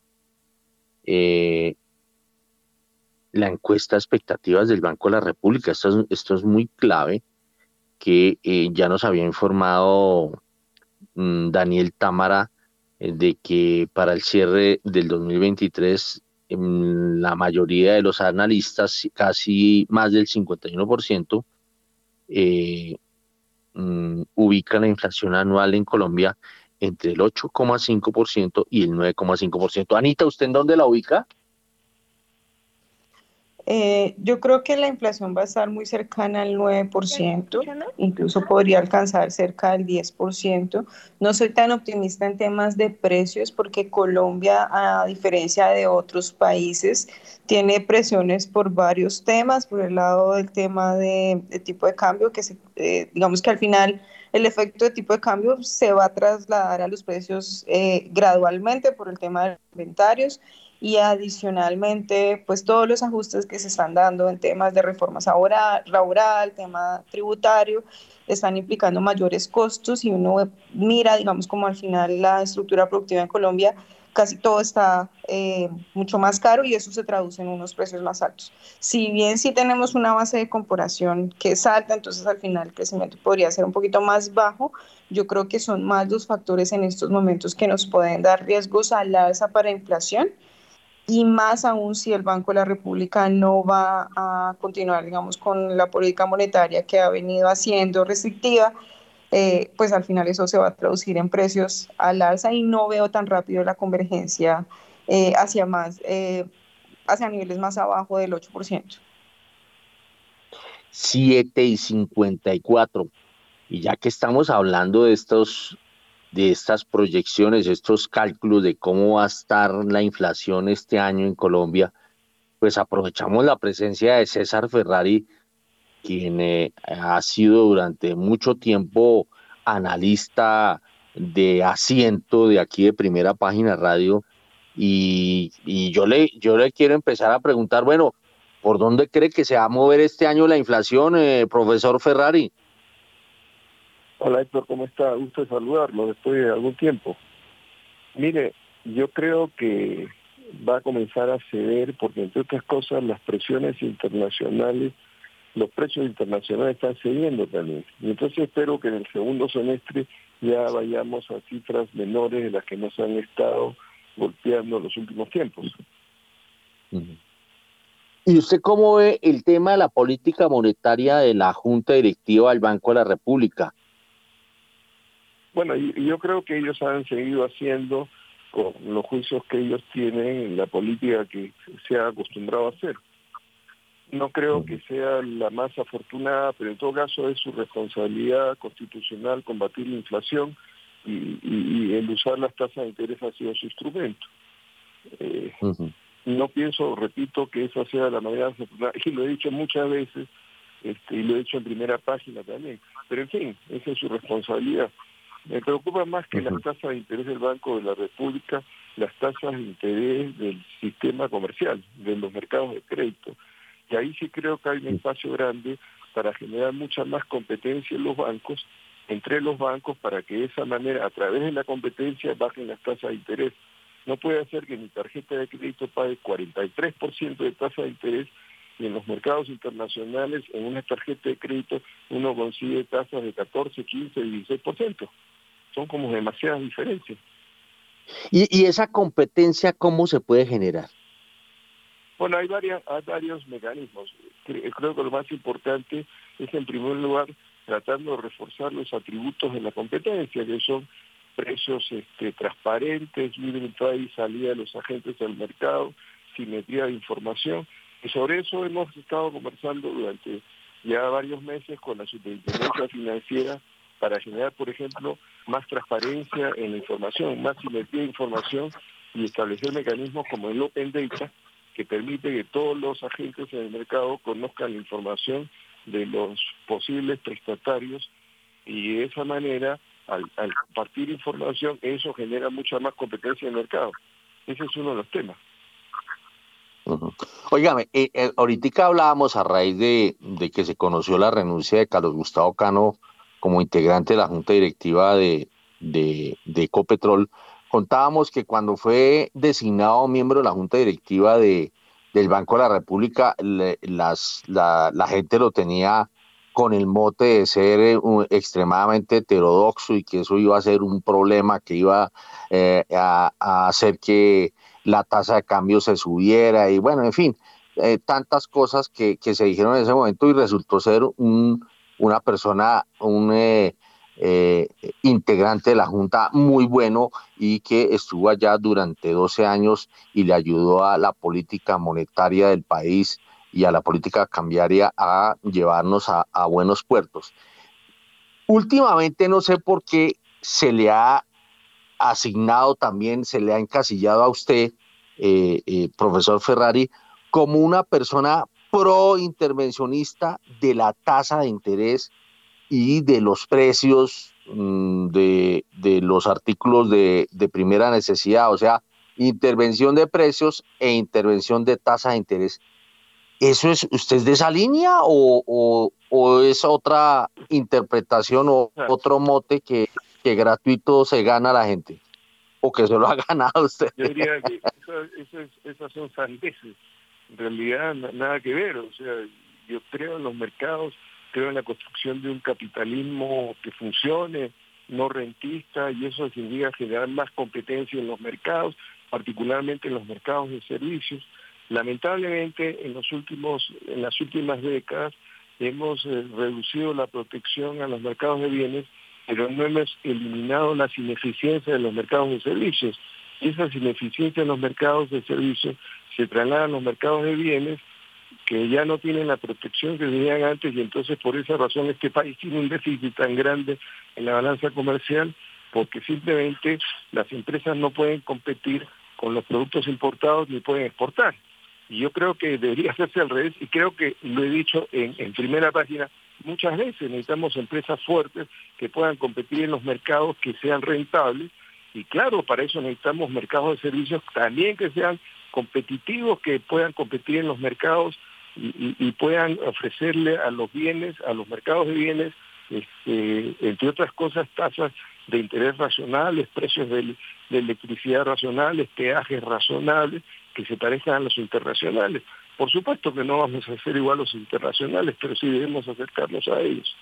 eh, la encuesta de expectativas del Banco de la República. Esto es, esto es muy clave, que eh, ya nos había informado mm, Daniel Támara eh, de que para el cierre del 2023 mm, la mayoría de los analistas, casi más del 51%, mm, ubican la inflación anual en Colombia entre el 8,5% y el 9,5%. Anita, ¿usted en dónde la ubica? Eh, yo creo que la inflación va a estar muy cercana al 9%, incluso podría alcanzar cerca del 10%. No soy tan optimista en temas de precios porque Colombia, a diferencia de otros países, tiene presiones por varios temas, por el lado del tema de, tipo de cambio, que se, eh, digamos que al final el efecto de tipo de cambio se va a trasladar a los precios eh, gradualmente por el tema de inventarios y adicionalmente pues todos los ajustes que se están dando en temas de reforma laboral, laboral, tema tributario, están implicando mayores costos y uno mira, digamos, como al final la estructura productiva en Colombia, casi todo está eh, mucho más caro y eso se traduce en unos precios más altos. Si bien sí tenemos una base de comparación que es alta, entonces al final el crecimiento podría ser un poquito más bajo, yo creo que son más los factores en estos momentos que nos pueden dar riesgos al alza para inflación y más aún si el Banco de la República no va a continuar, digamos, con la política monetaria que ha venido haciendo restrictiva, eh, pues al final eso se va a traducir en precios al alza y no veo tan rápido la convergencia eh, hacia más, eh, hacia niveles más abajo del 8%. 7 y 54. Y ya que estamos hablando de estos de estas proyecciones, estos cálculos de cómo va a estar la inflación este año en Colombia, pues aprovechamos la presencia de César Ferrari, quien eh, ha sido durante mucho tiempo analista de asiento de aquí de primera página radio y, y, yo, le, yo le quiero empezar a preguntar, bueno, ¿por dónde cree que se va a mover este año la inflación, eh, profesor Ferrari? Hola Héctor, ¿cómo está? Gusto de saludarlo después de algún tiempo. Mire, yo creo que va a comenzar a ceder porque entre otras cosas las presiones internacionales, los precios internacionales están cediendo también. Y entonces espero que en el segundo semestre ya vayamos a cifras menores de las que nos han estado golpeando en los últimos tiempos. ¿Y usted cómo ve el tema de la política monetaria de la Junta Directiva del Banco de la República? Bueno, yo creo que ellos han seguido haciendo con los juicios que ellos tienen la política que se ha acostumbrado a hacer. No creo que sea la más afortunada, pero en todo caso es su responsabilidad constitucional combatir la inflación y, el usar las tasas de interés ha sido su instrumento. Eh, no pienso, repito, que esa sea la manera afortunada, y lo he dicho muchas veces, este, y lo he dicho en primera página también, pero en fin, esa es su responsabilidad. Me preocupa más que las tasas de interés del Banco de la República, las tasas de interés del sistema comercial, de los mercados de crédito. Y ahí sí creo que hay un espacio grande para generar mucha más competencia en los bancos entre los bancos para que de esa manera, a través de la competencia, bajen las tasas de interés. No puede ser que mi tarjeta de crédito pague 43% de tasa de interés y en los mercados internacionales, en una tarjeta de crédito, uno consigue tasas de 14, 15 y 16%. Son como demasiadas diferencias. ¿Y, y esa competencia cómo se puede generar? Bueno, hay, varios mecanismos. Cre- Creo que lo más importante es, en primer lugar, tratando de reforzar los atributos de la competencia, que son precios este, transparentes, libre entrada y salida de los agentes del mercado, simetría de información. Y sobre eso hemos estado conversando durante ya varios meses con la superintendencia financiera para generar, por ejemplo, más transparencia en la información, más simetría de información y establecer mecanismos como el Open Data, que permite que todos los agentes en el mercado conozcan la información de los posibles prestatarios y de esa manera, al, compartir información, eso genera mucha más competencia en el mercado. Ese es uno de los temas. Óigame, eh, eh, ahorita hablábamos a raíz de, de que se conoció la renuncia de Carlos Gustavo Cano como integrante de la Junta Directiva de, de, de Ecopetrol. Contábamos que cuando fue designado miembro de la Junta Directiva de, del Banco de la República, las, la, gente lo tenía con el mote de ser eh, un- extremadamente heterodoxo y que eso iba a ser un problema que iba eh, a, a hacer que la tasa de cambio se subiera y bueno, en fin, eh, tantas cosas que, que se dijeron en ese momento y resultó ser un, una persona, un eh, eh, integrante de la Junta muy bueno y que estuvo allá durante 12 años y le ayudó a la política monetaria del país y a la política cambiaria a llevarnos a, buenos puertos. Últimamente no sé por qué se le ha asignado también, se le ha encasillado a usted, eh, eh, profesor Ferrari, como una persona pro intervencionista de la tasa de interés y de los precios mm, de, de los artículos de, de primera necesidad, o sea, intervención de precios e intervención de tasa de interés. ¿Eso es, usted es de esa línea o, o- o es otra interpretación o otro mote que, que gratuito se gana a la gente? ¿O que se lo ha ganado usted? Yo diría que eso- eso es- esas son sandeces. En realidad, na- nada que ver. O sea, yo creo en los mercados, creo en la construcción de un capitalismo que funcione, no rentista, y eso significa generar más competencia en los mercados, particularmente en los mercados de servicios. Lamentablemente, en los últimos, en las últimas décadas, hemos eh, reducido la protección a los mercados de bienes, pero no hemos eliminado las ineficiencias de los mercados de servicios. Y esas ineficiencias en los mercados de servicios se trasladan a los mercados de bienes que ya no tienen la protección que tenían antes y entonces por esa razón este país tiene un déficit tan grande en la balanza comercial porque simplemente las empresas no pueden competir con los productos importados ni pueden exportar. Y yo creo que debería *laughs* hacerse al revés y creo que lo he dicho en, en primera página muchas veces, necesitamos empresas fuertes que puedan competir en los mercados que sean rentables y claro, para eso necesitamos mercados de servicios también que sean competitivos, que puedan competir en los mercados y, y- puedan ofrecerle a los bienes, a los mercados de bienes, este, entre otras cosas, tasas de interés racionales, precios de, de electricidad racionales, peajes razonables, que se parezcan a los internacionales. Por supuesto que no vamos a hacer igual los internacionales, pero sí debemos acercarnos a ellos.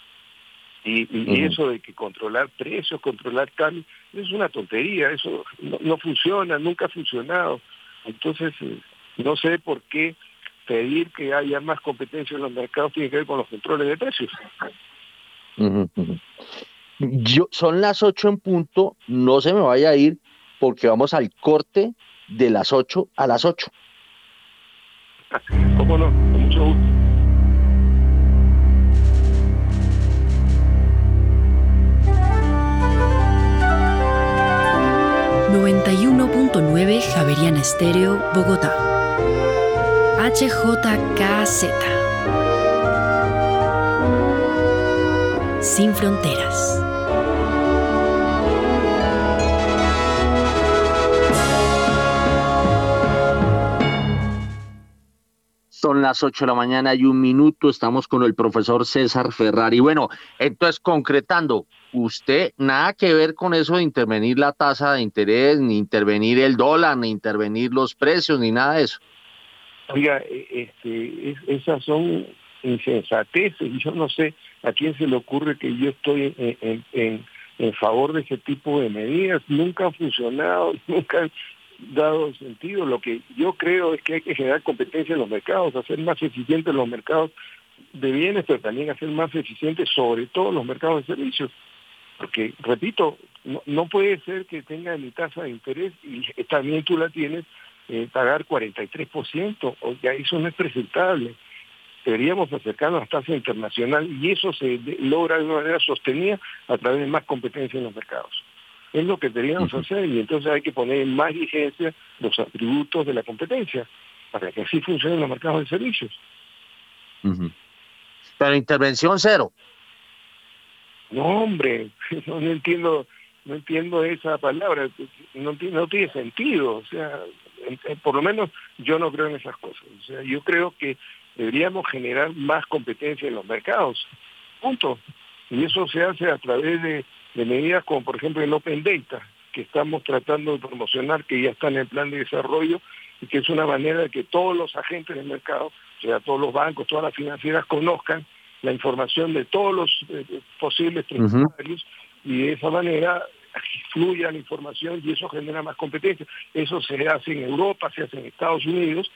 Y, y- eso de que controlar precios, controlar cambios, es una tontería, eso no, no funciona, nunca ha funcionado. Entonces, eh, no sé por qué pedir que haya más competencia en los mercados tiene que ver con los controles de precios. Yo, son las 8 en punto, no se me vaya a ir porque vamos al corte de las 8 a las 8. *laughs* ¿Cómo no? Con mucho gusto. .9 Javeriana Estéreo, Bogotá. HJKZ. Sin fronteras. Son las 8 de la mañana y un minuto, estamos con el profesor César Ferrari. Bueno, entonces concretando, usted nada que ver con eso de intervenir la tasa de interés, ni intervenir el dólar, ni intervenir los precios, ni nada de eso. Oiga, e- este, es- esas son insensateces yo no sé a quién se le ocurre que yo estoy en favor de ese tipo de medidas. Nunca han funcionado, *laughs* nunca han dado sentido. Lo que yo creo es que hay que generar competencia en los mercados, hacer más eficientes los mercados de bienes, pero también hacer más eficientes sobre todo los mercados de servicios. Porque, repito, no, no puede ser que tenga mi tasa de interés y *laughs* también tú la tienes, eh, pagar 43%, o ya eso no es presentable. Deberíamos acercarnos a la tasa internacional y eso se logra de una manera sostenida a través de más competencia en los mercados. Es lo que deberíamos hacer y entonces hay que poner en más vigencia los atributos de la competencia para que así funcionen los mercados de servicios. Pero intervención cero. No, hombre, *laughs* no, no entiendo, no entiendo esa palabra, no, no tiene sentido, o sea, por lo menos yo no creo en esas cosas, o sea, yo creo que deberíamos generar más competencia en los mercados, punto, y eso se hace a través de, de medidas como por ejemplo el Open Data, que estamos tratando de promocionar, que ya está en el plan de desarrollo, y que es una manera de que todos los agentes del mercado, o sea, todos los bancos, todas las financieras conozcan la información de todos los eh, posibles tributarios y de esa manera fluya la información y eso genera más competencia. Eso se hace en Europa, se hace en Estados Unidos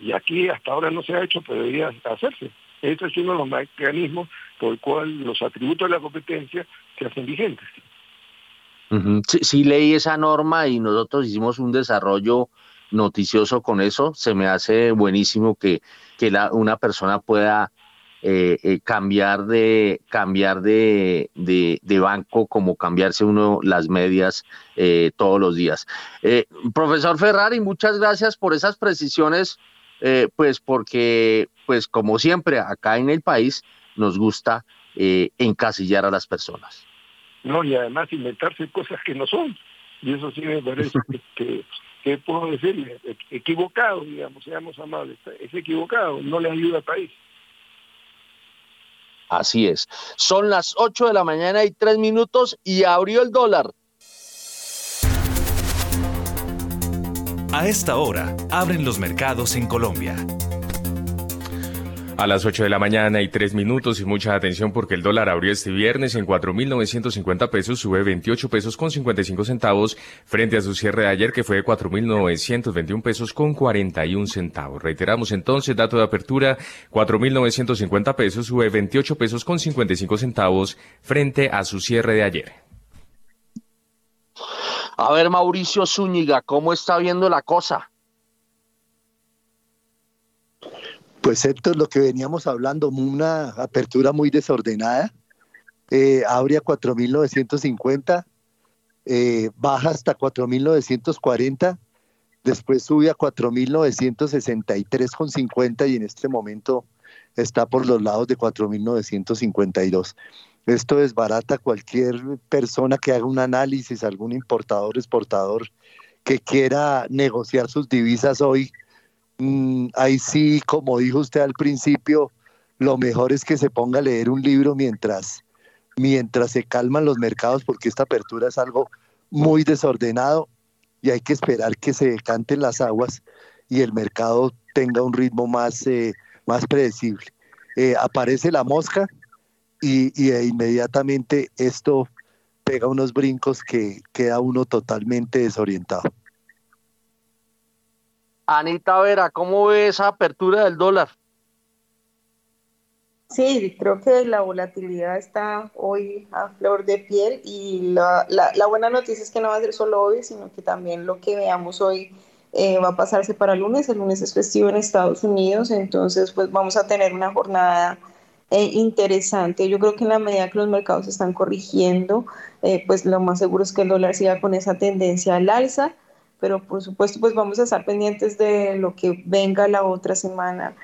y aquí hasta ahora no se ha hecho, pero debería hacerse. Este es uno de los mecanismos por el cual los atributos de la competencia se hacen vigentes. Ujú. Sí, sí leí esa norma y nosotros hicimos un desarrollo noticioso con eso. Se me hace buenísimo que, que una persona pueda eh, eh, cambiar de cambiar de, de- de banco como cambiarse uno las medias eh, todos los días. Eh, profesor Ferrari, muchas gracias por esas precisiones, eh, pues porque, pues como siempre, acá en el país nos gusta eh, encasillar a las personas. ¿no? Y además inventarse cosas que no son. Y eso sí me parece que, *laughs* que, que puedo decirle, equivocado, digamos, seamos amables, es equivocado, no le ayuda al país. Así es. Son las 8 de la mañana y 3 minutos y abrió el dólar. A esta hora, abren los mercados en Colombia. A las 8 de la mañana y 3 minutos y mucha atención porque el dólar abrió este viernes en 4.950 pesos, sube 28 pesos con 55 centavos frente a su cierre de ayer que fue de 4.921 pesos con 41 centavos. Reiteramos entonces, dato de apertura, 4.950 pesos, sube 28 pesos con 55 centavos frente a su cierre de ayer. A ver, Mauricio Zúñiga, ¿cómo está viendo la cosa? Pues Héctor, lo que veníamos hablando, una apertura muy desordenada, eh, abre a 4.950, eh, baja hasta 4.940, después sube a 4.963,50 y en este momento está por los lados de 4.952. Esto desbarata cualquier persona que haga un análisis, algún importador, exportador que quiera negociar sus divisas hoy. Mm, ahí sí, como dijo usted al principio, lo mejor es que se ponga a leer un libro mientras, mientras se calman los mercados, porque esta apertura es algo muy desordenado y hay que esperar que se decanten las aguas y el mercado tenga un ritmo más, eh, más predecible. Eh, aparece la mosca y, y inmediatamente esto pega unos brincos que queda uno totalmente desorientado. Anita Vera, ¿cómo ve esa apertura del dólar? Sí, creo que la volatilidad está hoy a flor de piel y la, la- buena noticia es que no va a ser solo hoy, sino que también lo que veamos hoy eh, va a pasarse para el lunes. El lunes es festivo en Estados Unidos, entonces pues vamos a tener una jornada eh, interesante. Yo creo que en la medida que los mercados están corrigiendo, eh, pues lo más seguro es que el dólar siga con esa tendencia al alza, pero por supuesto pues vamos a estar pendientes de lo que venga la otra semana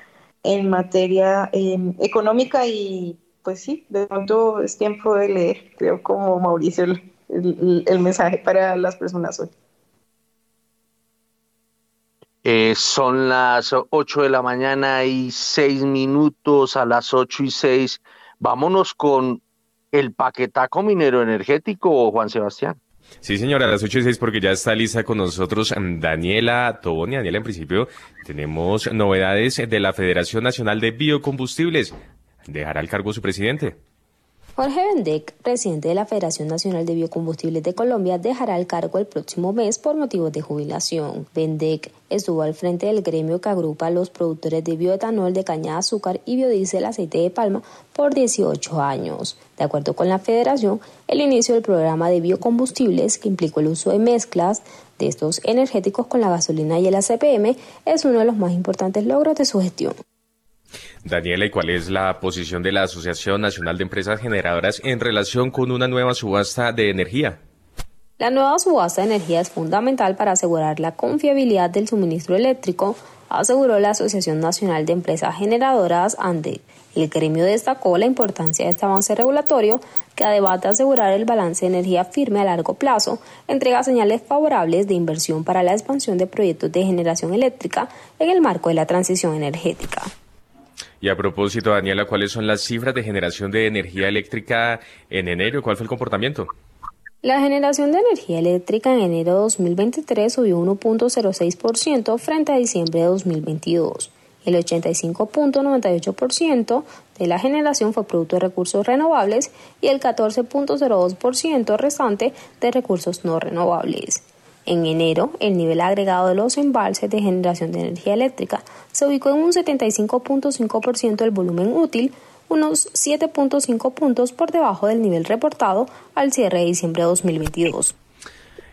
en materia eh, económica y pues sí, de pronto es tiempo de leer, creo como Mauricio, el mensaje para las personas hoy. Eh, son las 8 de la mañana y 6 minutos a las 8 y 6. Vámonos con el paquetaco minero energético, Juan Sebastián. Sí, señora, a las 8 y 6 porque ya está lista con nosotros mm, Daniela Toboni. Daniela, en principio tenemos novedades de la Federación Nacional de Biocombustibles. ¿Dejará el cargo su presidente? Jorge Vendec, presidente de la Federación Nacional de Biocombustibles de Colombia, dejará el cargo el próximo mes por motivos de jubilación. Vendec estuvo al frente del gremio que agrupa a los productores de bioetanol de caña de azúcar y biodiesel aceite de palma por 18 años. De acuerdo con la federación, el inicio del programa de biocombustibles, que implicó el uso de mezclas de estos energéticos con la gasolina y el ACPM, es uno de los más importantes logros de su gestión. Daniela, ¿y cuál es la posición de la Asociación Nacional de Empresas Generadoras en relación con una nueva subasta de energía? La nueva subasta de energía es fundamental para asegurar la confiabilidad del suministro eléctrico, aseguró la Asociación Nacional de Empresas Generadoras ANDE. El gremio destacó la importancia de este avance regulatorio que además de asegurar el balance de energía firme a largo plazo, entrega señales favorables de inversión para la expansión de proyectos de generación eléctrica en el marco de la transición energética. Y a propósito, Daniela, ¿cuáles son las cifras de generación de energía eléctrica en enero? ¿Cuál fue el comportamiento? La generación de energía eléctrica en enero de 2023 subió 1.06% frente a diciembre de 2022. El 85.98% de la generación fue producto de recursos renovables y el 14.02% restante de recursos no renovables. En enero, el nivel agregado de los embalses de generación de energía eléctrica se ubicó en un 75.5% del volumen útil, unos 7.5 puntos por debajo del nivel reportado al cierre de diciembre de 2022.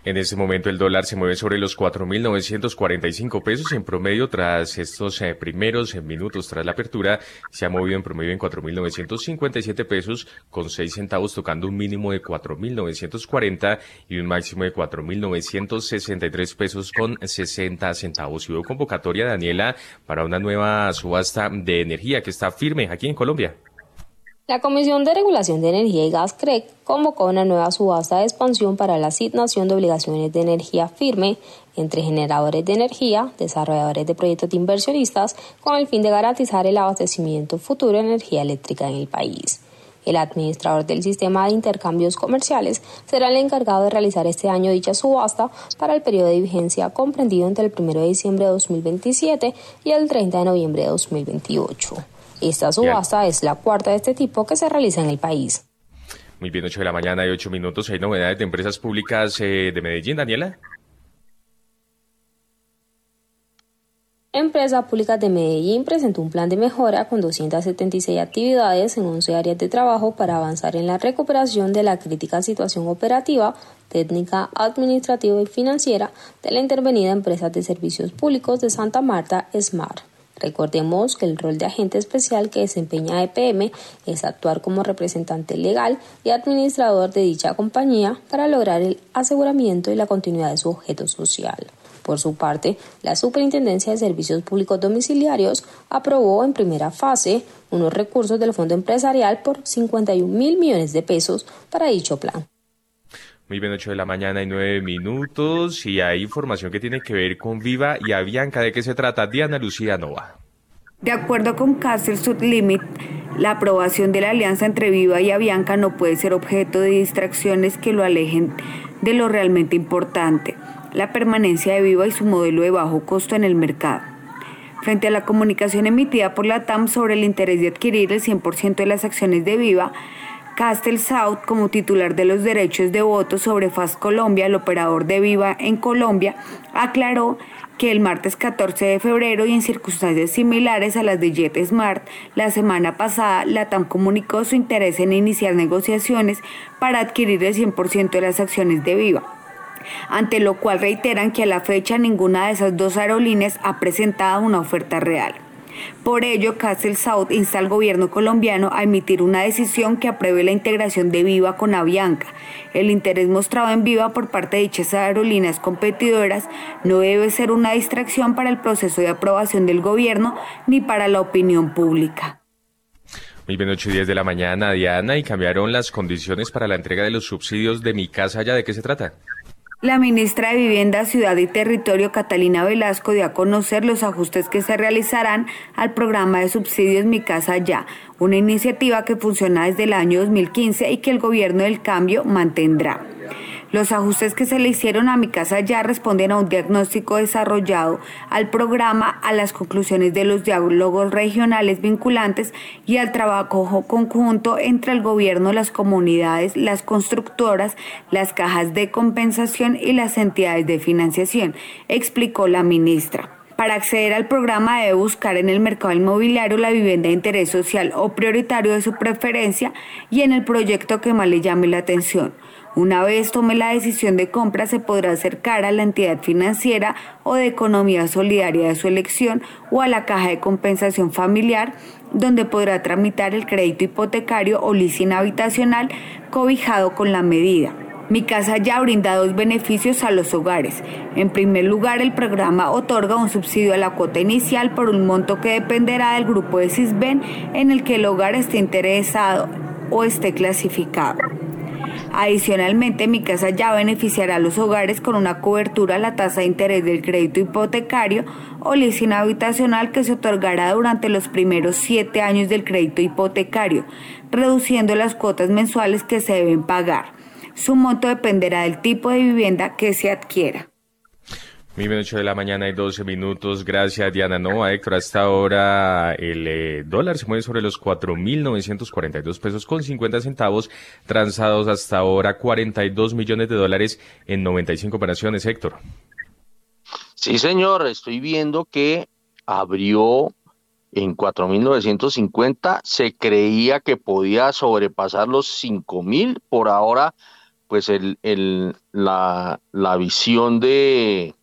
En este momento el dólar se mueve sobre los 4.945 pesos en promedio tras estos eh, primeros eh, minutos tras la apertura. Se ha movido en promedio en 4.957 pesos con 6 centavos tocando un mínimo de 4.940 y un máximo de 4.963 pesos con 60 centavos. Y hubo convocatoria, Daniela, para una nueva subasta de energía que está firme aquí en Colombia. La Comisión de Regulación de Energía y Gas CREC convocó una nueva subasta de expansión para la asignación de obligaciones de energía firme entre generadores de energía, desarrolladores de proyectos de inversionistas, con el fin de garantizar el abastecimiento futuro de energía eléctrica en el país. El administrador del sistema de intercambios comerciales será el encargado de realizar este año dicha subasta para el periodo de vigencia comprendido entre el 1 de diciembre de 2027 y el 30 de noviembre de 2028. Esta subasta es la cuarta de este tipo que se realiza en el país. Muy bien, 8 de la mañana y 8 minutos. ¿Hay novedades de empresas públicas eh, de Medellín, Daniela? Empresa Pública de Medellín presentó un plan de mejora con 276 actividades en 11 áreas de trabajo para avanzar en la recuperación de la crítica situación operativa, técnica, administrativa y financiera de la intervenida Empresa de Servicios Públicos de Santa Marta, SMART. Recordemos que el rol de agente especial que desempeña EPM es actuar como representante legal y administrador de dicha compañía para lograr el aseguramiento y la continuidad de su objeto social. Por su parte, la Superintendencia de Servicios Públicos Domiciliarios aprobó en primera fase unos recursos del Fondo Empresarial por 51 mil millones de pesos para dicho plan. Muy bien, 8 de la mañana y 9 minutos. Y hay información que tiene que ver con Viva y Avianca. ¿De qué se trata? Diana Lucía Nova. De acuerdo con Castle Sud Limit, la aprobación de la alianza entre Viva y Avianca no puede ser objeto de distracciones que lo alejen de lo realmente importante, la permanencia de Viva y su modelo de bajo costo en el mercado. Frente a la comunicación emitida por la TAM sobre el interés de adquirir el 100% de las acciones de Viva, Castel South, como titular de los derechos de voto sobre Fast Colombia, el operador de Viva en Colombia, aclaró que el martes 14 de febrero y en circunstancias similares a las de Jet Smart, la semana pasada la TAM comunicó su interés en iniciar negociaciones para adquirir el 100% de las acciones de Viva ante lo cual reiteran que a la fecha ninguna de esas dos aerolíneas ha presentado una oferta real. Por ello, Castle South insta al gobierno colombiano a emitir una decisión que apruebe la integración de Viva con Avianca. El interés mostrado en Viva por parte de dichas aerolíneas competidoras no debe ser una distracción para el proceso de aprobación del gobierno ni para la opinión pública. Muy bien, 8 y 10 de la mañana, Diana, y cambiaron las condiciones para la entrega de los subsidios de mi casa. ¿Ya de qué se trata? La ministra de Vivienda, Ciudad y Territorio, Catalina Velasco, dio a conocer los ajustes que se realizarán al programa de subsidios Mi Casa Ya, una iniciativa que funciona desde el año 2015 y que el gobierno del cambio mantendrá. Los ajustes que se le hicieron a mi casa ya responden a un diagnóstico desarrollado al programa, a las conclusiones de los diálogos regionales vinculantes y al trabajo conjunto entre el gobierno, las comunidades, las constructoras, las cajas de compensación y las entidades de financiación, explicó la ministra. Para acceder al programa debe buscar en el mercado inmobiliario la vivienda de interés social o prioritario de su preferencia y en el proyecto que más le llame la atención. Una vez tome la decisión de compra, se podrá acercar a la entidad financiera o de economía solidaria de su elección o a la caja de compensación familiar, donde podrá tramitar el crédito hipotecario o leasing habitacional cobijado con la medida. Mi casa ya brinda dos beneficios a los hogares. En primer lugar, el programa otorga un subsidio a la cuota inicial por un monto que dependerá del grupo de CISBEN en el que el hogar esté interesado o esté clasificado. Adicionalmente, mi casa ya beneficiará a los hogares con una cobertura a la tasa de interés del crédito hipotecario o leasing habitacional que se otorgará durante los primeros siete años del crédito hipotecario, reduciendo las cuotas mensuales que se deben pagar. Su monto dependerá del tipo de vivienda que se adquiera. Bien, 8 de la mañana y 12 minutos. Gracias, Diana Nova. Héctor, hasta ahora el eh, dólar se mueve sobre los 4.942 pesos con 50 centavos, transados hasta ahora 42 millones de dólares en 95 operaciones, Héctor. Sí, señor, estoy viendo que abrió en 4.950, se creía que podía sobrepasar los 5.000, por ahora, pues el, el, la, la visión de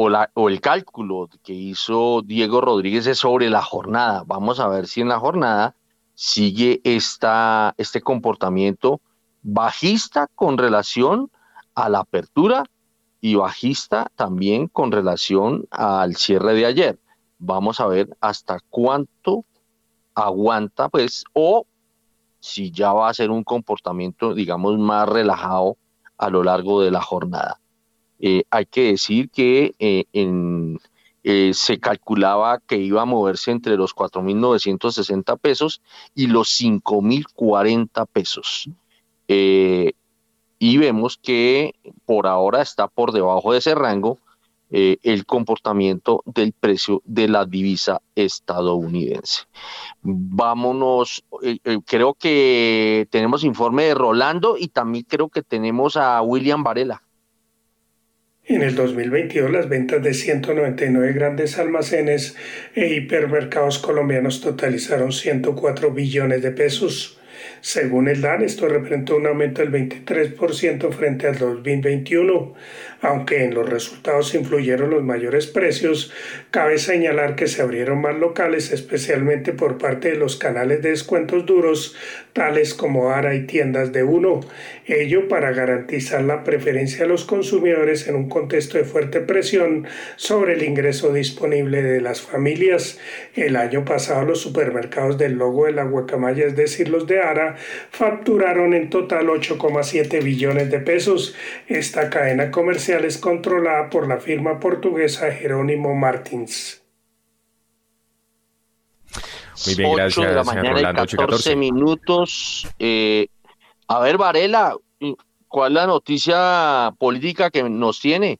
o, la, o el cálculo que hizo Diego Rodríguez es sobre la jornada. Vamos a ver si en la jornada sigue esta, este comportamiento bajista con relación a la apertura y bajista también con relación al cierre de ayer. Vamos a ver hasta cuánto aguanta, pues, o si ya va a ser un comportamiento, digamos, más relajado a lo largo de la jornada. Eh, hay que decir que eh, eh, se calculaba que iba a moverse entre los 4.960 pesos y los 5.040 pesos. y vemos que por ahora está por debajo de ese rango el comportamiento del precio de la divisa estadounidense. Vámonos, creo que tenemos informe de Rolando y también creo que tenemos a William Varela. En el 2022, las ventas de 199 grandes almacenes e hipermercados colombianos totalizaron 104 billones de pesos. Según el DAN, esto representó un aumento del 23% frente al 2021. Aunque en los resultados influyeron los mayores precios, cabe señalar que se abrieron más locales, especialmente por parte de los canales de descuentos duros, tales como ARA y tiendas de uno. Ello para garantizar la preferencia de los consumidores en un contexto de fuerte presión sobre el ingreso disponible de las familias. El año pasado los supermercados del logo de la guacamaya, es decir, los de ARA, facturaron en total 8,7 billones de pesos. Esta cadena comercial es controlada por la firma portuguesa Jerónimo Martins. Muy bien, gracias, 8 de la mañana Rolando, 14, 14 minutos. Eh, a ver, Varela, ¿cuál es la noticia política que nos tiene?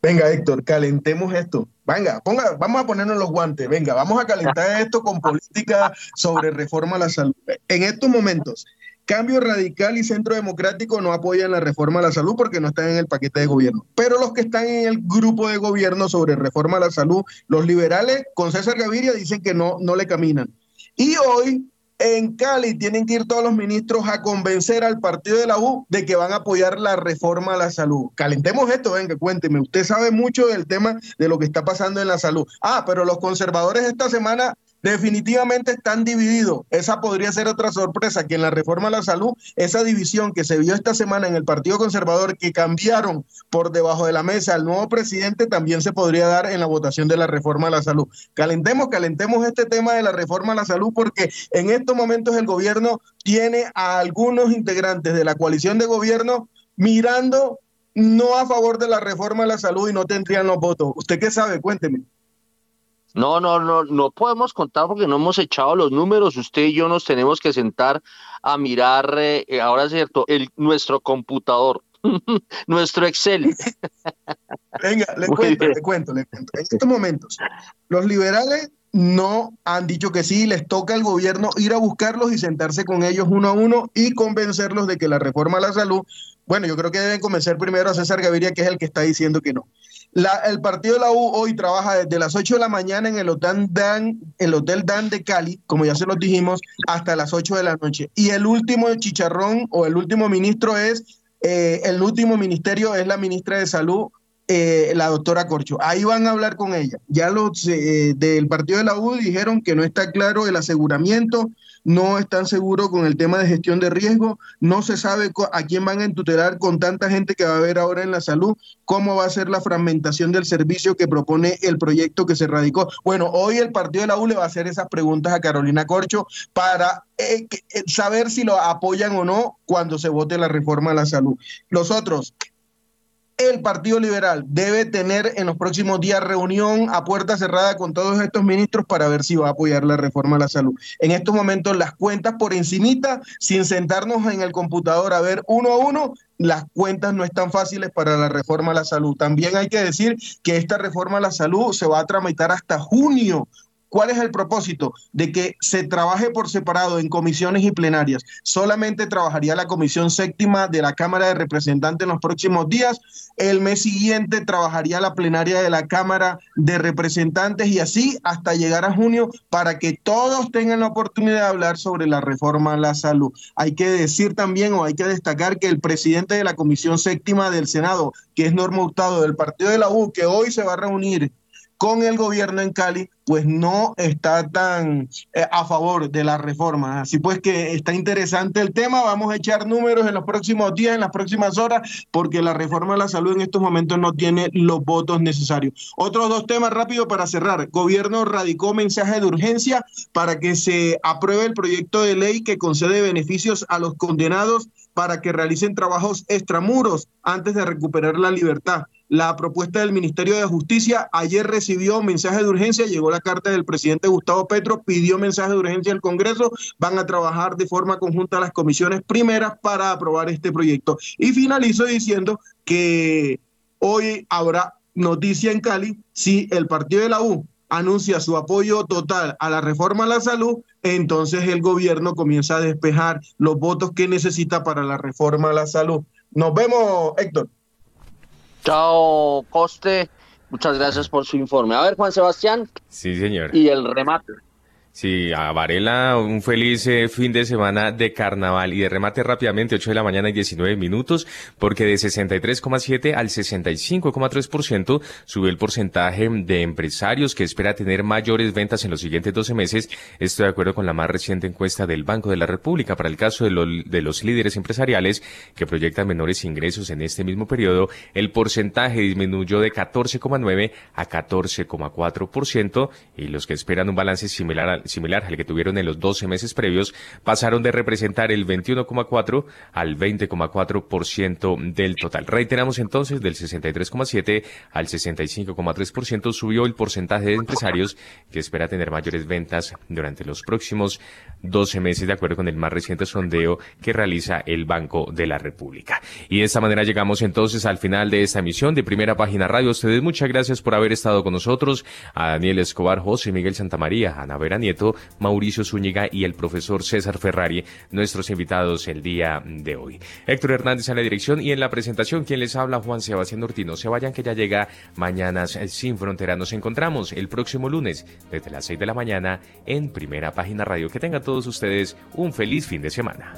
Venga, Héctor, calentemos esto. Venga, ponga, vamos a ponernos los guantes. Venga, vamos a calentar *laughs* esto con política sobre reforma a la salud. En estos momentos, Cambio Radical y Centro Democrático no apoyan la reforma a la salud porque no están en el paquete de gobierno. Pero los que están en el grupo de gobierno sobre reforma a la salud, los liberales con César Gaviria dicen que no, no le caminan. Y hoy en Cali tienen que ir todos los ministros a convencer al partido de la U de que van a apoyar la reforma a la salud. Calentemos esto, venga, cuénteme. Usted sabe mucho del tema de lo que está pasando en la salud. Ah, pero los conservadores esta semana definitivamente están divididos. Esa podría ser otra sorpresa, que en la reforma a la salud, esa división que se vio esta semana en el Partido Conservador, que cambiaron por debajo de la mesa al nuevo presidente, también se podría dar en la votación de la reforma a la salud. Calentemos, calentemos este tema de la reforma a la salud, porque en estos momentos el gobierno tiene a algunos integrantes de la coalición de gobierno mirando no a favor de la reforma a la salud y no tendrían los votos. ¿Usted qué sabe? Cuénteme. No, no, no, no podemos contar porque no hemos echado los números. Usted y yo nos tenemos que sentar a mirar, eh, eh, ahora es cierto, el, nuestro computador, *laughs* nuestro Excel. Venga, le *laughs* cuento, le cuento, le cuento. En estos momentos, los liberales no han dicho que sí, les toca al gobierno ir a buscarlos y sentarse con ellos uno a uno y convencerlos de que la reforma a la salud, bueno, yo creo que deben convencer primero a César Gaviria, que es el que está diciendo que no. La, el partido de la U hoy trabaja desde las 8 de la mañana en el Hotel, Dan, el Hotel Dan de Cali, como ya se los dijimos, hasta las 8 de la noche. Y el último chicharrón o el último ministro es, eh, el último ministerio es la ministra de Salud, eh, la doctora Corcho. Ahí van a hablar con ella. Ya los eh, del partido de la U dijeron que no está claro el aseguramiento, no están seguros con el tema de gestión de riesgo, no se sabe a quién van a entutelar con tanta gente que va a haber ahora en la salud, cómo va a ser la fragmentación del servicio que propone el proyecto que se radicó. Bueno, hoy el partido de la U le va a hacer esas preguntas a Carolina Corcho para eh, saber si lo apoyan o no cuando se vote la reforma a la salud. Los otros, el Partido Liberal debe tener en los próximos días reunión a puerta cerrada con todos estos ministros para ver si va a apoyar la reforma a la salud. En estos momentos las cuentas por encimita, sin sentarnos en el computador a ver uno a uno, las cuentas no están fáciles para la reforma a la salud. También hay que decir que esta reforma a la salud se va a tramitar hasta junio, ¿Cuál es el propósito? De que se trabaje por separado en comisiones y plenarias. Solamente trabajaría la comisión séptima de la Cámara de Representantes en los próximos días. El mes siguiente trabajaría la plenaria de la Cámara de Representantes y así hasta llegar a junio para que todos tengan la oportunidad de hablar sobre la reforma a la salud. Hay que decir también o hay que destacar que el presidente de la comisión séptima del Senado, que es Norma Hurtado del partido de la U, que hoy se va a reunir con el gobierno en Cali, pues no está tan eh, a favor de la reforma. Así pues que está interesante el tema, vamos a echar números en los próximos días, en las próximas horas, porque la reforma de la salud en estos momentos no tiene los votos necesarios. Otros dos temas rápido para cerrar. Gobierno radicó mensaje de urgencia para que se apruebe el proyecto de ley que concede beneficios a los condenados para que realicen trabajos extramuros antes de recuperar la libertad la propuesta del Ministerio de Justicia. Ayer recibió mensaje de urgencia, llegó la carta del presidente Gustavo Petro, pidió mensaje de urgencia al Congreso, van a trabajar de forma conjunta las comisiones primeras para aprobar este proyecto. Y finalizo diciendo que hoy habrá noticia en Cali si el partido de la U anuncia su apoyo total a la reforma a la salud, entonces el gobierno comienza a despejar los votos que necesita para la reforma a la salud. Nos vemos, Héctor. Chao, Coste. Muchas gracias por su informe. A ver, Juan Sebastián. Sí, señor. Y el remate. Sí, a Varela un feliz eh, fin de semana de carnaval y de remate rápidamente, 8 de la mañana y 19 minutos, porque de 63,7 al 65,3% sube el porcentaje de empresarios que espera tener mayores ventas en los siguientes 12 meses. Esto de acuerdo con la más reciente encuesta del Banco de la República para el caso de, de los líderes empresariales que proyectan menores ingresos en este mismo periodo. El porcentaje disminuyó de 14,9 a 14,4% y los que esperan un balance similar al similar al que tuvieron en los 12 meses previos, pasaron de representar el 21,4 al 20,4% del total. Reiteramos entonces, del 63,7 al 65,3% subió el porcentaje de empresarios que espera tener mayores ventas durante los próximos 12 meses, de acuerdo con el más reciente sondeo que realiza el Banco de la República. Y de esta manera llegamos entonces al final de esta emisión de Primera Página Radio. ustedes muchas gracias por haber estado con nosotros. A Daniel Escobar, José Miguel Santamaría, Ana Vera Mauricio Zúñiga y el profesor César Ferrari, nuestros invitados el día de hoy. Héctor Hernández en la dirección y en la presentación, quien les habla, Juan Sebastián Ortino. Se vayan que ya llega Mañanas Sin Frontera. Nos encontramos el próximo lunes desde las 6 de la mañana en Primera Página Radio. Que tengan todos ustedes un feliz fin de semana.